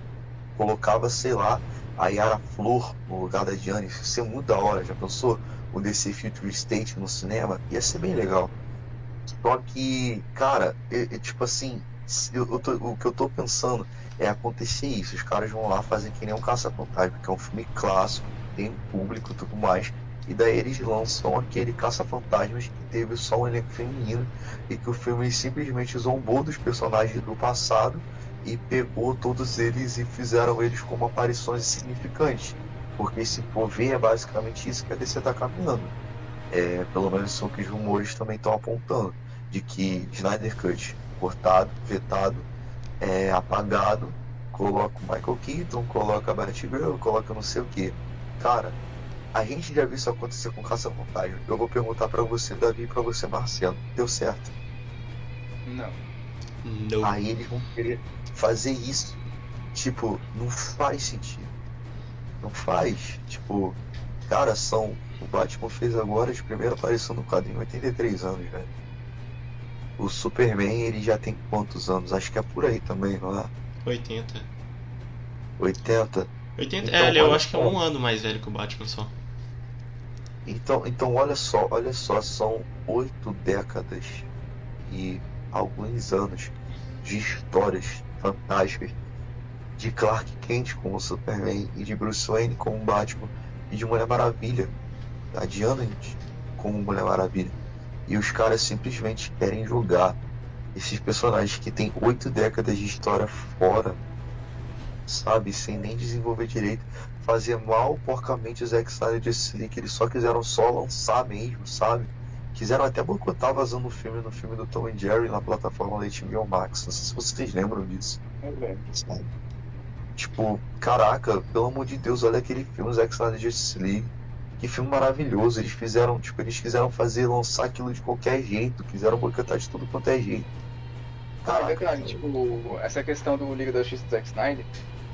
colocava, sei lá, a Yara Flor no lugar da Diana, isso ia ser muito da hora, já pensou? O DC Future State no cinema, ia ser bem legal. Só que, cara, é, tipo assim, eu, eu tô, o que eu tô pensando é acontecer isso, os caras vão lá fazer que nem um Caça-Fantasma, que é um filme clássico, tem público e tudo mais, e daí eles lançam aquele Caça-Fantasmas que teve só um elenco feminino e que o filme simplesmente zombou dos personagens do passado e pegou todos eles e fizeram eles como aparições insignificantes. Porque se for ver, é basicamente isso que a DC está caminhando. É, pelo menos são que os rumores também estão apontando. De que Snyder Cut cortado, vetado, é, apagado, coloca o Michael Keaton, coloca a Batgirl, coloca não sei o que. Cara, a gente já viu isso acontecer com Caça-Fantasma. Eu vou perguntar para você, Davi, e pra você, Marcelo. Deu certo? Não. Não. Aí eles vão querer fazer isso. Tipo, não faz sentido. Não faz. Tipo, cara, são. O Batman fez agora de primeira aparição no quadrinho 83 anos, velho. O Superman, ele já tem quantos anos? Acho que é por aí também, não é? 80. 80? 80 então, é, eu acho que é um ano mais velho que o Batman só. Então, então olha só, olha só, são oito décadas e alguns anos de histórias fantásticas de Clark Kent como Superman e de Bruce Wayne como Batman e de Mulher Maravilha, a Diana como Mulher Maravilha. E os caras simplesmente querem jogar esses personagens que têm oito décadas de história fora, sabe, sem nem desenvolver direito fazer mal porcamente o Zack Snyder disse que eles só quiseram só lançar mesmo, sabe? Quiseram até boicotar vazando o filme no filme do Tom e Jerry na plataforma da HBO Max. Não sei se vocês lembram disso. É sabe? Tipo, caraca, pelo amor de Deus, olha aquele filme Zack Snyder Justice League. Que filme maravilhoso. Eles fizeram, tipo, eles quiseram fazer, lançar aquilo de qualquer jeito. Quiseram boicotar de tudo quanto é jeito. Ah, detalhe, tipo, essa questão do Liga da Justiça do Zack Snyder,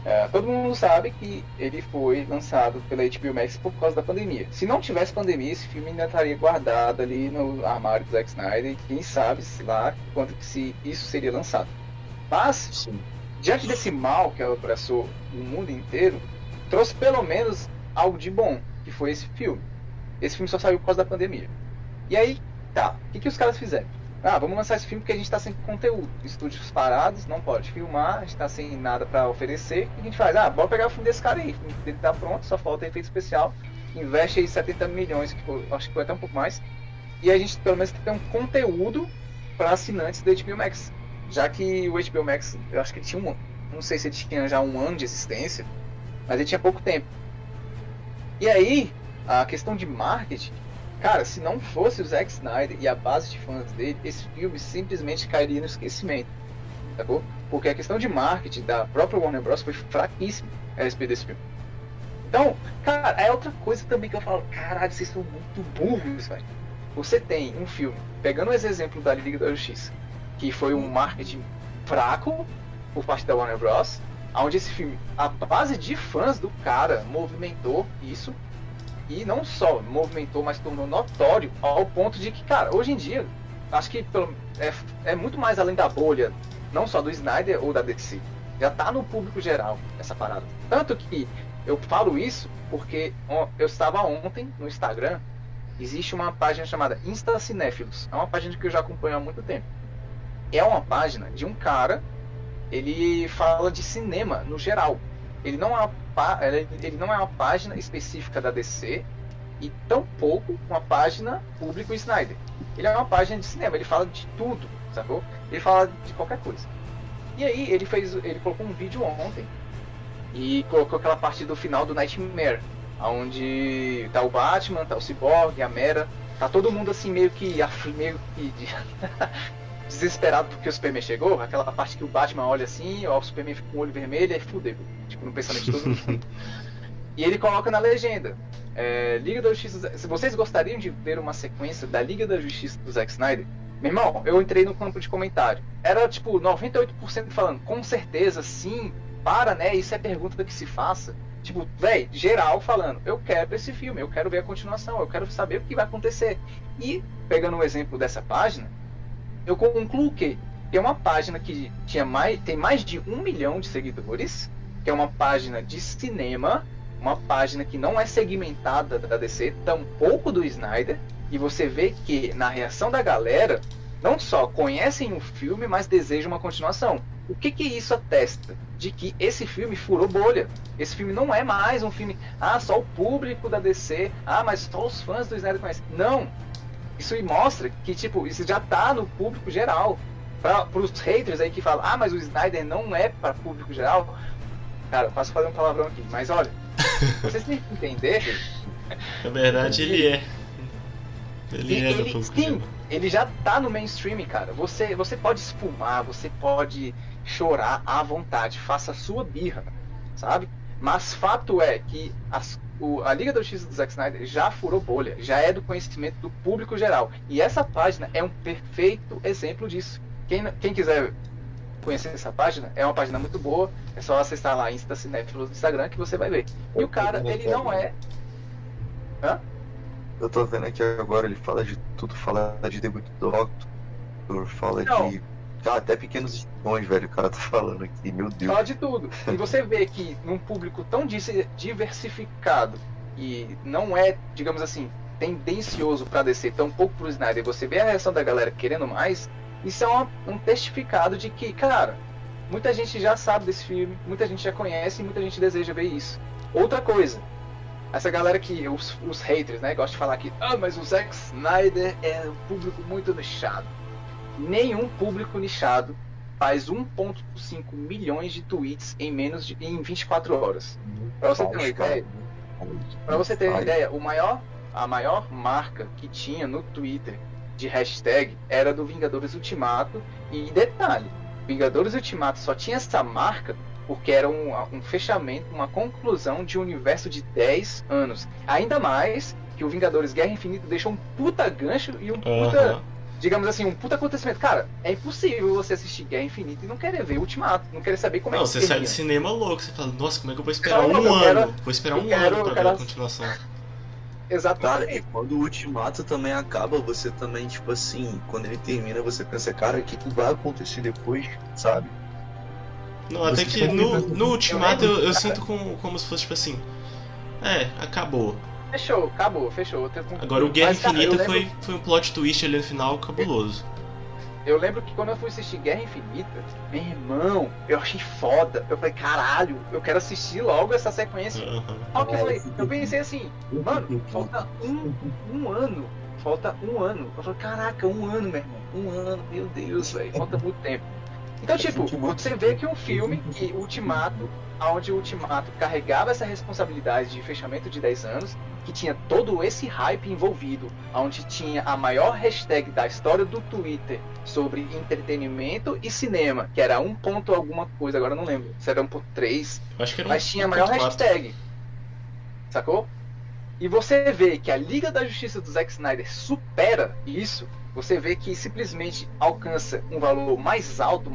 é, todo mundo sabe que ele foi lançado pela HBO Max por causa da pandemia. Se não tivesse pandemia, esse filme ainda estaria guardado ali no armário do Zack Snyder. E quem sabe se lá quanto que se isso seria lançado. Mas, Sim. diante desse mal que abraçou o mundo inteiro, trouxe pelo menos algo de bom, que foi esse filme. Esse filme só saiu por causa da pandemia. E aí, tá, o que, que os caras fizeram? Ah, vamos lançar esse filme porque a gente está sem conteúdo. Estúdios parados, não pode filmar, a gente está sem nada para oferecer. O que a gente faz? Ah, bora pegar o filme desse cara aí. Dele tá pronto, só falta efeito especial. Investe aí 70 milhões, que foi, acho que foi até um pouco mais. E a gente pelo menos tem um conteúdo para assinantes do HBO Max. Já que o HBO Max, eu acho que ele tinha um. Não sei se ele tinha já um ano de existência, mas ele tinha pouco tempo. E aí, a questão de marketing Cara, se não fosse o Zack Snyder e a base de fãs dele, esse filme simplesmente cairia no esquecimento. Sacou? Porque a questão de marketing da própria Warner Bros. foi fraquíssima a respeito desse filme. Então, cara, é outra coisa também que eu falo, caralho, vocês são muito burros, velho. Você tem um filme, pegando esse exemplo da Liga da Justiça, que foi um marketing fraco por parte da Warner Bros., onde esse filme, a base de fãs do cara movimentou isso e não só movimentou, mas tornou notório ao ponto de que, cara, hoje em dia, acho que é, é muito mais além da bolha, não só do Snyder ou da DC. Já tá no público geral essa parada. Tanto que eu falo isso porque eu estava ontem no Instagram, existe uma página chamada Insta Cinéfilos. É uma página que eu já acompanho há muito tempo. É uma página de um cara, ele fala de cinema no geral. Ele não é ele não é uma página específica da DC e tampouco uma página público Snyder. Ele é uma página de cinema, ele fala de tudo, sacou? Ele fala de qualquer coisa. E aí ele fez, ele colocou um vídeo ontem e colocou aquela parte do final do Nightmare, onde tá o Batman, tá o Cyborg, a Mera, tá todo mundo assim meio que meio que desesperado porque o Superman chegou, aquela parte que o Batman olha assim, ó, o Superman fica com o olho vermelho e fudeu, tipo, no pensamento de todo mundo. e ele coloca na legenda, é, Liga da Justiça, se vocês gostariam de ver uma sequência da Liga da Justiça do Zack Snyder, meu irmão, eu entrei no campo de comentário. Era tipo 98% falando, com certeza, sim, para, né? Isso é pergunta que se faça. Tipo, velho, geral falando, eu quero esse filme, eu quero ver a continuação, eu quero saber o que vai acontecer. E, pegando um exemplo dessa página, eu concluo que é uma página que tinha mais, tem mais de um milhão de seguidores, que é uma página de cinema, uma página que não é segmentada da DC, tampouco do Snyder, e você vê que na reação da galera, não só conhecem o filme, mas desejam uma continuação. O que que isso atesta? De que esse filme furou bolha. Esse filme não é mais um filme, ah, só o público da DC, ah, mas só os fãs do Snyder conhecem. Não, isso mostra que, tipo, isso já tá no público geral. Para os haters aí que falam, ah, mas o Snyder não é para público geral. Cara, eu posso fazer um palavrão aqui, mas olha, vocês têm que entender. Na verdade, ele é. Ele, ele é do público sim, geral. ele já tá no mainstream, cara. Você, você pode espumar, você pode chorar à vontade, faça a sua birra, sabe? Mas fato é que as o, a Liga da Justiça do Zack Snyder já furou bolha, já é do conhecimento do público geral. E essa página é um perfeito exemplo disso. Quem, quem quiser conhecer essa página, é uma página muito boa. É só acessar lá Insta Cinéfilos no Instagram que você vai ver. E o cara, ele não é. Hã? Eu tô vendo aqui agora, ele fala de tudo, fala de debut do Doctor, fala não. de Até pequenos espiões, velho, o cara tá falando aqui, meu Deus. Fala de tudo. E você vê que num público tão diversificado e não é, digamos assim, tendencioso para descer tão pouco pro Snyder, você vê a reação da galera querendo mais, isso é uma, um testificado de que, cara, muita gente já sabe desse filme, muita gente já conhece e muita gente deseja ver isso. Outra coisa, essa galera que, os, os haters, né, gostam de falar que, ah, mas o Zack Snyder é um público muito nichado nenhum público nichado faz 1.5 milhões de tweets em menos de em 24 horas. Para você ter uma ideia, para você ter uma ideia, o maior a maior marca que tinha no Twitter de hashtag era do Vingadores Ultimato e detalhe, Vingadores Ultimato só tinha essa marca porque era um, um fechamento, uma conclusão de um universo de 10 anos. Ainda mais que o Vingadores Guerra Infinita deixou um puta gancho e um puta uhum digamos assim, um puta acontecimento. Cara, é impossível você assistir Guerra Infinita e não querer ver Ultimato, não querer saber como Não, é que você sai do cinema louco, você fala, nossa, como é que eu vou esperar Não, um eu quero- ano? Vou esperar um quero- ano pra ver quero- a continuação. Cara, Exatamente. e quando o ultimato também acaba, você também, tipo assim, quando ele termina, você pensa, cara, o que, que vai acontecer depois, sabe? Não, até Você que no, no Ultimato lembro, eu, eu cara. sinto como, como se fosse tipo assim. É, acabou. Fechou, acabou, fechou. Agora o Guerra Mas, cara, Infinita eu lembro- foi, foi um plot twist ali no final cabuloso. Eu lembro que quando eu fui assistir Guerra Infinita, meu irmão, eu achei foda. Eu falei, caralho, eu quero assistir logo essa sequência. Aham. Só que eu, É, falei, eu pensei assim, mano, falta um, um ano. Falta um ano. Eu falei, caraca, um ano, meu irmão. Um ano, meu Deus, velho. Falta muito tempo. Então, tipo, você vê que um filme que Ultimato, onde o Ultimato carregava essa responsabilidade de fechamento de 10 anos, que tinha todo esse hype envolvido, onde tinha a maior hashtag da história do Twitter sobre entretenimento e cinema, que era um ponto alguma coisa, agora não lembro, se era 1.3, Eu acho que era um. mas tinha a maior 1.4. hashtag. Sacou? E você vê que a Liga da Justiça do Zack Snyder supera isso, você vê que simplesmente alcança um valor mais alto,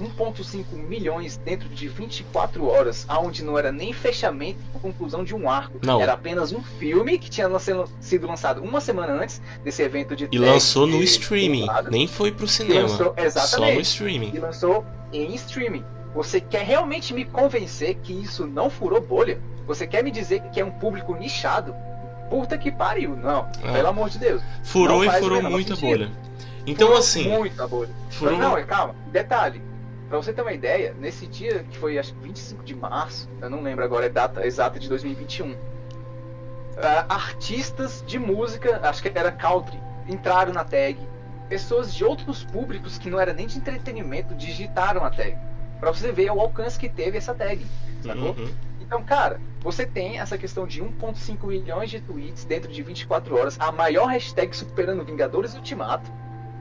1.5 milhões dentro de 24 horas, aonde não era nem fechamento e conclusão de um arco. Não. Era apenas um filme que tinha lan- sido lançado uma semana antes desse evento de E lançou no de- streaming, lado. nem foi pro cinema. lançou- Só no exatamente streaming. e lançou em streaming. Você quer realmente me convencer que isso não furou bolha? Você quer me dizer que é um público nichado? Puta que pariu, não. É. Pelo amor de Deus. Furou e furou muita sentido. bolha. Então Furou assim, Muito a bolha. furou. Não, é, calma. Detalhe. Pra você ter uma ideia, nesse dia, que foi acho que 25 de março, eu não lembro agora a data exata de 2021, ah, artistas de música, acho que era country, entraram na tag. Pessoas de outros públicos que não era nem de entretenimento digitaram a tag. Pra você ver o alcance que teve essa tag. Sacou? Uhum. Então, cara, você tem essa questão de 1.5 milhões de tweets dentro de 24 horas, a maior hashtag superando Vingadores Ultimato.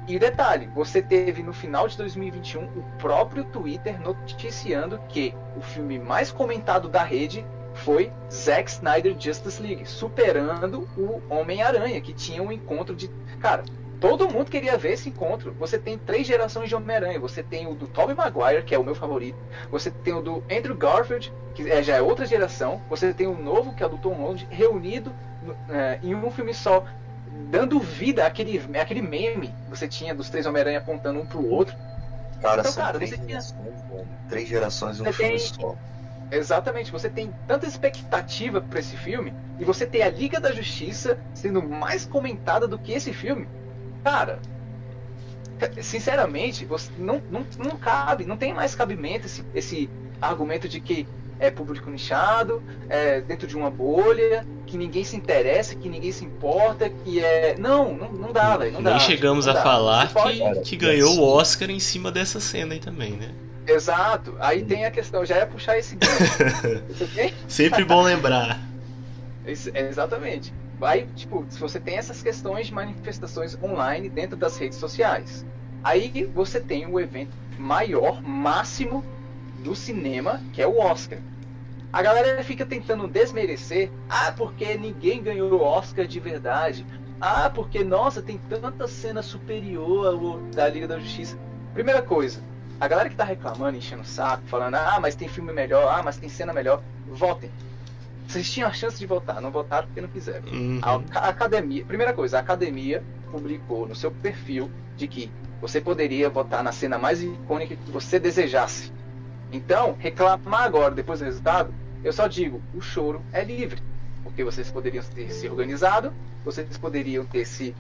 E detalhe, você teve no final de 2021 o próprio Twitter noticiando que o filme mais comentado da rede foi Zack Snyder Justice League, superando o Homem-Aranha, que tinha um encontro de. Cara, todo mundo queria ver esse encontro. Você tem três gerações de Homem-Aranha. Você tem o do Tobey Maguire, que é o meu favorito. Você tem o do Andrew Garfield, que é- já é outra geração. Você tem o novo, que é o do Tom Holland, reunido é, em um filme só, dando vida àquele, àquele meme que você tinha dos três Homem-Aranha apontando um pro outro. Cara, Então, cara, três você tinha- gerações, velho. Três gerações em um filme tem- só. Exatamente, você tem tanta expectativa pra esse filme e você tem a Liga da Justiça sendo mais comentada do que esse filme. Cara, sinceramente, você não, não, não cabe, não tem mais cabimento esse, esse argumento de que é público nichado, é dentro de uma bolha, que ninguém se interessa, que ninguém se importa, que é. Não, não, não dá, velho. Nem dá, chegamos a dá. falar Você pode- que, que ganhou o Oscar em cima dessa cena aí também, né? Exato. Aí tem a questão, já ia puxar esse gancho. Sempre bom lembrar. Isso, exatamente. Aí, tipo, se você tem essas questões de manifestações online dentro das redes sociais. Aí você tem o evento maior, máximo do cinema, que é o Oscar. A galera fica tentando desmerecer, ah, porque ninguém ganhou o Oscar de verdade. Ah, porque, nossa, tem tanta cena superior ao da Liga da Justiça. Primeira coisa, a galera que tá reclamando, enchendo o saco, falando, ah, mas tem filme melhor, ah, mas tem cena melhor, votem. Vocês tinham a chance de votar, não votaram porque não quiseram. Uhum. A a academia, primeira coisa, a academia publicou no seu perfil de que você poderia votar na cena mais icônica que você desejasse. Então, reclamar agora, depois do resultado, eu só digo, o choro é livre. Porque vocês poderiam ter se organizado, vocês poderiam ter se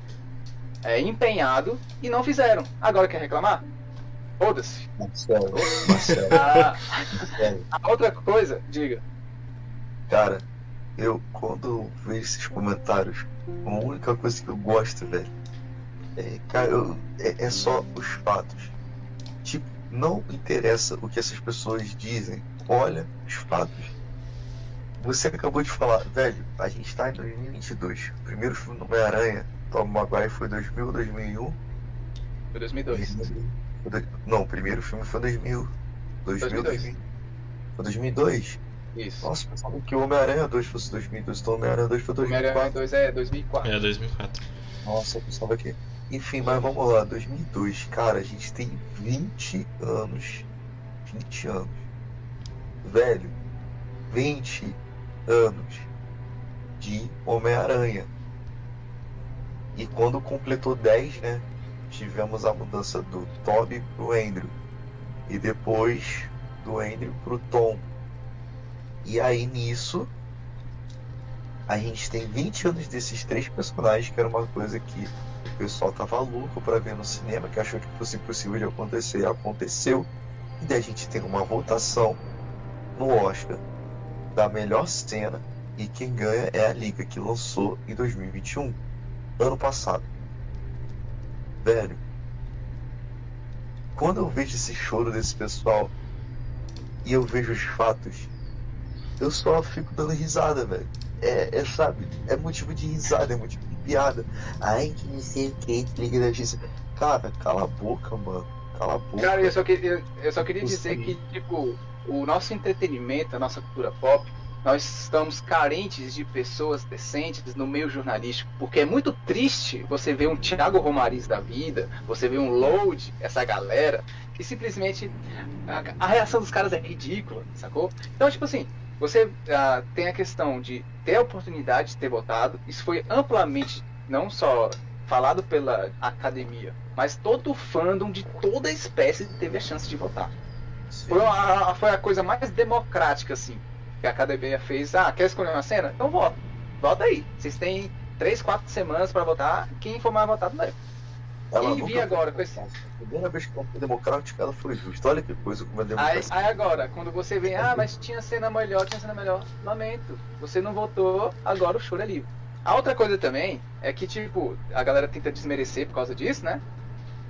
é, empenhado e não fizeram. Agora quer reclamar? Foda-se. Marcelo, Marcelo, A, Marcelo. a outra coisa, diga. Cara, eu quando vejo esses comentários, a única coisa que eu gosto, velho, é, cara, eu- é, é só os fatos. Tipo, não interessa o que essas pessoas dizem, olha os fatos. Você acabou de falar, velho, a gente tá em 2022. O primeiro filme do Homem-Aranha, Tom Maguire, foi 2000, 2001. Foi 2002. Foi dois- Não, o primeiro filme foi 2000. 2000, 2002. 2000. Foi 2002? Isso. Nossa, pensava que o Homem-Aranha 2 fosse 2002, então o Homem-Aranha 2 foi Homem-Aranha 2004. 2 é 2004. É 2004. Nossa, eu pensava que. Enfim, mas vamos lá, 2002, cara, a gente tem 20 anos. 20 anos. Velho, 20 anos de Homem-Aranha. E quando completou 10, né, tivemos a mudança do Toby pro Andrew. E depois do Andrew pro Tom. E aí nisso a gente tem 20 anos desses três personagens, que era uma coisa que o pessoal tava louco para ver no cinema, que achou que fosse impossível de acontecer, aconteceu. E daí a gente tem uma votação no Oscar da melhor cena e quem ganha é a Liga que lançou em 2021, ano passado. Velho, quando eu vejo esse choro desse pessoal e eu vejo os fatos, eu só fico dando risada, velho. É, é, sabe, é motivo de risada, é motivo de piada. Ai, que não sei o que, Liga da Justiça. Cara, cala a boca, mano. Cala a boca. Cara, eu só queria, eu só queria dizer que, tipo, o nosso entretenimento, a nossa cultura pop, nós estamos carentes de pessoas decentes no meio jornalístico, porque é muito triste você ver um Thiago Romariz da vida, você ver um Load, essa galera, que simplesmente a, a reação dos caras é ridícula, sacou? Então, tipo assim, você uh, tem a questão de ter a oportunidade de ter votado, isso foi amplamente, não só falado pela academia, mas todo o fandom de toda a espécie teve a chance de votar. Foi a, foi a coisa mais democrática, assim, que a academia fez. Ah, quer escolher uma cena? Então vota. Vota aí. Vocês têm três, quatro semanas para votar. Quem for mais votado leva. Ela e vi agora com esse. A primeira vez que foi democrática, ela foi justa. Olha que coisa como é Aí, democracia. aí agora, quando você vem, ah, mas tinha cena melhor, tinha cena melhor. Lamento. Você não votou, agora o choro é livre. A outra coisa também é que, tipo, a galera tenta desmerecer por causa disso, né?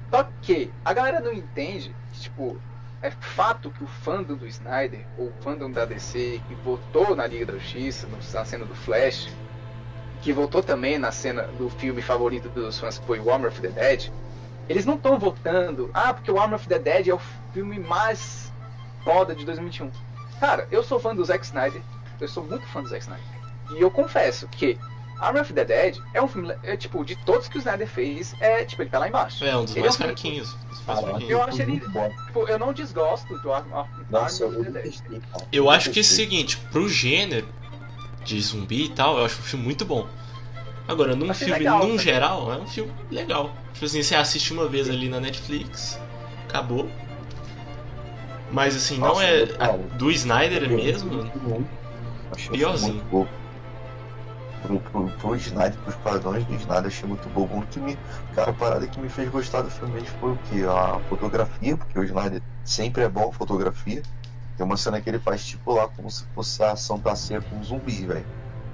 Só que a galera não entende que, tipo, é fato que o fandom do Snyder, ou o fandom da DC, que votou na Liga da Justiça, na cena do Flash, que votou também na cena do filme favorito dos fãs, que foi o Armor of the Dead, eles não estão votando, ah, porque o Armor of the Dead é o filme mais foda de 2021. Cara, eu sou fã do Zack Snyder, eu sou muito fã do Zack Snyder. E eu confesso que Armor of the Dead é um filme, é, tipo, de todos que o Snyder fez, é, tipo, ele tá lá embaixo. É um dos Ele mais é um fraquinhos. mais fraquinhos. Eu acho ele-. Tipo, eu não desgosto do Ar- Ar- Nossa, Armor eu of the Dead. Eu acho que é o seguinte, pro gênero de zumbi e tal, eu acho um filme muito bom. Agora, num Achei filme, legal, num tá? geral, é um filme legal. Tipo assim, você assiste uma vez ali na Netflix, acabou. Mas assim, não Nossa, é. cara, a- do Snyder mesmo, Achei Piorzinho. muito bobo. Pro, pro, pro Snyder, pros padrões do Snyder, achei muito bobo. O que me, cara, a parada que me fez gostar do filme mesmo foi o que? A fotografia, porque o Snyder sempre é bom a fotografia. Tem uma cena que ele faz tipo lá como se fosse a ação da ceia com um zumbi, velho.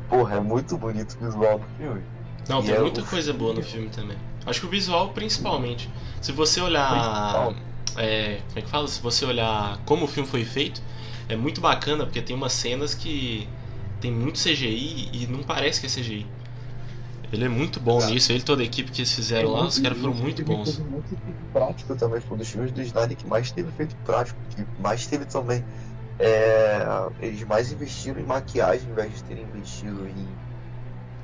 Porra, é muito bonito o visual do filme. Não, E tem é muita coisa boa no filme também. Acho que o visual principalmente. Se você olhar. É, como é que fala? Se você olhar como o filme foi feito, é muito bacana porque tem umas cenas que tem muito CGI e não parece que é CGI. Ele é muito bom Exato. nisso, ele e toda a equipe que eles fizeram lá, os caras foram muito Teve bons. coisa Muito prático também, foi um dos filmes do Snyder que mais teve efeito prático, que mais teve também. é, eles mais investiram em maquiagem ao invés de terem investido em,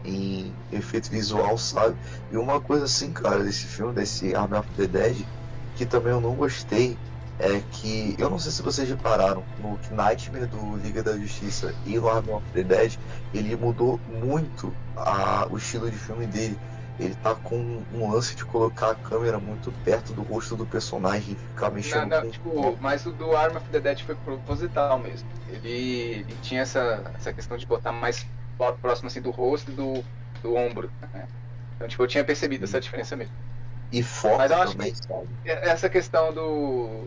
em efeito visual, sabe? E uma coisa assim, cara, desse filme, desse Army of the Dead, que também eu não gostei, é que eu não sei se vocês repararam, no Nightmare do Liga da Justiça e no Army of the Dead, ele mudou muito a, o estilo de filme dele. Ele tá com um lance de colocar a câmera muito perto do rosto do personagem e ficar Não, mexendo não, com tipo, mas o do Arm of the Dead foi proposital mesmo. Ele, ele tinha essa, essa questão de botar mais próximo assim do rosto e do, do ombro. Né? Então, tipo, eu tinha percebido essa diferença mesmo. e foco Mas eu acho também, sabe? E Essa questão do.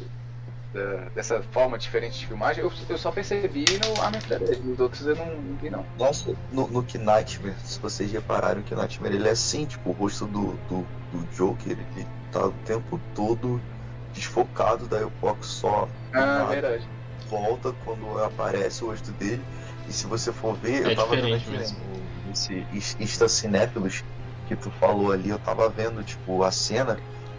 Da- dessa forma diferente de filmagem, eu, eu só percebi no Arm of the Dead. Nos outros eu não, não vi, não. Nossa, no, no que Nightmare, se vocês repararam que Nightmare ele é assim, tipo, o rosto do, do, do Joker, ele tá o tempo todo desfocado, daí o foco só Ah, verdade. volta quando aparece o rosto dele. E se você for ver, É eu tava vendo diferente aqui mesmo. nesse Is- Insta Cinéfilos que tu falou ali, eu tava vendo, tipo, a cena.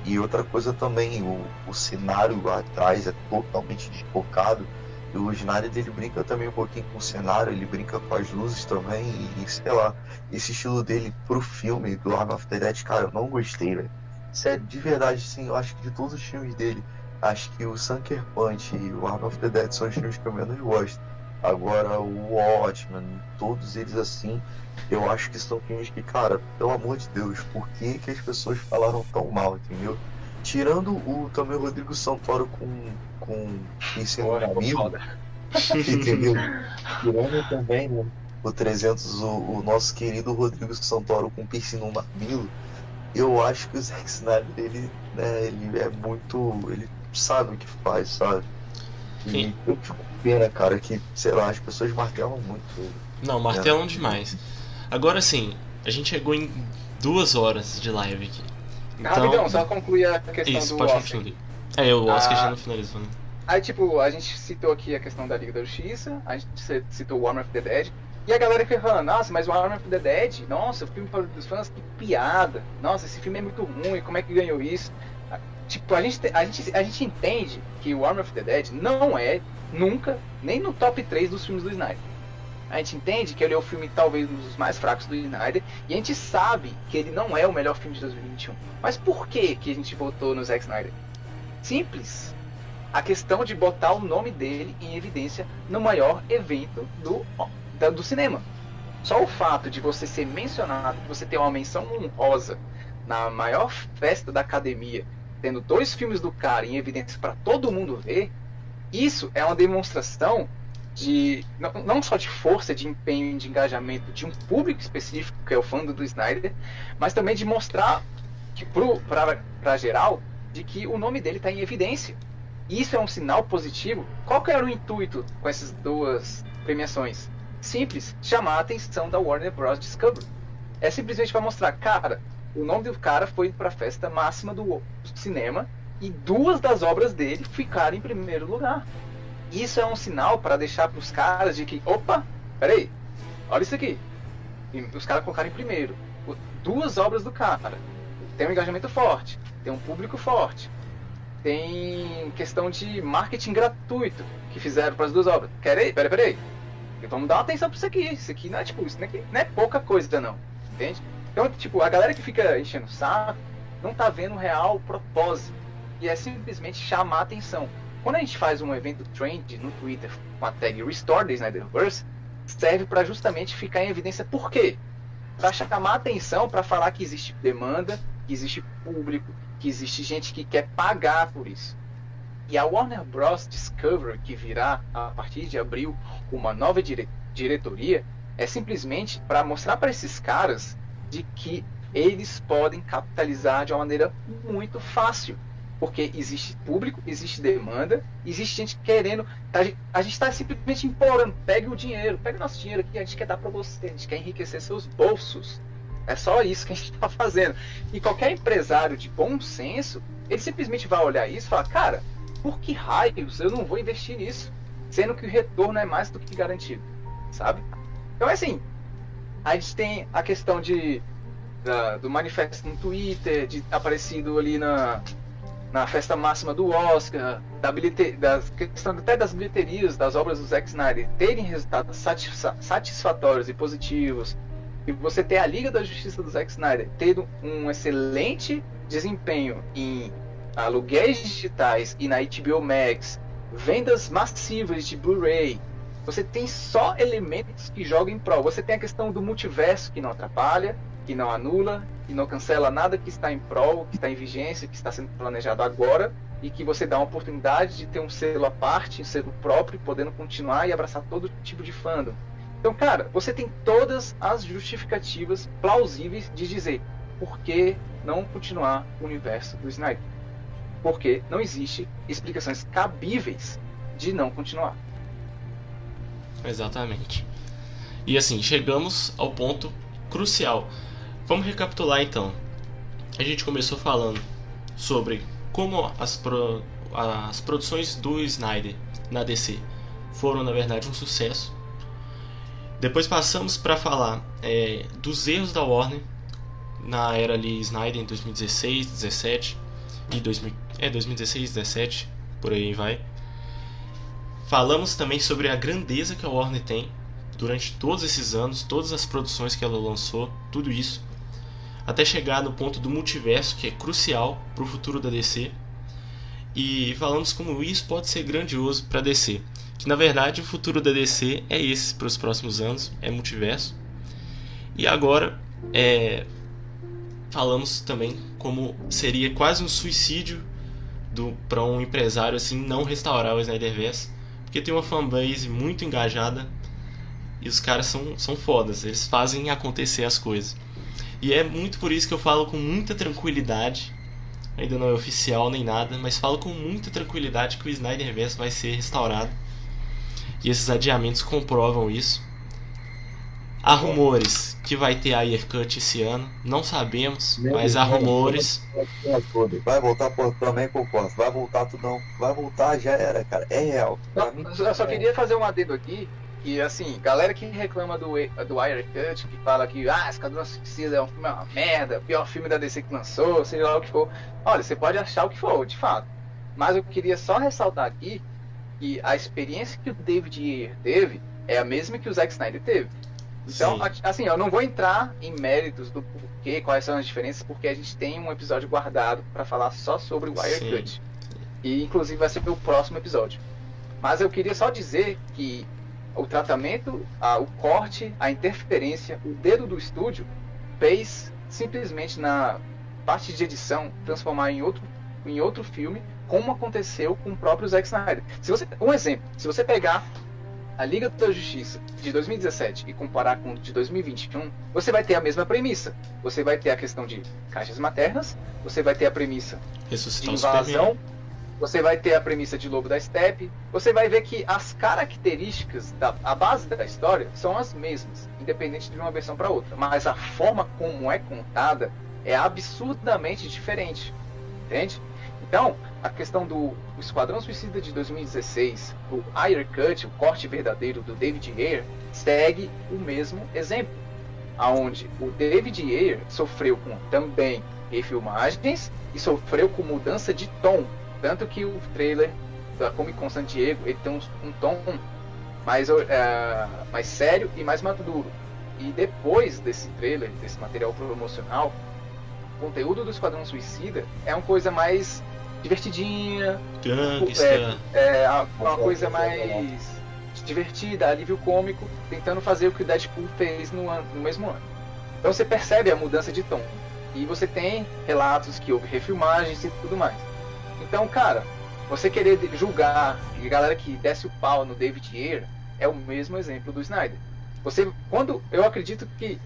E outra coisa também, o, o cenário atrás é totalmente desfocado. E o Snyder ele brinca também um pouquinho com o cenário, ele brinca com as luzes também, e, sei lá, esse estilo dele pro filme do Arm of the Dead, cara, eu não gostei, velho. sério, de verdade, sim, eu acho que de todos os filmes dele, acho que o Sunker Punch e o Arm of the Dead são os filmes que eu menos gosto. Agora o Watchmen, todos eles assim, eu acho que são filmes que, cara, pelo amor de Deus, por que, que as pessoas falaram tão mal, entendeu? Tirando o também o Rodrigo Santoro com, com esse amigo, entendeu? Tirando também né, o 300, o, o, nosso querido Rodrigo Santoro com piercing no mamilo, eu acho que o Zack Snyder, ele, né, ele é muito. ele sabe o que faz, sabe? E eu fico pena, cara, que, sei lá, as pessoas martelam muito. Não, martelam é. demais. Agora sim, a gente chegou em duas horas de live aqui. Então... Rapidão, só concluir a questão Isso, do pode Oscar. concluir. É, o Oscar Ah. já não finalizou, né? Aí, tipo, a gente citou aqui a questão da Liga da Justiça, a gente citou o Arm of the Dead, e a galera fica falando, nossa, mas o Arm of the Dead, nossa, o filme para os fãs, que piada, nossa, esse filme é muito ruim, como é que ganhou isso? Tipo, a gente, te- a gente, a gente entende que o Arm of the Dead não é, nunca, nem no top 3 dos filmes do Snyder. A gente entende que ele é o filme talvez um dos mais fracos do Snyder, e a gente sabe que ele não é o melhor filme de 2021. Mas por que, que a gente votou no Zack Snyder? Simples. A questão de botar o nome dele em evidência no maior evento do, do cinema. Só o fato de você ser mencionado, de você ter uma menção honrosa na maior festa da academia, tendo dois filmes do cara em evidência para todo mundo ver, isso é uma demonstração de não, não só de força, de empenho, de engajamento de um público específico que é o fã do Snyder, mas também de mostrar que para geral de que o nome dele está em evidência. Isso é um sinal positivo. Qual que era o intuito com essas duas premiações? Simples, chamar a atenção da Warner Bros. Discovery. É simplesmente para mostrar, cara, o nome do cara foi para a festa máxima do cinema e duas das obras dele ficaram em primeiro lugar. Isso é um sinal para deixar para os caras de que, opa, peraí, olha isso aqui. E os caras colocaram em primeiro. Duas obras do cara. Tem um engajamento forte, tem um público forte, tem questão de marketing gratuito que fizeram para as duas obras. Peraí, peraí, peraí. Vamos dar uma atenção para isso aqui. Isso aqui não é tipo, isso não é, não é pouca coisa, não. Entende? Então, tipo, a galera que fica enchendo o saco não tá vendo o real propósito. E é simplesmente chamar a atenção. Quando a gente faz um evento trend no Twitter com a tag Restore the Snyderverse, serve para justamente ficar em evidência por quê? Para chamar a atenção, para falar que existe demanda, que existe público, que existe gente que quer pagar por isso. E a Warner Bros. Discovery, que virá a partir de abril uma nova dire diretoria, é simplesmente para mostrar para esses caras de que eles podem capitalizar de uma maneira muito fácil. Porque existe público, existe demanda, existe gente querendo. A gente- está simplesmente implorando: pegue o dinheiro, pegue nosso dinheiro aqui, a gente quer dar para você, a gente quer enriquecer seus bolsos. É só isso que a gente está fazendo. E qualquer empresário de bom senso, ele simplesmente vai olhar isso e falar: cara, por que raios eu não vou investir nisso? Sendo que o retorno é mais do que garantido, sabe? Então, é assim, a gente tem a questão de da- do manifesto no Twitter, de ter aparecido ali na, na festa máxima do Oscar, da questão até das bilheterias das obras do Zack Snyder terem resultados satisfa- satisfatórios e positivos, e você ter a Liga da Justiça do Zack Snyder tendo um excelente desempenho em aluguéis digitais e na HBO Max, vendas massivas de Blu-ray, você tem só elementos que jogam em prol. Você tem a questão do multiverso que não atrapalha, que não anula, que não cancela nada que está em prol, que está em vigência, que está sendo planejado agora, e que você dá uma oportunidade de ter um selo à parte, um selo próprio, podendo continuar e abraçar todo tipo de fandom. Então, cara, você tem todas as justificativas plausíveis de dizer por que não continuar o universo do Snyder. Porque não existe explicações cabíveis de não continuar. Exatamente. E assim, chegamos ao ponto crucial. Vamos recapitular então. A gente começou falando sobre como as, pro- as produções do Snyder na DC foram, na verdade, um sucesso. Depois passamos para falar é, dos erros da Warner na era ali Snyder em 2016, 17 e 2000, é 2016, 17, por aí vai. Falamos também sobre a grandeza que a Warner tem durante todos esses anos, todas as produções que ela lançou, tudo isso. até chegar no ponto do multiverso, que é crucial para o futuro da DC. E falamos como isso pode ser grandioso para DC. Que na verdade o futuro da DC é esse para os próximos anos, é multiverso. E agora é, falamos também como seria quase um suicídio para um empresário assim não restaurar o Snyderverse, porque tem uma fanbase muito engajada e os caras são, são fodas, eles fazem acontecer as coisas. E é muito por isso que eu falo com muita tranquilidade, ainda não é oficial nem nada, mas falo com muita tranquilidade que o Snyderverse vai ser restaurado. E esses adiamentos comprovam isso. Há rumores que vai ter a Cut esse ano, não sabemos, mas há rumores. Vai voltar por também concordo, vai voltar tudo não, vai voltar já era, cara, é real. eu só queria fazer um adendo aqui, que assim, galera que reclama do, do Cut, que fala que ah, Esquadrão Suicida é um filme é uma merda, pior filme da DC que lançou, seja lá o que for. Olha, você pode achar o que for, de fato. Mas eu queria só ressaltar aqui que a experiência que o David Ayer teve é a mesma que o Zack Snyder teve. Então, Sim. assim, eu não vou entrar em méritos do porquê, quais são as diferenças, porque a gente tem um episódio guardado para falar só sobre o Wirecut. E inclusive vai ser o próximo episódio. Mas eu queria só dizer que o tratamento, a, o corte, a interferência, o dedo do estúdio fez simplesmente na parte de edição transformar em outro, em outro filme, como aconteceu com o próprio Zack Snyder. Se você, um exemplo, se você pegar a Liga da Justiça de 2017 e comparar com de 2021, você vai ter a mesma premissa. Você vai ter a questão de caixas maternas, você vai ter a premissa Ressuscitar de invasão, você vai ter a premissa de Lobo da Steppe, você vai ver que as características, da, a base da história são as mesmas, independente de uma versão para outra, mas a forma como é contada é absurdamente diferente, entende? Então, a questão do Esquadrão Suicida de 2016, o Ayer Cut, o corte verdadeiro do David Ayer, segue o mesmo exemplo, aonde o David Ayer sofreu com também refilmagens e sofreu com mudança de tom, tanto que o trailer da Comic Con San Diego ele tem um, um tom mais, é, mais sério e mais maduro. E depois desse trailer, desse material promocional, o conteúdo do Esquadrão Suicida é uma coisa mais divertidinha. Gangsta. É, é uma coisa mais divertida, alívio cômico, tentando fazer o que o Deadpool fez no, ano, no mesmo ano. Então você percebe a mudança de tom. E você tem relatos que houve refilmagens e tudo mais. Então, cara, você querer julgar a galera que desce o pau no David Ayer é o mesmo exemplo do Snyder. Você, quando eu acredito que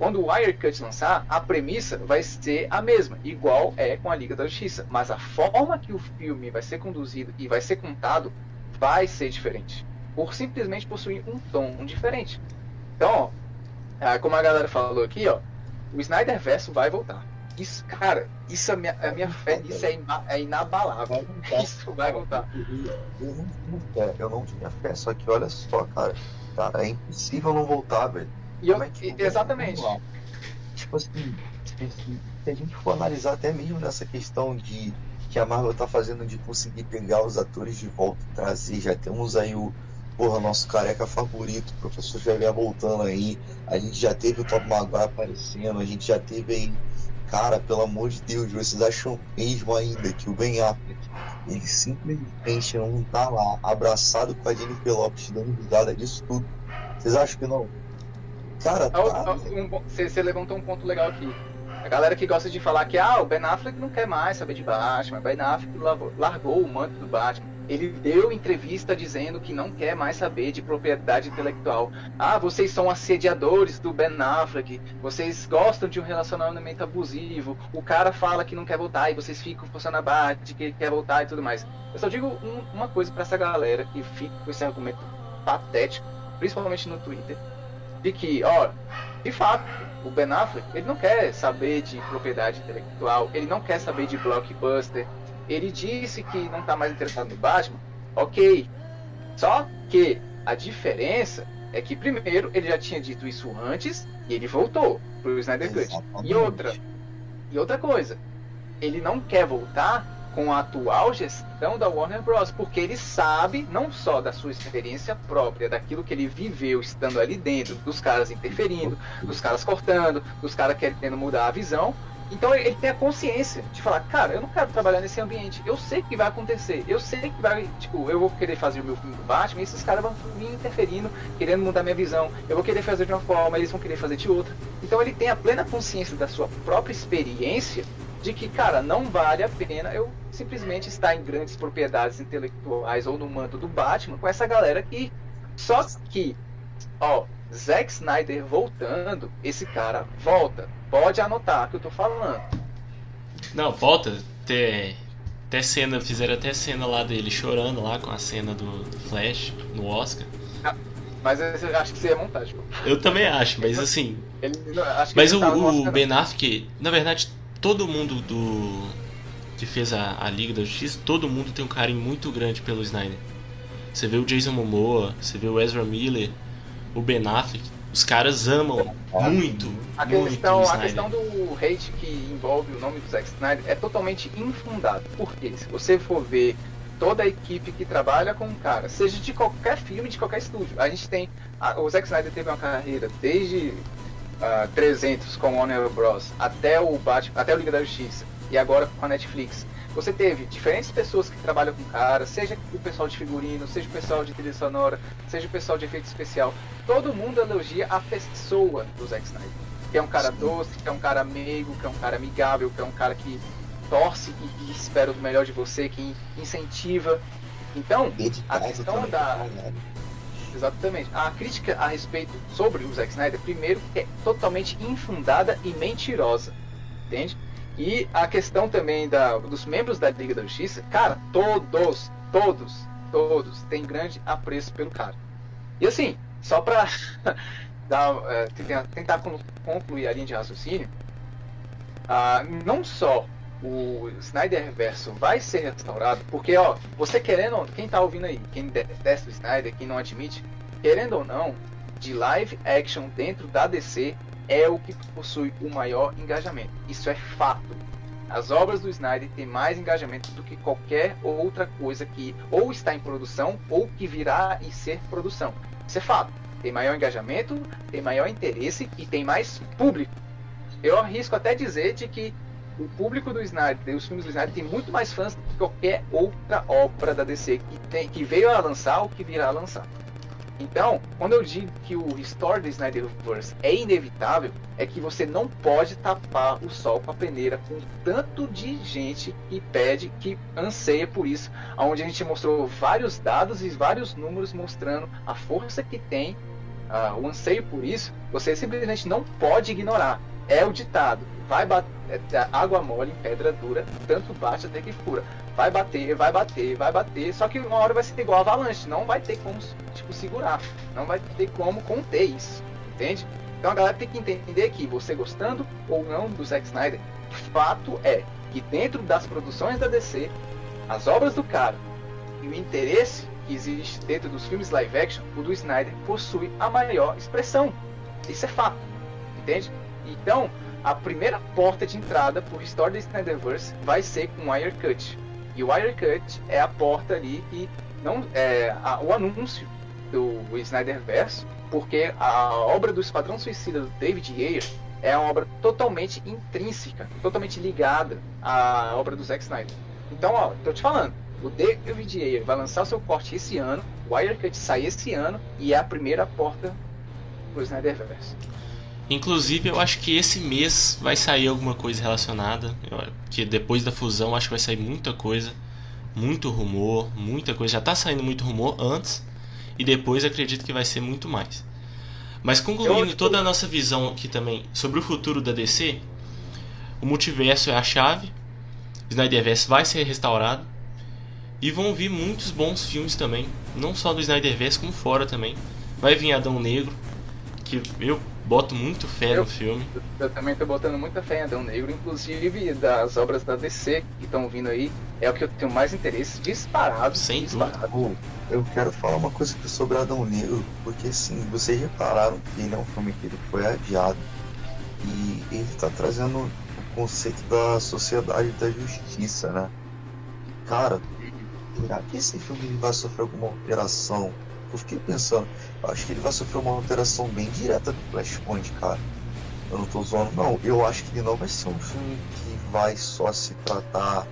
quando o Wirecut lançar, a premissa vai ser a mesma, igual é com a Liga da Justiça. Mas a forma que o filme vai ser conduzido e vai ser contado vai ser diferente. Por simplesmente possuir um tom diferente. Então, ó, como a galera falou aqui, ó, o Snyder Verso vai voltar. Isso, cara, isso é a minha, a minha fé nisso é, é inabalável. Isso vai voltar. Eu não, tinha fé, eu não tinha fé, só que olha só, cara. Cara, é impossível não voltar, velho. E eu, é exatamente. Tipo assim, se a gente for analisar até mesmo nessa questão de que a Marvel tá fazendo de conseguir pegar os atores de volta e trazer, já temos aí o porra, nosso careca favorito, o professor Xavier voltando aí, a gente já teve o Top Maguire aparecendo, a gente já teve aí, cara, pelo amor de Deus, vocês acham mesmo ainda que o Ben Affleck, ele simplesmente não tá lá, abraçado com a Jennifer Lopes, dando risada disso tudo? Vocês acham que não? Cara, tá... você, você levantou um ponto legal aqui. A galera que gosta de falar que ah, o Ben Affleck não quer mais saber de Batman, o Ben Affleck largou o manto do Batman. Ele deu entrevista dizendo que não quer mais saber de propriedade intelectual. Ah, vocês são assediadores do Ben Affleck, vocês gostam de um relacionamento abusivo, o cara fala que não quer voltar e vocês ficam forçando a barra de que quer voltar e tudo mais. Eu só digo um, uma coisa para essa galera que fica com esse argumento patético, principalmente no Twitter de que, ó, de fato, o Ben Affleck, ele não quer saber de propriedade intelectual, ele não quer saber de blockbuster. Ele disse que não está mais interessado no Batman, ok. Só que a diferença é que, primeiro, ele já tinha dito isso antes e ele voltou pro Snyder Cut. E outra, e outra coisa, ele não quer voltar com a atual gestão da Warner Bros. Porque ele sabe, não só da sua experiência própria, daquilo que ele viveu estando ali dentro, dos caras interferindo, dos caras cortando, dos caras querendo mudar a visão, então ele tem a consciência de falar, cara, eu não quero trabalhar nesse ambiente. Eu sei que vai acontecer. Eu sei que vai, tipo, eu vou querer fazer o meu filme do Batman e esses caras vão me interferindo, querendo mudar minha visão. Eu vou querer fazer de uma forma, eles vão querer fazer de outra. Então ele tem a plena consciência da sua própria experiência de que, cara, não vale a pena eu simplesmente estar em grandes propriedades intelectuais ou no manto do Batman com essa galera que só que, ó, Zack Snyder voltando, esse cara volta Pode anotar que eu tô falando. Não, volta. Até, até cena, fizeram até cena lá dele chorando lá com a cena do, do Flash no Oscar. Ah, mas eu acho que isso é montagem. Pô. Eu também acho, mas assim. Ele, acho mas o, o Ben Affleck, na verdade, todo mundo do que fez a, a Liga da Justiça, todo mundo tem um carinho muito grande pelo Snyder. Você vê o Jason Momoa, você vê o Ezra Miller, o Ben Affleck, os caras amam muito, a muito questão, a questão do hate que envolve o nome do Zack Snyder é totalmente infundado. Porque se você for ver toda a equipe que trabalha com o cara, seja de qualquer filme, de qualquer estúdio, a gente tem. A, o Zack Snyder teve uma carreira desde uh, 300 com Warner Bros. até o Batman, até o Liga da Justiça e agora com a Netflix. Você teve diferentes pessoas que trabalham com cara, seja o pessoal de figurino, seja o pessoal de trilha sonora, seja o pessoal de efeito especial. Todo mundo elogia a pessoa do Zack Snyder. Que é um cara Sim. doce, que é um cara meigo, que é um cara amigável, que é um cara que torce e, e espera o melhor de você, que incentiva. Então, a questão da. Né? Exatamente. A crítica a respeito sobre o Zack Snyder, primeiro, é totalmente infundada e mentirosa. Entende? E a questão também da, dos membros da Liga da Justiça, cara, todos, todos, todos têm grande apreço pelo cara. E assim, só pra dar, é, tentar concluir a linha de raciocínio, ah, não só o Snyder Verso vai ser restaurado, porque ó, você querendo, quem tá ouvindo aí, quem detesta o Snyder, quem não admite, querendo ou não, de live action dentro da DC é o que possui o maior engajamento. Isso é fato. As obras do Snyder têm mais engajamento do que qualquer outra coisa que ou está em produção ou que virá e ser produção. Isso é fato. Tem maior engajamento, tem maior interesse e tem mais público. Eu arrisco até dizer de que o público do Snyder, os filmes do Snyder, tem muito mais fãs do que qualquer outra obra da DC que, tem, que veio a lançar ou que virá a lançar. Então, quando eu digo que o restore do Snyderverse é inevitável, é que você não pode tapar o sol com a peneira com tanto de gente que pede, que anseia por isso, onde a gente mostrou vários dados e vários números mostrando a força que tem, uh, o anseio por isso, você simplesmente não pode ignorar. É o ditado, vai bater, é, água mole pedra dura, tanto bate até que fura vai bater, vai bater, vai bater, só que uma hora vai ser igual avalanche, não vai ter como tipo, segurar, não vai ter como conter isso, entende? Então a galera tem que entender que você gostando ou não do Zack Snyder, fato é que dentro das produções da DC, as obras do cara e o interesse que existe dentro dos filmes live action, o do Snyder possui a maior expressão. Isso é fato, entende? Então, a primeira porta de entrada para o Restore the Snyderverse vai ser com Wirecut. E o Wirecut é a porta ali que não é a, o anúncio do Snyder Verso, porque a obra do Esquadrão Suicida do David Ayer é uma obra totalmente intrínseca, totalmente ligada à obra do Zack Snyder. Então, ó, tô te falando, o David Ayer vai lançar o seu corte esse ano, o Wirecut sai esse ano e é a primeira porta pro Snyderverse. Inclusive, eu acho que esse mês vai sair alguma coisa relacionada. Que depois da fusão, acho que vai sair muita coisa. Muito rumor, muita coisa. Já tá saindo muito rumor antes. E depois acredito que vai ser muito mais. Mas concluindo toda a nossa visão aqui também sobre o futuro da DC, o multiverso é a chave. Snyderverse vai ser restaurado. E vão vir muitos bons filmes também. Não só do Snyderverse, como fora também. Vai vir Adão Negro. Que eu boto muito fé eu, no filme. Eu também tô botando muita fé em Adão Negro, inclusive das obras da DC que estão vindo aí, é o que eu tenho mais interesse, disparado. Sem disparado. dúvida. Eu quero falar uma coisa sobre Adão Negro, porque assim, vocês repararam que ele é um filme que ele foi adiado e ele tá trazendo o conceito da sociedade da justiça, né? cara, será que esse filme vai sofrer alguma alteração? Eu fiquei pensando, eu acho que ele vai sofrer uma alteração bem direta do Flashpoint, cara. Eu não tô zoando, não. Eu acho que ele não vai ser um filme que vai só se tratar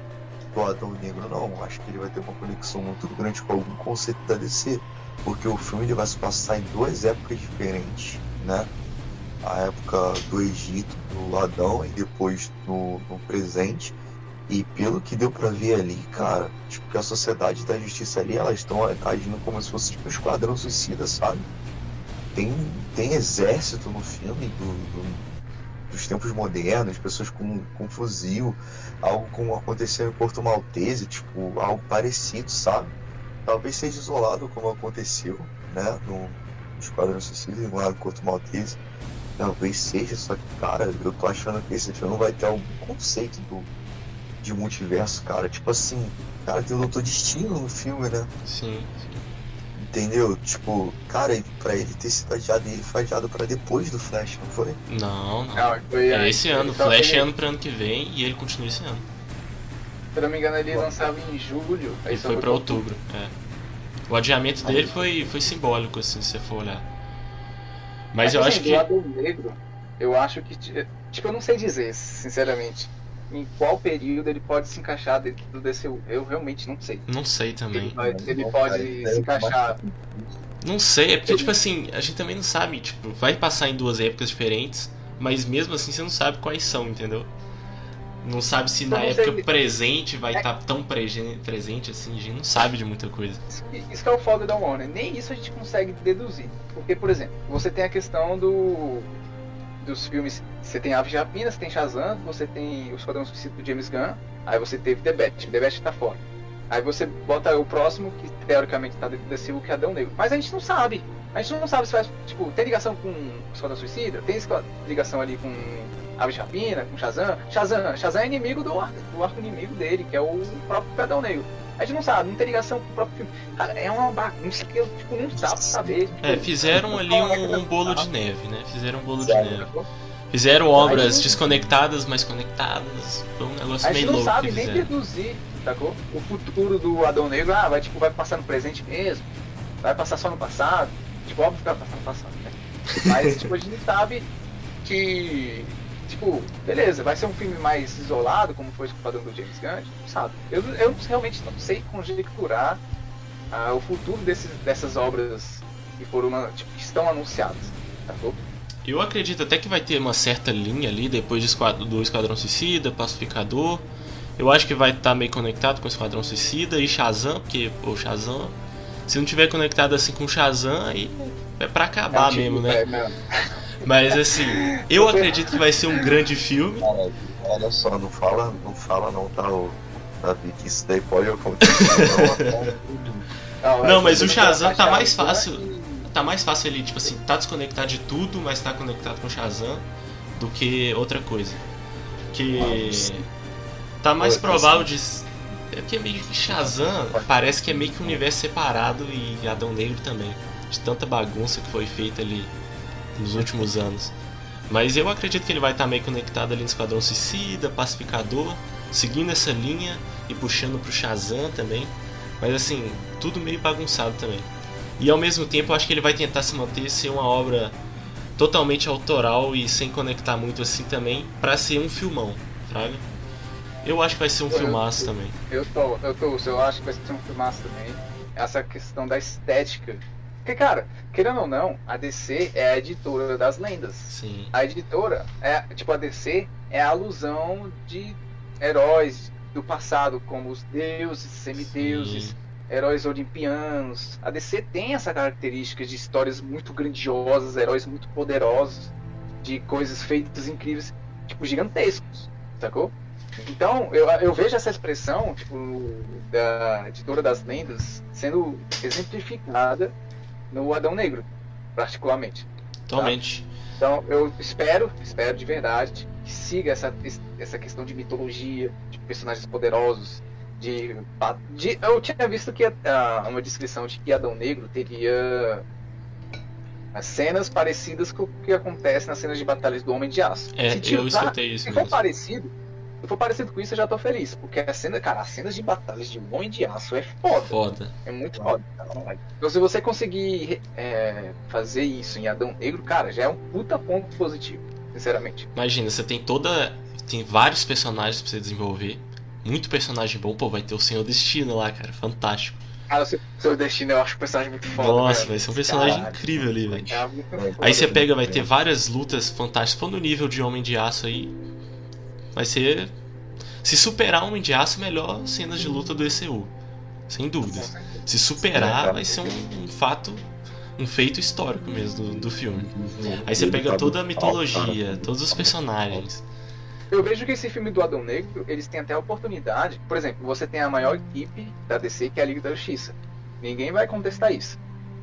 do Adão Negro, não. Eu acho que ele vai ter uma conexão muito grande com algum conceito da DC. Porque o filme ele vai se passar em duas épocas diferentes, né? A época do Egito, do Adão, e depois no, no presente. E pelo que deu pra ver ali, cara, tipo, que a sociedade da justiça ali, elas estão agindo como se fosse tipo um esquadrão suicida, sabe? Tem, tem exército no filme do, do dos tempos modernos, pessoas com, com fuzil, algo como aconteceu em Porto Maltese, tipo, algo parecido, sabe? Talvez seja isolado como aconteceu, né, no Esquadrão Suicida, lá no Porto Maltese. Talvez seja, só que, cara, eu tô achando que esse filme vai ter algum conceito do, de multiverso, cara. Tipo assim, cara, tem o Doutor Destino no filme, né? Sim, sim. Entendeu? Tipo, cara, pra ele ter sido adiado, ele foi adiado pra depois do Flash, não foi? Não, não. Foi, É esse ano, então, Flash é ele- ano pra ano que vem e ele continua esse ano. Se eu não me engano, ele lançava em julho. aí Ele foi pra outubro, é. O adiamento dele foi, foi simbólico, assim, se você for olhar. Mas eu assim, acho do que. lado negro, eu acho que. Tipo, eu não sei dizer, sinceramente. Em qual período ele pode se encaixar dentro do DCU. Eu realmente não sei. Não sei Ele, também. ele pode cara, isso se é encaixar. Não sei, é porque, tipo assim, a gente também não sabe, tipo, vai passar em duas épocas diferentes, mas mesmo assim você não sabe quais são, entendeu? Não sabe se na época sei. presente vai É. estar tão presente assim, a gente não sabe de muita coisa. Isso que- Isso que é o foda da Warner. Nem isso a gente consegue deduzir. Porque, por exemplo, você tem a questão do dos filmes. Você tem Aves de Rapina, você tem Shazam, você tem o Esquadrão Suicida do James Gunn, aí você teve The Bat. The Bat tá fora. Aí você bota o próximo, que teoricamente tá dentro desse que é Adão Negro. Mas a gente não sabe. A gente não sabe se faz, tipo, tem ligação com o Esquadrão Suicida, tem ligação ali com Aves de Rapina, com Shazam. Shazam, Shazam é inimigo do arco, do arco inimigo dele, que é o próprio Adão Negro. A gente não sabe, não tem ligação com o próprio filme. Cara, é uma bagunça que eu tipo, não pra saber. É, Tipo, fizeram ali um, um bolo de neve, né? Fizeram um bolo de neve. Fizeram obras Aí- desconectadas, mas conectadas. Foi um negócio A gente meio não louco sabe nem deduzir, sacou? O futuro do Adão Negro, ah, vai, tipo, vai passar no presente mesmo, vai passar só no passado. Tipo, óbvio que vai passar no passado, né? Mas, tipo, a gente sabe que, tipo, beleza, vai ser um filme mais isolado, como foi o Esquadrão do James Gunn, não sabe. Eu, eu realmente não sei conjecturar ah, o futuro desses, dessas obras que foram, tipo, que estão anunciadas, sacou? Eu acredito até que vai ter uma certa linha ali depois de do Esquadrão Suicida, Pacificador. Eu acho que vai estar meio conectado com o Esquadrão Suicida e Shazam, porque o Shazam, se não tiver conectado assim com o Shazam, aí é pra acabar É, tipo, mesmo, né? é. Mas assim, eu acredito que vai ser um grande filme. Cara, olha só, não fala, não fala não, tá, ô, Davi, que isso daí pode acontecer. não, Não, mas o Shazam tá mais que- fácil. Tá mais fácil ele, tipo assim, tá desconectado de tudo, mas tá conectado com o Shazam do que outra coisa. Que tá mais provável de. É porque meio que Shazam parece que é meio que um universo separado e Adão Negro também. De tanta bagunça que foi feita ali nos últimos anos. Mas eu acredito que ele vai estar meio conectado ali no Esquadrão Suicida, Pacificador, seguindo essa linha e puxando pro Shazam também. Mas assim, tudo meio bagunçado também. E ao mesmo tempo eu acho que ele vai tentar se manter ser uma obra totalmente autoral e sem conectar muito assim também, pra ser um filmão, fraga. Eu acho que vai ser um eu- filmaço também. Eu tô, eu tô, eu acho que vai ser um filmaço também. Essa questão da estética. Porque, cara, querendo ou não, a DC é a editora das lendas. Sim. A editora, é, tipo, a DC é a alusão de heróis do passado, como os deuses, semideuses, Sim. heróis olimpianos. A DC tem essa característica de histórias muito grandiosas, heróis muito poderosos, de coisas feitas incríveis, tipo, gigantescos, sacou? Então, eu, eu vejo essa expressão, tipo, da editora das lendas sendo exemplificada no Adão Negro, particularmente. Totalmente. Então, eu espero, espero de verdade, que siga essa, essa questão de mitologia, de personagens poderosos, de, de eu tinha visto que ah, uma descrição de que Adão Negro teria as cenas parecidas com o que acontece nas cenas de batalhas do Homem de Aço. É, Se eu escutei isso Se for mesmo. parecido, Se for parecido com isso, eu já tô feliz. Porque a cena, cara, as cenas de batalhas de Homem de Aço é foda. Foda. É muito foda. Então, se você conseguir é, fazer isso em Adão Negro, cara, já é um puta ponto positivo, sinceramente. Imagina, você tem toda. Tem vários personagens pra você desenvolver. Muito personagem bom. Pô, vai ter o Senhor Destino lá, cara. Fantástico. Cara, o seu- seu destino eu acho o personagem muito foda. Nossa, vai ser um personagem Caralho. incrível ali, velho. É. Aí você pega, vai ter várias lutas fantásticas. For no nível de Homem de Aço aí, vai ser. Se superar Homem de Aço, melhor cenas de luta do ECU. Sem dúvidas. Se superar, vai ser um, um fato, um feito histórico mesmo do, do filme. Aí você pega toda a mitologia, todos os personagens. Eu vejo que esse filme do Adão Negro, eles têm até a oportunidade. Por exemplo, você tem a maior equipe da DC, que é a Liga da Justiça. Ninguém vai contestar isso.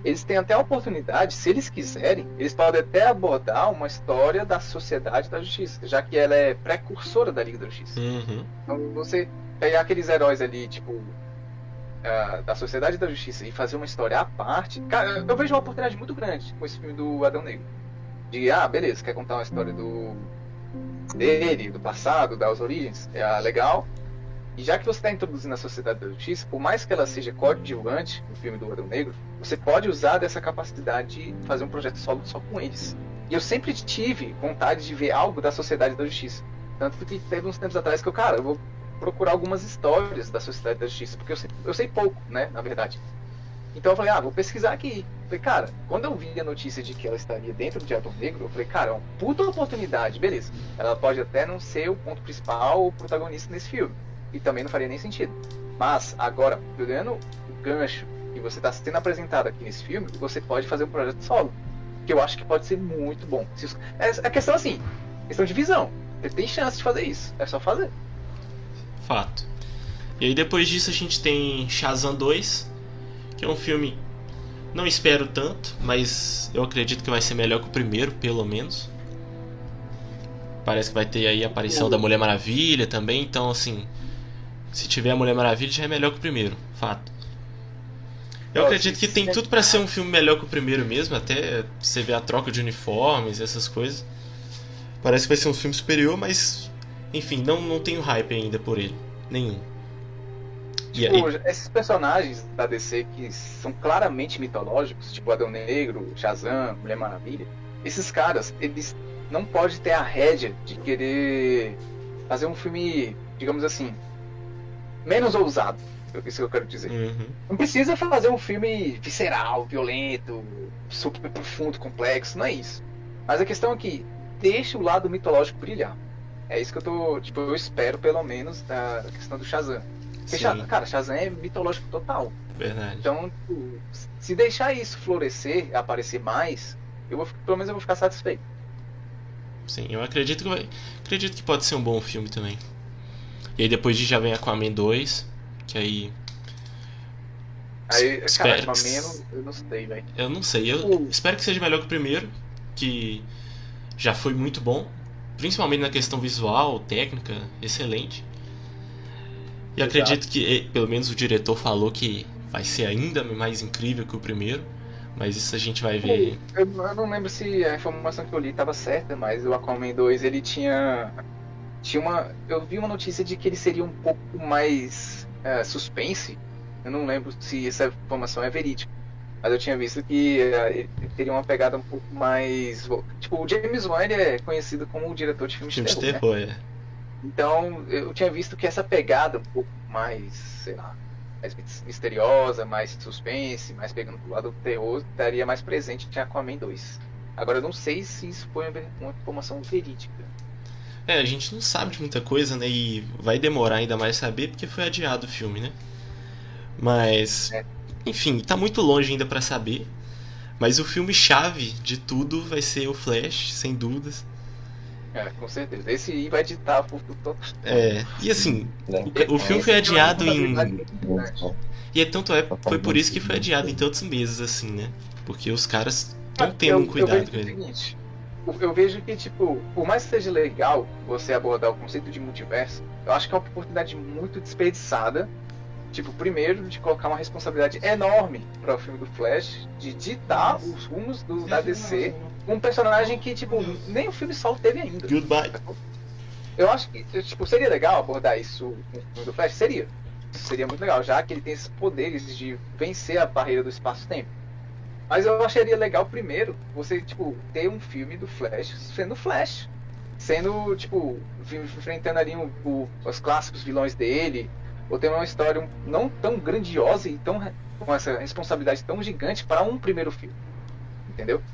Eles têm até a oportunidade, se eles quiserem, eles podem até abordar uma história da Sociedade da Justiça, já que ela é precursora da Liga da Justiça. Uhum. Então, você pegar aqueles heróis ali, tipo, ah, da Sociedade da Justiça e fazer uma história à parte, cara, eu vejo uma oportunidade muito grande com esse filme do Adão Negro. De, ah, beleza, quer contar uma história do dele, do passado, das origens, é ah, legal. E já que você está introduzindo a Sociedade da Justiça, por mais que ela seja coadjuvante no filme do Adão Negro, você pode usar dessa capacidade de fazer um projeto solo só com eles. E eu sempre tive vontade de ver algo da Sociedade da Justiça. Tanto que teve uns tempos atrás que eu, cara, eu vou procurar algumas histórias da Sociedade da Justiça, porque eu sei, eu sei pouco, né, na verdade. Então eu falei, ah, vou pesquisar aqui. Falei, cara, quando eu vi a notícia de que ela estaria dentro de Adão Negro, eu falei, cara, é uma puta oportunidade, beleza. Ela pode até não ser o ponto principal, o protagonista nesse filme. E também não faria nem sentido. Mas, agora, pegando o gancho que você está sendo apresentado aqui nesse filme, você pode fazer um projeto solo. Que eu acho que pode ser muito bom. Se os- É a questão assim, questão de visão. Você tem chance de fazer isso. É só fazer. Fato. E aí depois disso a gente tem Shazam 2, que é um filme não espero tanto, mas eu acredito que vai ser melhor que o primeiro, pelo menos. Parece que vai ter aí a aparição da Mulher Maravilha também, então assim, se tiver a Mulher Maravilha já é melhor que o primeiro, fato. Eu acredito que tem tudo pra ser um filme melhor que o primeiro mesmo, até você ver a troca de uniformes, essas coisas. Parece que vai ser um filme superior, mas enfim, não, não tenho hype ainda por ele. Nenhum. E aí, Tipo, esses personagens da DC que são claramente mitológicos, tipo Adão Negro, Shazam, Mulher Maravilha, esses caras, eles não podem ter a rédea de querer fazer um filme, digamos assim, menos ousado. É isso que eu quero dizer. Uhum. Não precisa fazer um filme visceral, violento, super profundo, complexo, não é isso. Mas a questão é que deixa o lado mitológico brilhar. É isso que eu tô, tipo, eu espero pelo menos da questão do Shazam. Porque. Shazam- cara, Shazam é mitológico total. Verdade. Então, tipo, se deixar isso florescer, aparecer mais, eu vou, pelo menos eu vou ficar satisfeito. Sim, eu acredito que vai. Acredito que pode ser um bom filme também. E aí depois disso já vem Aquaman 2, que aí. Aí, cara, Espero Aquaman, que- eu não- eu não sei, velho. Eu não sei, eu Uh. espero que seja melhor que o primeiro, que já foi muito bom, principalmente na questão visual, técnica, excelente. E Exato. acredito que, eh, pelo menos o diretor falou que vai ser ainda mais incrível que o primeiro, mas isso a gente vai ver. Eu, eu não lembro se a informação que eu li estava certa, mas o Aquaman 2 ele tinha. Tinha uma. Eu vi uma notícia de que ele seria um pouco mais é, suspense. Eu não lembro se essa informação é verídica. Mas eu tinha visto que é, ele teria uma pegada um pouco mais. Tipo, o James Wan é conhecido como o diretor de filmes Filme de terror. né? é. Então, eu tinha visto que essa pegada um pouco mais, sei lá, mais mis- misteriosa, mais suspense, mais pegando pro lado do terror, estaria mais presente em Aquaman 2. Agora, eu não sei se isso foi uma informação verídica. É, a gente não sabe de muita coisa, né? E vai demorar ainda mais saber porque foi adiado o filme, né? Mas, É. enfim, tá muito longe ainda pra saber. Mas o filme chave de tudo vai ser o Flash, sem dúvidas. É, com certeza. Esse aí vai ditar o futuro total. É, e assim, Né? o, o filme foi Esse é adiado em. E é tanto é, foi por isso que foi adiado em tantos meses, assim, né? Porque os caras estão tendo eu, um cuidado eu com ele. Seguinte, eu- vejo que, tipo, por mais que seja legal você abordar o conceito de multiverso, eu acho que é uma oportunidade muito desperdiçada. Tipo, primeiro, de colocar uma responsabilidade enorme para o filme do Flash, de ditar os rumos do, da DC com um personagem que, tipo, nem o filme solo teve ainda. Goodbye. eu acho que tipo, seria legal abordar isso no filme do Flash, seria. Seria muito legal, já que ele tem esses poderes de vencer a barreira do espaço-tempo. Mas eu acharia legal primeiro você, tipo, ter um filme do Flash sendo Flash. Sendo, tipo, enfrentando ali o, os clássicos vilões dele. Ou ter uma história não tão grandiosa e tão, com essa responsabilidade tão gigante para um primeiro filme. Entendeu?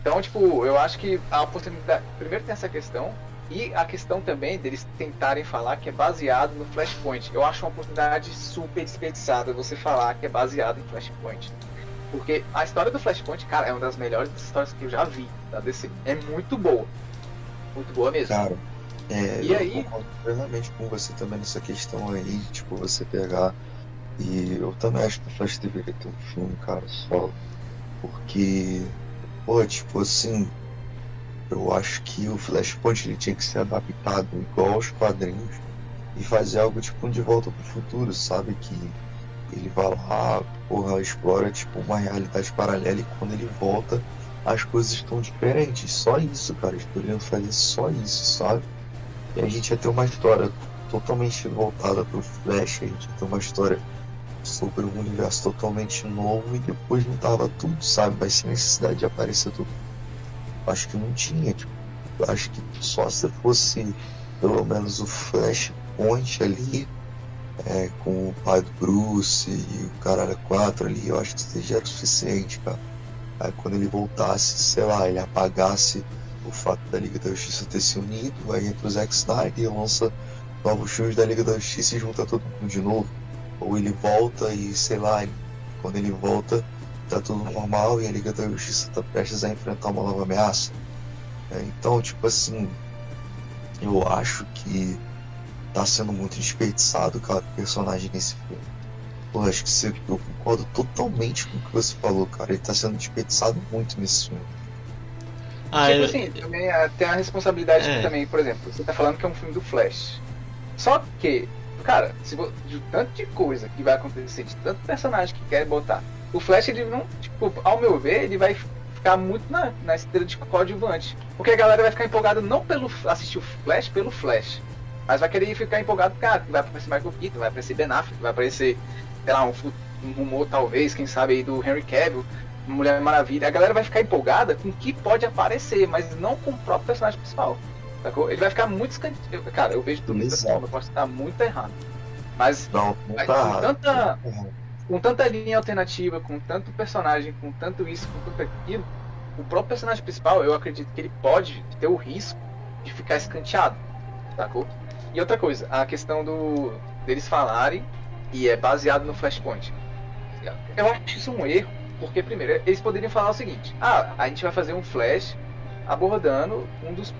Então, tipo, eu acho que a oportunidade. Primeiro tem essa questão. E a questão também deles tentarem falar que é baseado no Flashpoint. Eu acho uma oportunidade super desperdiçada você falar que é baseado em Flashpoint. Porque a história do Flashpoint, cara, é uma das melhores histórias que eu já vi da DC. É muito boa. Muito boa mesmo. Cara, é, E eu aí? concordo plenamente com você também nessa questão aí, tipo, você pegar. E eu também acho que o Flash deveria ter um filme, cara, solo. Porque, pô, tipo assim, eu acho que o Flashpoint ele tinha que ser adaptado igual aos quadrinhos e fazer algo tipo um De Volta pro Futuro, sabe? Que ele vai lá, porra, explora tipo uma realidade paralela e quando ele volta as coisas estão diferentes. Só isso, cara. Eles poderiam fazer só isso, sabe? E a gente ia ter uma história totalmente voltada pro Flash, a gente ia ter uma história sobre um universo totalmente novo e depois não tava tudo, sabe? Vai ser necessidade de aparecer tudo. Acho que não tinha, tipo, acho que só se fosse pelo menos o Flashpoint ali, é, com o pai do Bruce e o caralho 4 ali, eu acho que já era o suficiente, cara. Aí quando ele voltasse, sei lá, ele apagasse o fato da Liga da Justiça ter se unido, aí entra o Zack Snyder e lança novos filmes da Liga da Justiça e junta todo mundo de novo. Ou ele volta e, sei lá, ele- quando ele volta, tá tudo normal e a Liga da Justiça tá prestes a enfrentar uma nova ameaça. É, então, tipo assim, eu acho que tá sendo muito desperdiçado, cara, o personagem nesse filme. Pô, acho que você, eu concordo totalmente com o que você falou, cara. Ele tá sendo desperdiçado muito nesse filme. Ah, tipo é- assim, também é, tem a responsabilidade É. que também, por exemplo, você tá falando que é um filme do Flash. Só que, cara, se vo- de tanto de coisa que vai acontecer, de tanto personagem que quer botar, o Flash, ele não, tipo, ao meu ver, ele vai ficar muito na, na esteira de coadjuvante. Porque a galera vai ficar empolgada não pelo assistir o Flash, pelo Flash. Mas vai querer ficar empolgado, cara, vai aparecer Michael Keaton, vai aparecer Ben Affleck, vai aparecer, sei lá, um, um rumor talvez, quem sabe aí do Henry Cavill, Mulher Maravilha. A galera vai ficar empolgada com o que pode aparecer, mas não com o próprio personagem principal. Sacou? Ele vai ficar muito escanteado. Cara, eu vejo tudo Exato. forma, eu posso estar muito errado. Mas Não, não Mas tá com tanta- tá com tanta linha alternativa, com tanto personagem, com tanto isso, com tanto aquilo, o próprio personagem principal, eu acredito que ele pode ter o risco de ficar escanteado, sacou? E outra coisa, a questão do deles falarem e é baseado no Flashpoint. Eu acho isso um erro, porque primeiro, eles poderiam falar o seguinte: "Ah, a gente vai fazer um Flash abordando um dos,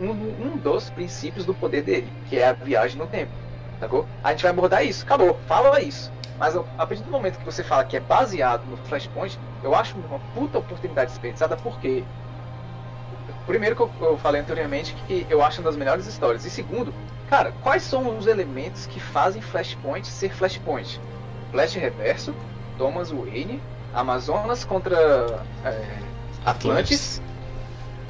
um, um dos princípios do poder dele, que é a viagem no tempo." Sacou? A gente vai abordar isso, acabou, fala isso. Mas a a partir do momento que você fala que é baseado no Flashpoint, eu acho uma puta oportunidade desperdiçada, porque primeiro que eu, eu falei anteriormente que eu acho uma das melhores histórias. E segundo, cara, quais são os elementos que fazem Flashpoint ser Flashpoint? Flash Reverso, Thomas Wayne, Amazonas contra é, Atlantis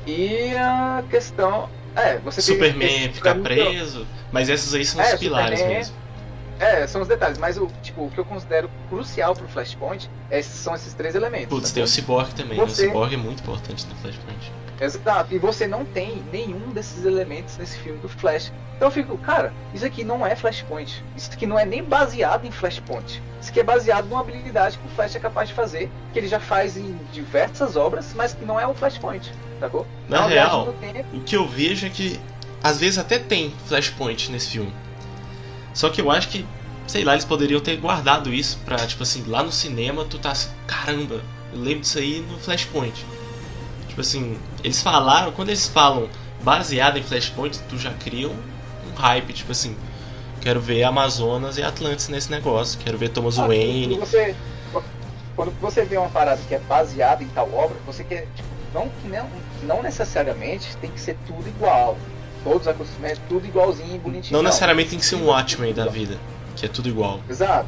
e a questão. É, você Superman ficar caminho- preso. Mas esses aí são É, os pilares Superman- mesmo. É, são os detalhes, mas o, tipo, o que eu considero crucial pro Flashpoint é- são esses três elementos. Putz, sacou? tem o Cyborg também. né? Você- O Cyborg é muito importante no Flashpoint. Exato, e você não tem nenhum desses elementos nesse filme do Flash. Então eu fico, cara, isso aqui não é Flashpoint. Isso aqui não é nem baseado em Flashpoint. Isso aqui é baseado numa habilidade que o Flash é capaz de fazer, que ele já faz em diversas obras, mas que não é o Flashpoint, sacou? Na É real, tempo. o que eu vejo é que às vezes até tem Flashpoint nesse filme. Só que eu acho que, sei lá, eles poderiam ter guardado isso pra, tipo assim, lá no cinema tu tá assim, caramba, eu lembro disso aí no Flashpoint. Tipo assim, eles falaram, quando eles falam baseado em Flashpoint, tu já cria um, um hype, tipo assim, quero ver Amazonas e Atlantis nesse negócio, quero ver Thomas Ah, Wayne. Quando você, quando você vê uma parada que é baseada em tal obra, você quer, tipo, não, que não, não necessariamente tem que ser tudo igual. Todos os acontecimentos, tudo igualzinho e bonitinho. Não necessariamente tem que ser um Watchmen da vida, que é tudo igual. Exato.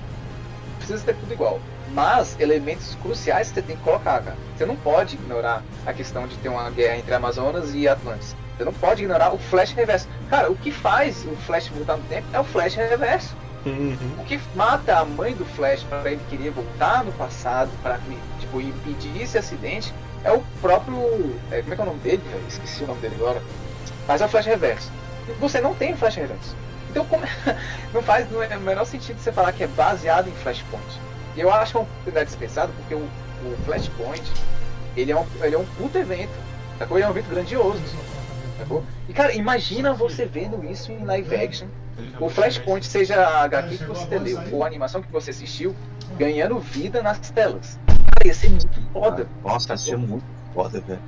Precisa ter tudo igual. Mas elementos cruciais você tem que colocar, cara. Você não pode ignorar a questão de ter uma guerra entre Amazonas e Atlantis. Você não pode ignorar o Flash reverso. Cara, o que faz o Flash voltar no tempo é o Flash reverso. Uhum. O que mata a mãe do Flash para ele querer voltar no passado para tipo, impedir esse acidente é o próprio. É, como é que é o nome dele? velho? Esqueci o nome dele agora. Mas é o Flash Reverso. Você não tem Flash Reverso. Então como- não faz não é o menor sentido você falar que é baseado em Flashpoint. E eu acho que é uma oportunidade dispensada porque o, o Flashpoint ele é um, ele é um puto evento. Sacou? Ele é um evento grandioso. Sacou? E cara, imagina você vendo isso em live action o Flashpoint, seja a HQ que você leu ou a animação que você assistiu, ganhando vida nas telas. Cara, ia ser muito foda. Nossa, isso é muito foda, velho.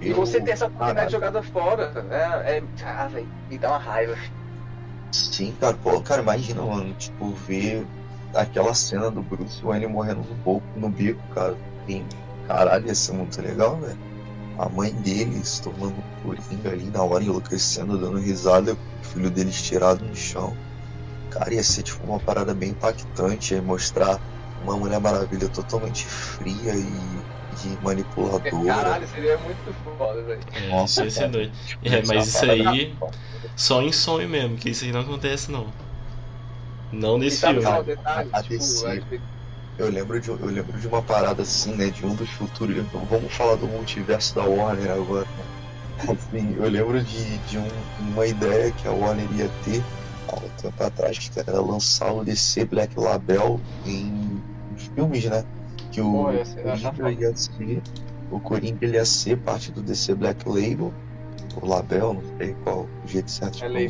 E Eu- você ter essa oportunidade jogada fora, é. é ah, velho, me dá uma raiva. Sim, cara, pô, cara, imagina, mano, tipo, ver aquela cena do Bruce Wayne morrendo no, boco, no bico, cara. Caralho, ia ser muito legal, velho. A mãe dele se tornando coringa ali na hora, enlouquecendo, dando risada, o filho dele estirado no chão. Cara, ia ser tipo uma parada bem impactante, ia mostrar uma Mulher Maravilha totalmente fria e, e manipuladora. Caralho, seria muito foda, velho. É, Nossa, isso ia ser cara. doido. É, mas isso aí só em sonho mesmo, que isso aí não acontece não. Não nesse filme. é o detalhe? A Tipo, DC. a Eu lembro, de, eu lembro de uma parada assim, né? De um dos futuros. Vamos falar do multiverso da Warner agora. Assim, eu lembro de, de um- uma ideia que a Warner ia ter há um tempo atrás, que era lançar o DC Black Label em filmes, né? Que o Pô, Coringa ia ser. O Coringa ele ia ser parte do DC Black Label, o Label, não sei qual o jeito certo de É label.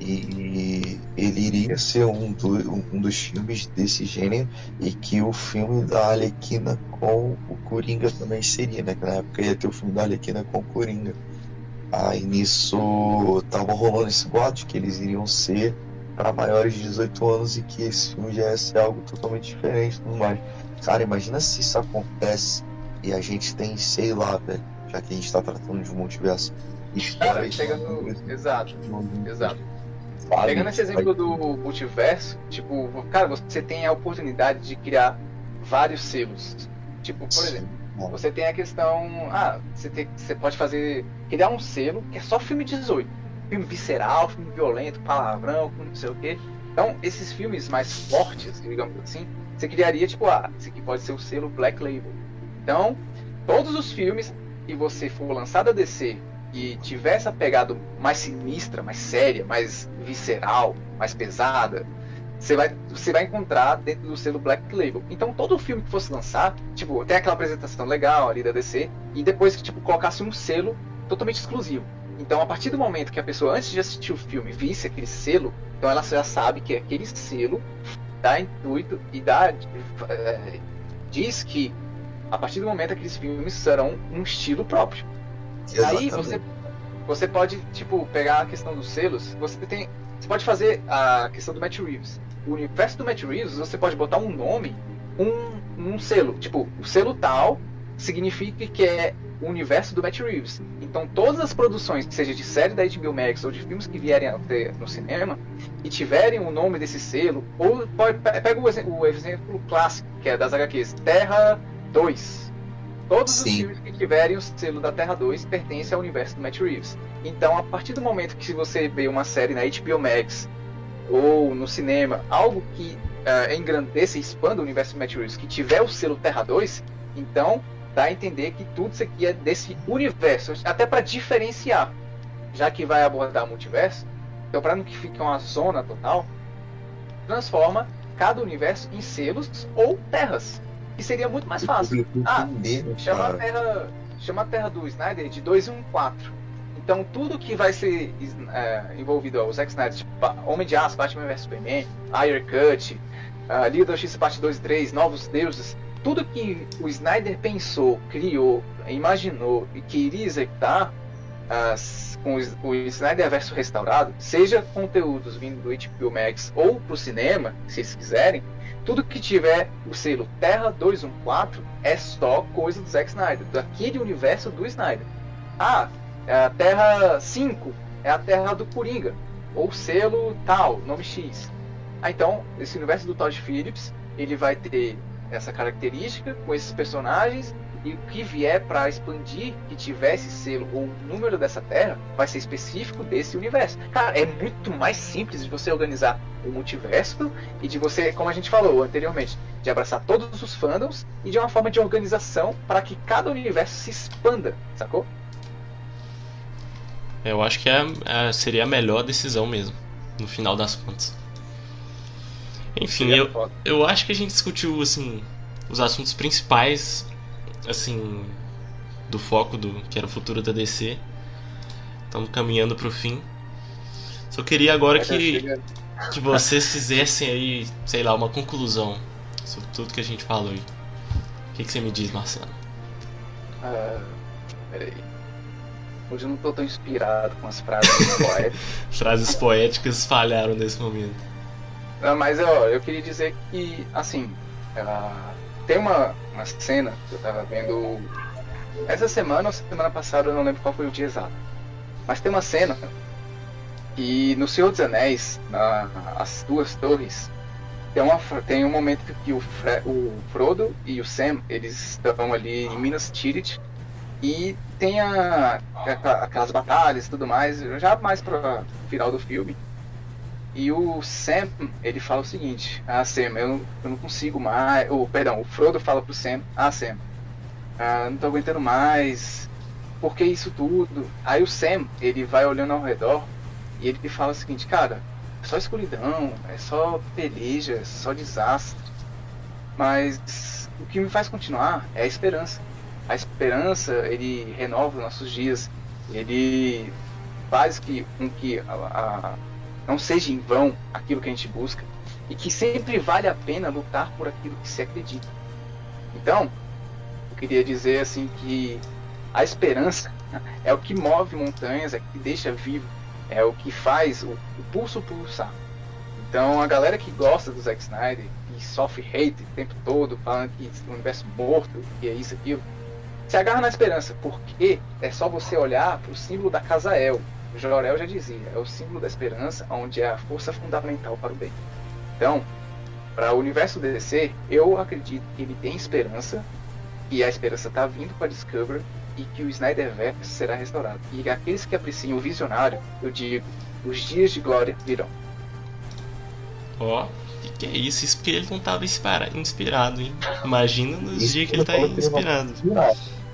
E ele iria ser um, do- um dos filmes desse gênero e que o filme da Arlequina com o Coringa também seria, né? Que na época ia ter o filme da Arlequina com o Coringa. Aí nisso tava rolando esse boato que eles iriam ser para maiores de 18 anos e que esse filme já ia ser algo totalmente diferente e tudo mais. Cara, imagina se isso acontece e a gente tem, sei lá, velho, já que a gente tá tratando de um multiverso. Cara, histórias pegando. Exato, exato. Sabe? Pegando esse exemplo do multiverso, tipo, cara, você tem a oportunidade de criar vários selos. Tipo, por exemplo, você tem a questão. Ah, você, tem, você pode fazer. Criar um selo que é só filme 18. Filme visceral, filme violento, palavrão, não sei o quê. Então, esses filmes mais fortes, digamos assim, você criaria, tipo, ah, esse aqui pode ser o selo Black Label. Então, todos os filmes que você for lançado a DC e tiver essa pegada mais sinistra, mais séria, mais visceral, mais pesada, você vai, você vai encontrar dentro do selo Black Label. Então todo filme que fosse lançar, tipo, tem aquela apresentação legal ali da DC, e depois que tipo, colocasse um selo totalmente exclusivo. Então a partir do momento que a pessoa, antes de assistir o filme, visse aquele selo, então ela já sabe que aquele selo dá intuito e dá, eh, diz que a partir do momento aqueles filmes serão um estilo próprio. Aí você, você pode, tipo, pegar a questão dos selos, você tem. Você pode fazer a questão do Matt Reeves. O universo do Matt Reeves, você pode botar um nome, um, um selo. Tipo, o selo tal significa que é o universo do Matt Reeves. Então todas as produções, seja de série da HBO Max ou de filmes que vierem a ter no cinema, e tiverem o nome desse selo, ou pode, pe- pega o, exe- o exemplo clássico, que é das HQs, Terra 2. Todos os Sim. filmes que tiverem o selo da Terra 2 pertencem ao universo do Matt Reeves. Então, a partir do momento que você vê uma série na HBO Max ou no cinema, algo que eh, engrandeça e expanda o universo do Matt Reeves, que tiver o selo Terra 2, então dá a entender que tudo isso aqui é desse universo, até para diferenciar, já que vai abordar multiverso, então para não que fique uma zona total, transforma cada universo em selos ou terras, que seria muito mais fácil. Ah, né, Chama a? Terra, chama a Terra do Snyder de 2 e 1 4. Então tudo que vai ser é, envolvido ao Zack Snyder, tipo Homem de Aço, Batman vs Superman, Iron Cut, uh, Liga da Justiça parte 2 e 3, Novos Deuses, tudo que o Snyder pensou, criou, imaginou e queria executar s- com o o Snyder verso restaurado, seja conteúdos vindo do HBO Max ou pro cinema, se eles quiserem, tudo que tiver o selo Terra 214 é só coisa do Zack Snyder, daquele universo do Snyder. Ah, é a Terra 5 é a Terra do Coringa, ou selo tal, nome X. Ah, então, esse universo do Todd Phillips, ele vai ter essa característica com esses personagens E o que vier para expandir, que tivesse selo ou número dessa terra, vai ser específico desse universo. Cara, é muito mais simples de você organizar o multiverso e de você, como a gente falou anteriormente, de abraçar todos os fandoms e de uma forma de organização para que cada universo se expanda, sacou? Eu acho que é, é, seria a melhor decisão mesmo, no final das contas. Enfim, eu, eu acho que a gente discutiu assim os assuntos principais assim do foco do que era o futuro da DC. Estamos caminhando para o fim. Só queria agora que que vocês fizessem aí, sei lá, uma conclusão sobre tudo que a gente falou aí. O que, que você me diz, Marcelo? Ah, peraí. Hoje eu não tô tão inspirado com as frases poéticas. frases poéticas falharam nesse momento. Não, mas ó, eu queria dizer que, assim, uh, tem uma, uma cena que eu tava vendo essa semana ou semana passada, eu não lembro qual foi o dia exato. Mas tem uma cena e no Senhor dos Anéis, na, as duas torres, tem, uma, tem um momento que o, Fre, o Frodo e o Sam eles estão ali em Minas Tirith e tem a, a, aquelas batalhas e tudo mais, já mais para final do filme. E o Sam, ele fala o seguinte: Ah, Sam, eu não, eu não consigo mais. Ou, perdão, o Frodo fala pro Sam: Ah, Sam, ah, não tô aguentando mais. Por que isso tudo? Aí o Sam, ele vai olhando ao redor e ele fala o seguinte: Cara, é só escuridão, é só peleja, é só desastre. Mas o que me faz continuar é a esperança. A esperança, ele renova os nossos dias. Ele faz que, com que a, a não seja em vão aquilo que a gente busca e que sempre vale a pena lutar por aquilo que se acredita. Então, eu queria dizer assim que a esperança é o que move montanhas, é o que deixa vivo, é o que faz o, o pulso pulsar. Então, a galera que gosta do Zack Snyder e sofre hate o tempo todo, falando que o universo morto, que é isso, aquilo, se agarra na esperança, porque é só você olhar para o símbolo da Casa El, Jorel já dizia, é o símbolo da esperança, onde é a força fundamental para o bem. Então, para o universo DC, eu acredito que ele tem esperança, e a esperança está vindo para Discovery, e que o Snyderverse será restaurado. E aqueles que apreciam o visionário, eu digo, os dias de glória virão. Ó, oh, que, que é isso? Isso porque ele não estava inspirado, hein? Imagina nos isso dias que ele está inspirado.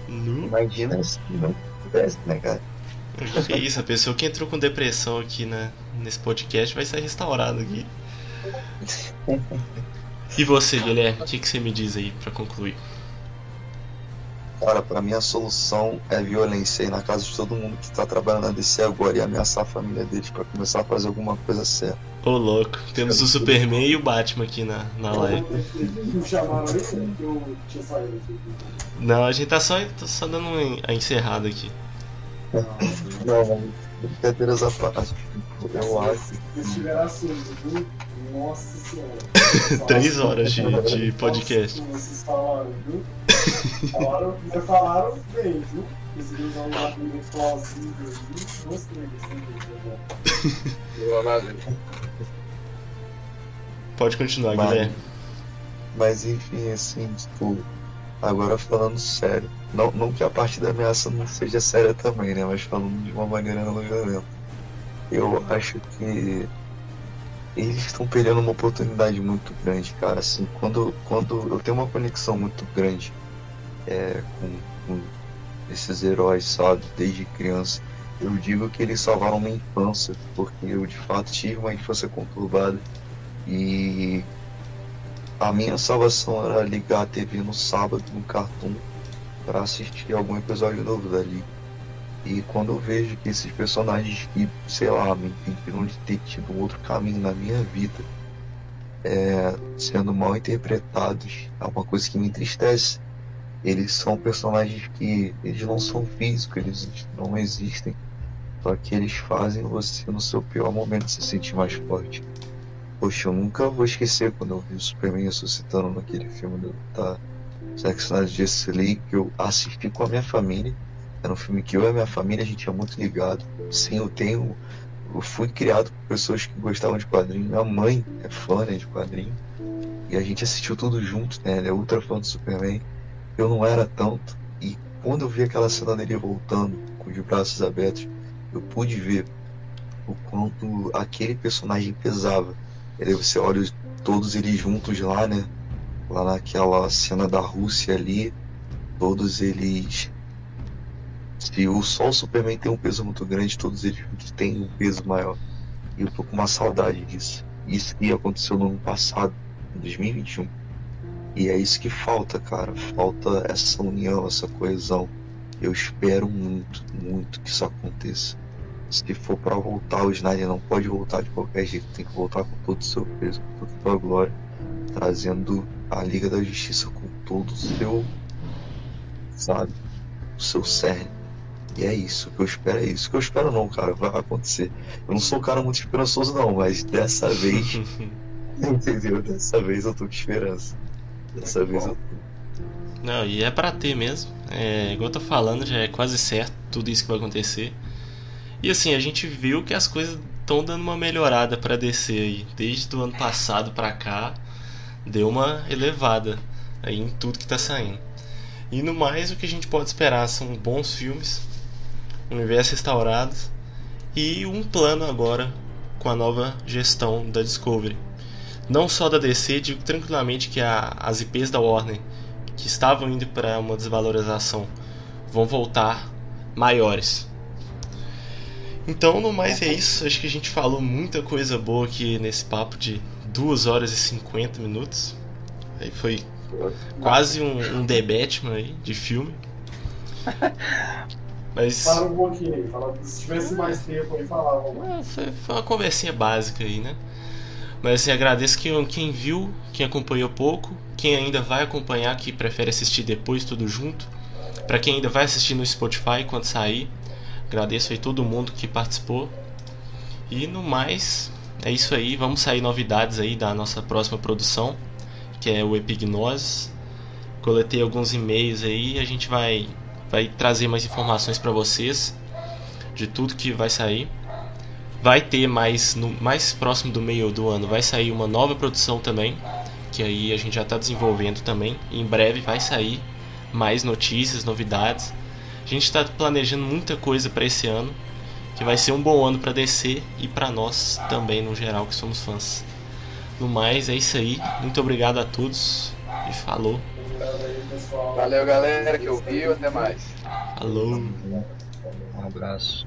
Imagina se não pudesse, né, cara? Que isso, a pessoa que entrou com depressão aqui na, nesse podcast vai ser restaurado aqui. E você, Guilherme, o que, que você me diz aí para concluir? Cara, pra mim a solução é violência aí na casa de todo mundo que tá trabalhando na DC agora e ameaçar a família deles para começar a fazer alguma coisa séria. Ô louco, temos o Superman e o Batman aqui na, na live. Não, a gente tá só, só dando a encerrada aqui. Não, brincadeiras à parte. Eu acho. Se tiver assunto, nossa senhora. Três horas de, de podcast. Vocês falaram, viu? Falaram, falaram bem, viu? Conseguiu usar um argumento plausível ali. Gostei desse Pode continuar, mas, Guilherme. Mas enfim, assim, tipo, agora falando sério. Não, não que a parte da ameaça não seja séria também, né? Mas falando de uma maneira não violenta. Eu acho que eles estão perdendo uma oportunidade muito grande, cara. Assim, quando, quando eu tenho uma conexão muito grande é, com, com esses heróis, sabe, desde criança, eu digo que eles salvaram minha infância, porque eu de fato tive uma infância conturbada e a minha salvação era ligar a TV no sábado no Cartoon para assistir algum episódio novo dali. E quando eu vejo que esses personagens que, sei lá, me impediram de ter tido um outro caminho na minha vida, é, sendo mal interpretados, é uma coisa que me entristece. Eles são personagens que eles não são físicos, eles não existem. Só que eles fazem você no seu pior momento se sentir mais forte. Poxa, eu nunca vou esquecer quando eu vi o Superman ressuscitando naquele filme do, da, Zack Snyder Justice League, que eu assisti com a minha família. Era um filme que eu e a minha família a gente é muito ligado. Sim, eu tenho. Eu fui criado por pessoas que gostavam de quadrinhos. Minha mãe é fã né, de quadrinhos. E a gente assistiu tudo junto, né? Ela é ultra fã do Superman. Eu não era tanto. E quando eu vi aquela cena dele voltando, com os braços abertos, eu pude ver o quanto aquele personagem pesava. E aí você olha todos eles juntos lá, né? Lá naquela cena da Rússia ali, todos eles. Se o Sol Superman tem um peso muito grande, todos eles têm um peso maior. E eu tô com uma saudade disso. Isso que aconteceu no ano passado, em 2021. E é isso que falta, cara. Falta essa união, essa coesão. Eu espero muito, muito que isso aconteça. Se for para voltar, o Snyder não pode voltar de qualquer jeito. Tem que voltar com todo o seu peso, com toda a sua glória. Trazendo a Liga da Justiça com todo o seu. Sabe? O seu cerne. E é isso, que eu espero é isso. Que eu espero não, cara, vai acontecer. Eu não sou um cara muito esperançoso não, mas dessa vez. entendeu? Dessa vez eu tô com esperança. Dessa vez eu tô. Não, e é pra ter mesmo. É, igual eu tô falando, já é quase certo tudo isso que vai acontecer. E assim, a gente viu que as coisas estão dando uma melhorada para descer aí. Desde o ano passado para cá, deu uma elevada aí em tudo que tá saindo. E no mais, o que a gente pode esperar são bons filmes, universo restaurado e um plano agora com a nova gestão da Discovery. Não só da DC, digo tranquilamente que a, as IPs da Warner que estavam indo para uma desvalorização vão voltar maiores. Então, no mais é isso. Acho que a gente falou muita coisa boa aqui nesse papo de 2 horas e 50 minutos. Aí foi quase um, um The Batman aí de filme. Mas. Fala um pouquinho aí, fala, se tivesse mais tempo aí, falava. É, foi, foi uma conversinha básica aí, né? Mas assim, agradeço quem, quem viu, quem acompanhou pouco, quem ainda vai acompanhar, que prefere assistir depois tudo junto. Para quem ainda vai assistir no Spotify quando sair, agradeço aí todo mundo que participou. E no mais, é isso aí. Vamos sair novidades aí da nossa próxima produção, que é o Epignose. Coletei alguns e-mails aí a gente vai vai trazer mais informações para vocês de tudo que vai sair. Vai ter mais no mais próximo do meio do ano vai sair uma nova produção também, que aí a gente já está desenvolvendo também. Em breve vai sair mais notícias, novidades. A gente está planejando muita coisa para esse ano, que vai ser um bom ano para descer e para nós também no geral que somos fãs. No mais é isso aí. Muito obrigado a todos e falou. Valeu, galera que ouviu. Até mais. Falou. Um abraço.